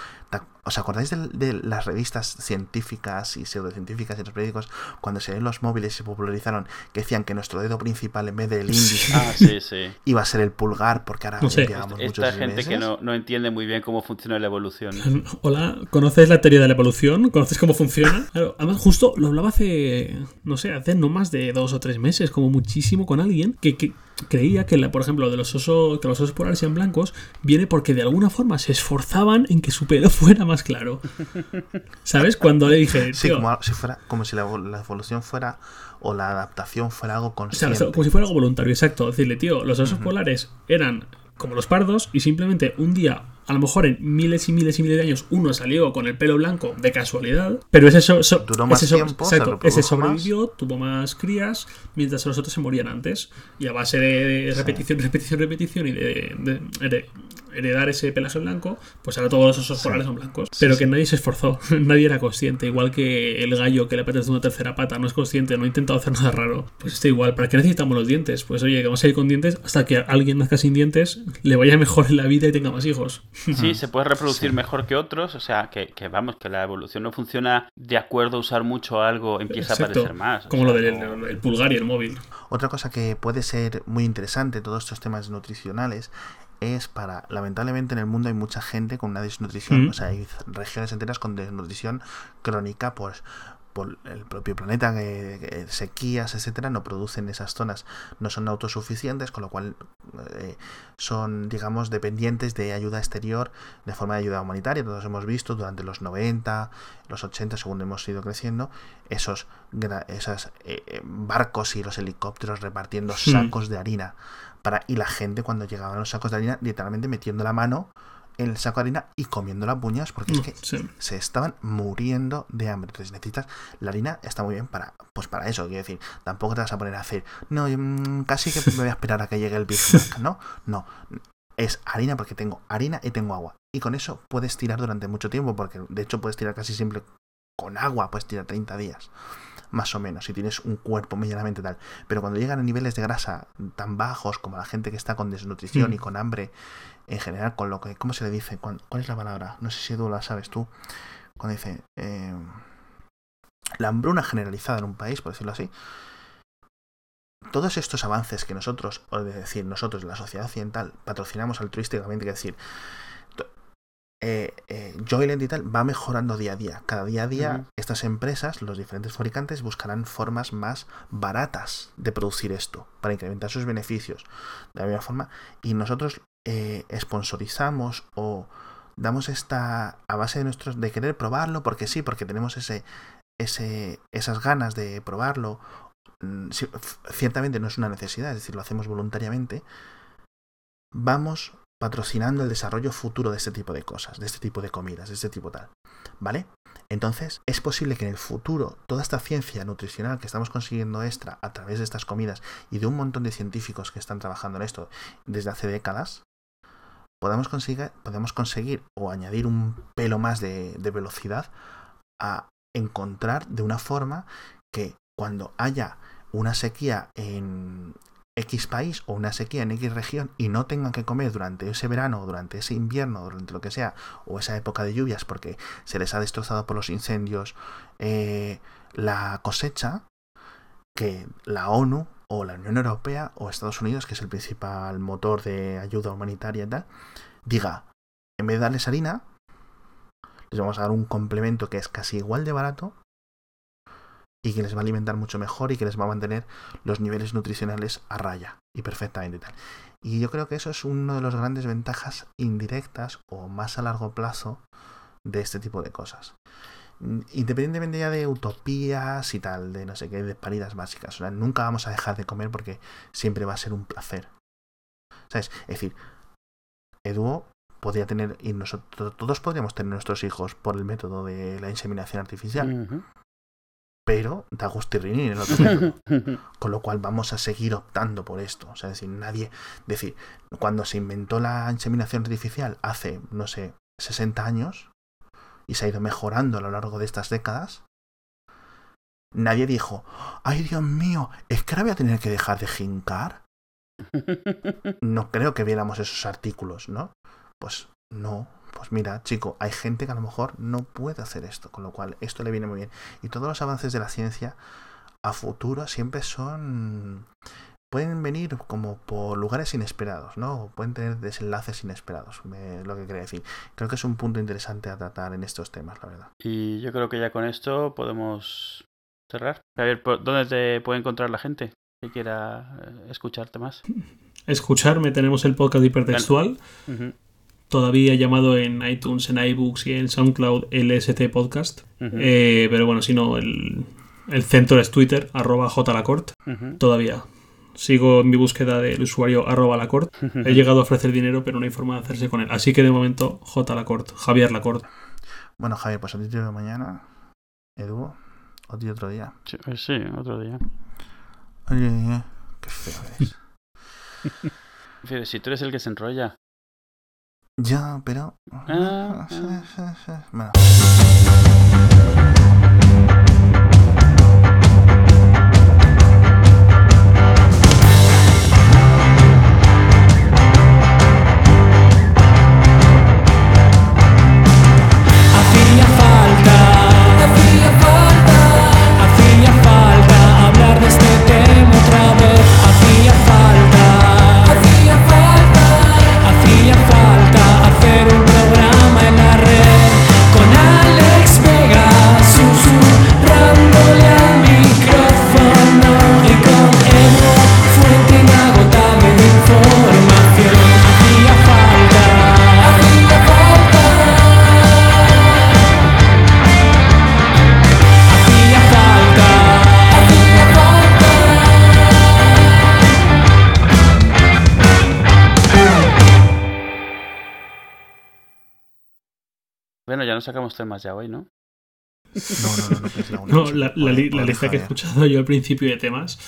¿Os acordáis de, las revistas científicas y pseudocientíficas y los periódicos cuando se ven los móviles y se popularizaron que decían que nuestro dedo principal en vez del índice ah, sí, sí. iba a ser el pulgar porque ahora no sé. Esta gente que no, no, entiende muy bien cómo funciona la evolución. Hola, ¿conoces la teoría de la evolución? ¿Conoces cómo funciona? Claro, además justo lo hablaba hace, no sé, hace no más de dos o tres meses, como muchísimo con alguien que, que creía que, la, por ejemplo, de los osos, que los osos polares sean blancos, viene porque de alguna forma se esforzaban en que su pelo fuera más claro. ¿Sabes? Cuando le dije. Sí, como si, fuera, como si la, evolución fuera o la adaptación fuera algo consciente. O sea, como si fuera algo voluntario, exacto. Decirle, tío, los osos polares eran como los pardos y simplemente un día a lo mejor en miles y miles y miles de años uno salió con el pelo blanco de casualidad, pero ese, ese, sobrevivió, tuvo más crías, mientras los otros se morían antes. Y a base de repetición, repetición, repetición y de, heredar ese pelaje blanco, pues ahora todos los osos polares son blancos. Pero que nadie se esforzó, nadie era consciente. Igual que el gallo que le aparece una tercera pata no es consciente, no ha intentado hacer nada raro. Pues está igual. ¿Para qué necesitamos los dientes? Pues oye, que vamos a ir con dientes hasta que alguien nazca sin dientes, le vaya mejor en la vida y tenga más hijos. Sí, se puede reproducir mejor que otros, o sea, que, vamos, que la evolución no funciona de acuerdo a usar mucho algo, empieza a aparecer más. Como lo del pulgar y el móvil. Otra cosa que puede ser muy interesante, todos estos temas nutricionales, es para, lamentablemente en el mundo hay mucha gente con una desnutrición, o sea, hay regiones enteras con desnutrición crónica, pues por el propio planeta, que, sequías, etcétera, no producen esas zonas, no son autosuficientes, con lo cual eh, son, digamos, dependientes de ayuda exterior de forma de ayuda humanitaria. Todos hemos visto durante los 90, los 80, según hemos ido creciendo, esos, esos eh, eh, barcos y los helicópteros repartiendo sacos de harina. Para, y la gente cuando llegaban los sacos de harina, literalmente metiendo la mano en el saco de harina y comiendo las puñas porque es mm, que se estaban muriendo de hambre. Entonces necesitas, la harina está muy bien para, pues para eso, quiero decir, tampoco te vas a poner a hacer, no, mm, casi que me voy a esperar a que llegue el Big Mac, ¿no? No, es harina porque tengo harina y tengo agua. Y con eso puedes tirar durante mucho tiempo, porque de hecho puedes tirar casi siempre con agua, puedes tirar 30 días más o menos, si tienes un cuerpo medianamente tal. Pero cuando llegan a niveles de grasa tan bajos como la gente que está con desnutrición mm. y con hambre en general, con lo que, ¿cómo se le dice? ¿Cuál, es la palabra? No sé si tú la sabes tú. Cuando dice eh, la hambruna generalizada en un país, por decirlo así. Todos estos avances que nosotros, o de decir nosotros, la sociedad occidental, patrocinamos altruísticamente, es decir, eh, eh, Joyland y tal va mejorando día a día. Cada día a día estas empresas, los diferentes fabricantes, buscarán formas más baratas de producir esto para incrementar sus beneficios. De la misma forma, y nosotros eh, sponsorizamos o damos esta a base de nuestros de querer probarlo porque sí, porque tenemos ese, ese esas ganas de probarlo. Mm, ciertamente no es una necesidad, es decir, lo hacemos voluntariamente. Vamos patrocinando el desarrollo futuro de este tipo de cosas, de este tipo de comidas, de este tipo tal. ¿Vale? Entonces, es posible que en el futuro toda esta ciencia nutricional que estamos consiguiendo extra a través de estas comidas y de un montón de científicos que están trabajando en esto desde hace décadas, podamos conseguir, podemos conseguir o añadir un pelo más de, de velocidad a encontrar de una forma que cuando haya una sequía en, X país o una sequía en X región y no tengan que comer durante ese verano o durante ese invierno, durante lo que sea, o esa época de lluvias porque se les ha destrozado por los incendios eh, la cosecha, que la ONU o la Unión Europea o Estados Unidos, que es el principal motor de ayuda humanitaria y tal, diga, en vez de darles harina, les vamos a dar un complemento que es casi igual de barato y que les va a alimentar mucho mejor y que les va a mantener los niveles nutricionales a raya y perfectamente tal. Y yo creo que eso es una de las grandes ventajas indirectas o más a largo plazo de este tipo de cosas. Independientemente ya de utopías y tal, de no sé qué, de paridas básicas. O sea, nunca vamos a dejar de comer porque siempre va a ser un placer. ¿Sabes? Es decir, Eduo podría tener, y nosotros todos podríamos tener nuestros hijos por el método de la inseminación artificial pero da gustirrín en el otro Con lo cual vamos a seguir optando por esto. O sea, decir, nadie. Decir, cuando se inventó la inseminación artificial hace, no sé, 60 años, y se ha ido mejorando a lo largo de estas décadas, nadie dijo, ay Dios mío, es que ahora voy a tener que dejar de jincar. no creo que viéramos esos artículos, ¿no? Pues no, pues mira, chico, hay gente que a lo mejor no puede hacer esto, con lo cual esto le viene muy bien. Y todos los avances de la ciencia a futuro siempre son pueden venir como por lugares inesperados, ¿no? Pueden tener desenlaces inesperados, me, lo que quería decir. Creo que es un punto interesante a tratar en estos temas, la verdad. Y yo creo que ya con esto podemos cerrar. A ver, ¿dónde te puede encontrar la gente que quiera eh, escucharte más? Escucharme, tenemos el podcast hipertextual. Todavía llamado en iTunes, en iBooks y en SoundCloud LST Podcast. Eh, pero bueno, si no, el, el centro es Twitter, arroba jlacort. Todavía sigo en mi búsqueda del usuario arroba Lacort. He llegado a ofrecer dinero, pero no hay forma de hacerse con él. Así que de momento, J Lacort, Javier Lacort. Bueno, Javier, pues a ti te veo mañana. Edu, o ti otro día. Sí, pues otro día. Oye, qué feo es. si tú eres el que se enrolla. Ya, pero. Ah, ah. Bueno. Sacamos temas ya hoy, ¿no? No, no, no, la, la, lista que he escuchado yo al principio de temas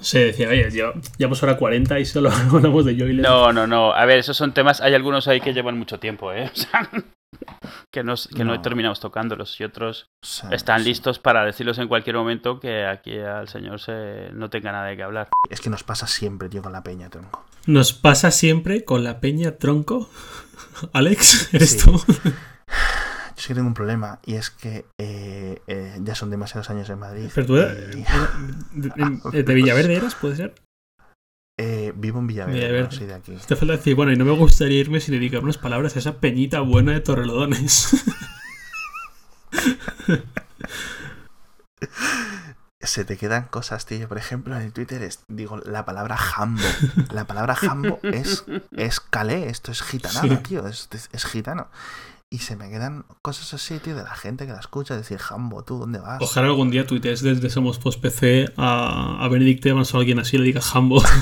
se decía, oye, ya, llevamos hora 40 y solo hablamos de Joy No, no, no. A ver, esos son temas. Hay algunos ahí que llevan mucho tiempo, ¿eh? que no, que no. he terminado tocándolos y otros están listos para decirlos en cualquier momento que aquí al señor se no tenga nada de qué hablar. Es que nos pasa siempre, tío, con la peña, tronco. ¿Nos pasa siempre con la peña, tronco? Alex, ¿eres tú? Sí tengo un problema y es que eh, eh, ya son demasiados años en Madrid. ¿Pero tú de, de, Villaverde eras, puede ser? Eh, vivo en Villaverde, No soy de aquí. Te falta decir, bueno, y no me gustaría irme sin dedicar unas palabras a esa peñita buena de Torrelodones. se te quedan cosas, tío. Por ejemplo, en el Twitter es, digo, la palabra jambo. La palabra jambo es, es calé, esto es gitanada, tío. Es, es, gitano. Y se me quedan cosas así, tío, de la gente que la escucha, decir, Jambo, ¿tú dónde vas? Ojalá algún día tuitees desde Somos Post PC a, a Benedict Evans o a alguien así le diga Jambo.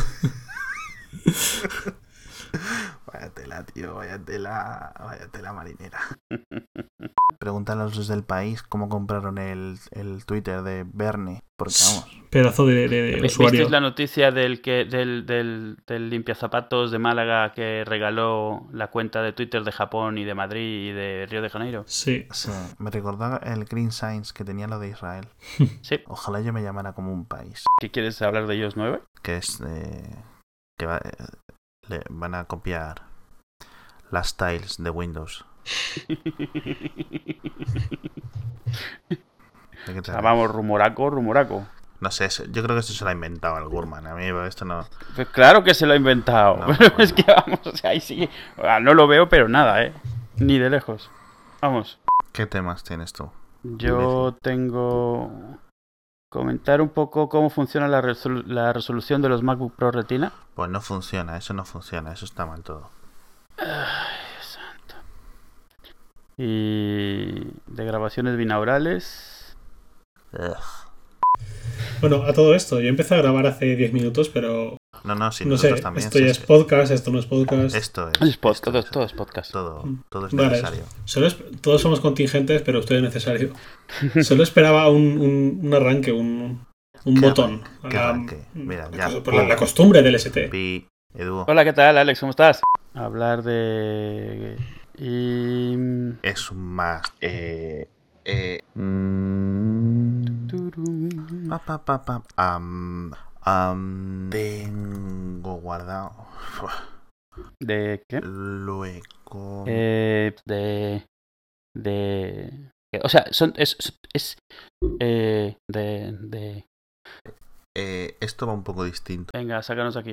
vaya tela, tío, vaya tela, vaya tela marinera. Preguntan a los desde el país cómo compraron el, el Twitter de Bernie. Porque vamos. Pedazo de, de, ¿Visteis la noticia del que del, del, del limpiazapatos de Málaga que regaló la cuenta de Twitter de Japón y de Madrid y de Río de Janeiro? Sí. sí. Me recordaba el Green Signs que tenía lo de Israel. sí. Ojalá yo me llamara como un país. ¿Qué quieres hablar de ellos nueve? Que es que va, le van a copiar las tiles de Windows. vamos, rumoraco, rumoraco. No sé, yo creo que esto se lo ha inventado el Gurman. A mí esto no. Pues claro que se lo ha inventado. pero es que vamos, o sea, ahí sí. no lo veo, pero nada, ¿eh? Ni de lejos. Vamos. ¿Qué temas tienes tú? Yo tengo. Comentar un poco cómo funciona la, la resolución de los MacBook Pro Retina. Pues no funciona, eso no funciona, eso está mal todo. Ay, santo. Y de grabaciones binaurales. Bueno, a todo esto, yo empecé a grabar hace 10 minutos, pero. No, no, sí, no sé, también. Esto ya es podcast, esto no es podcast. Esto es. todo, es, todo, es podcast. Todo, todo es necesario. todos somos contingentes, pero usted es necesario. Solo esperaba un, un, arranque, un, un botón. ¿Qué arranque? Mira, ya. Por la, costumbre del ST. Hola, ¿qué tal, Alex? ¿Cómo estás? Hablar de. Y... Es un más. Eh, eh, Am, tengo guardado. ¿De qué? Luego. Eh, de. De. O sea, son. Es. es eh, de. De. Eh, esto va un poco distinto. Venga, sácanos aquí.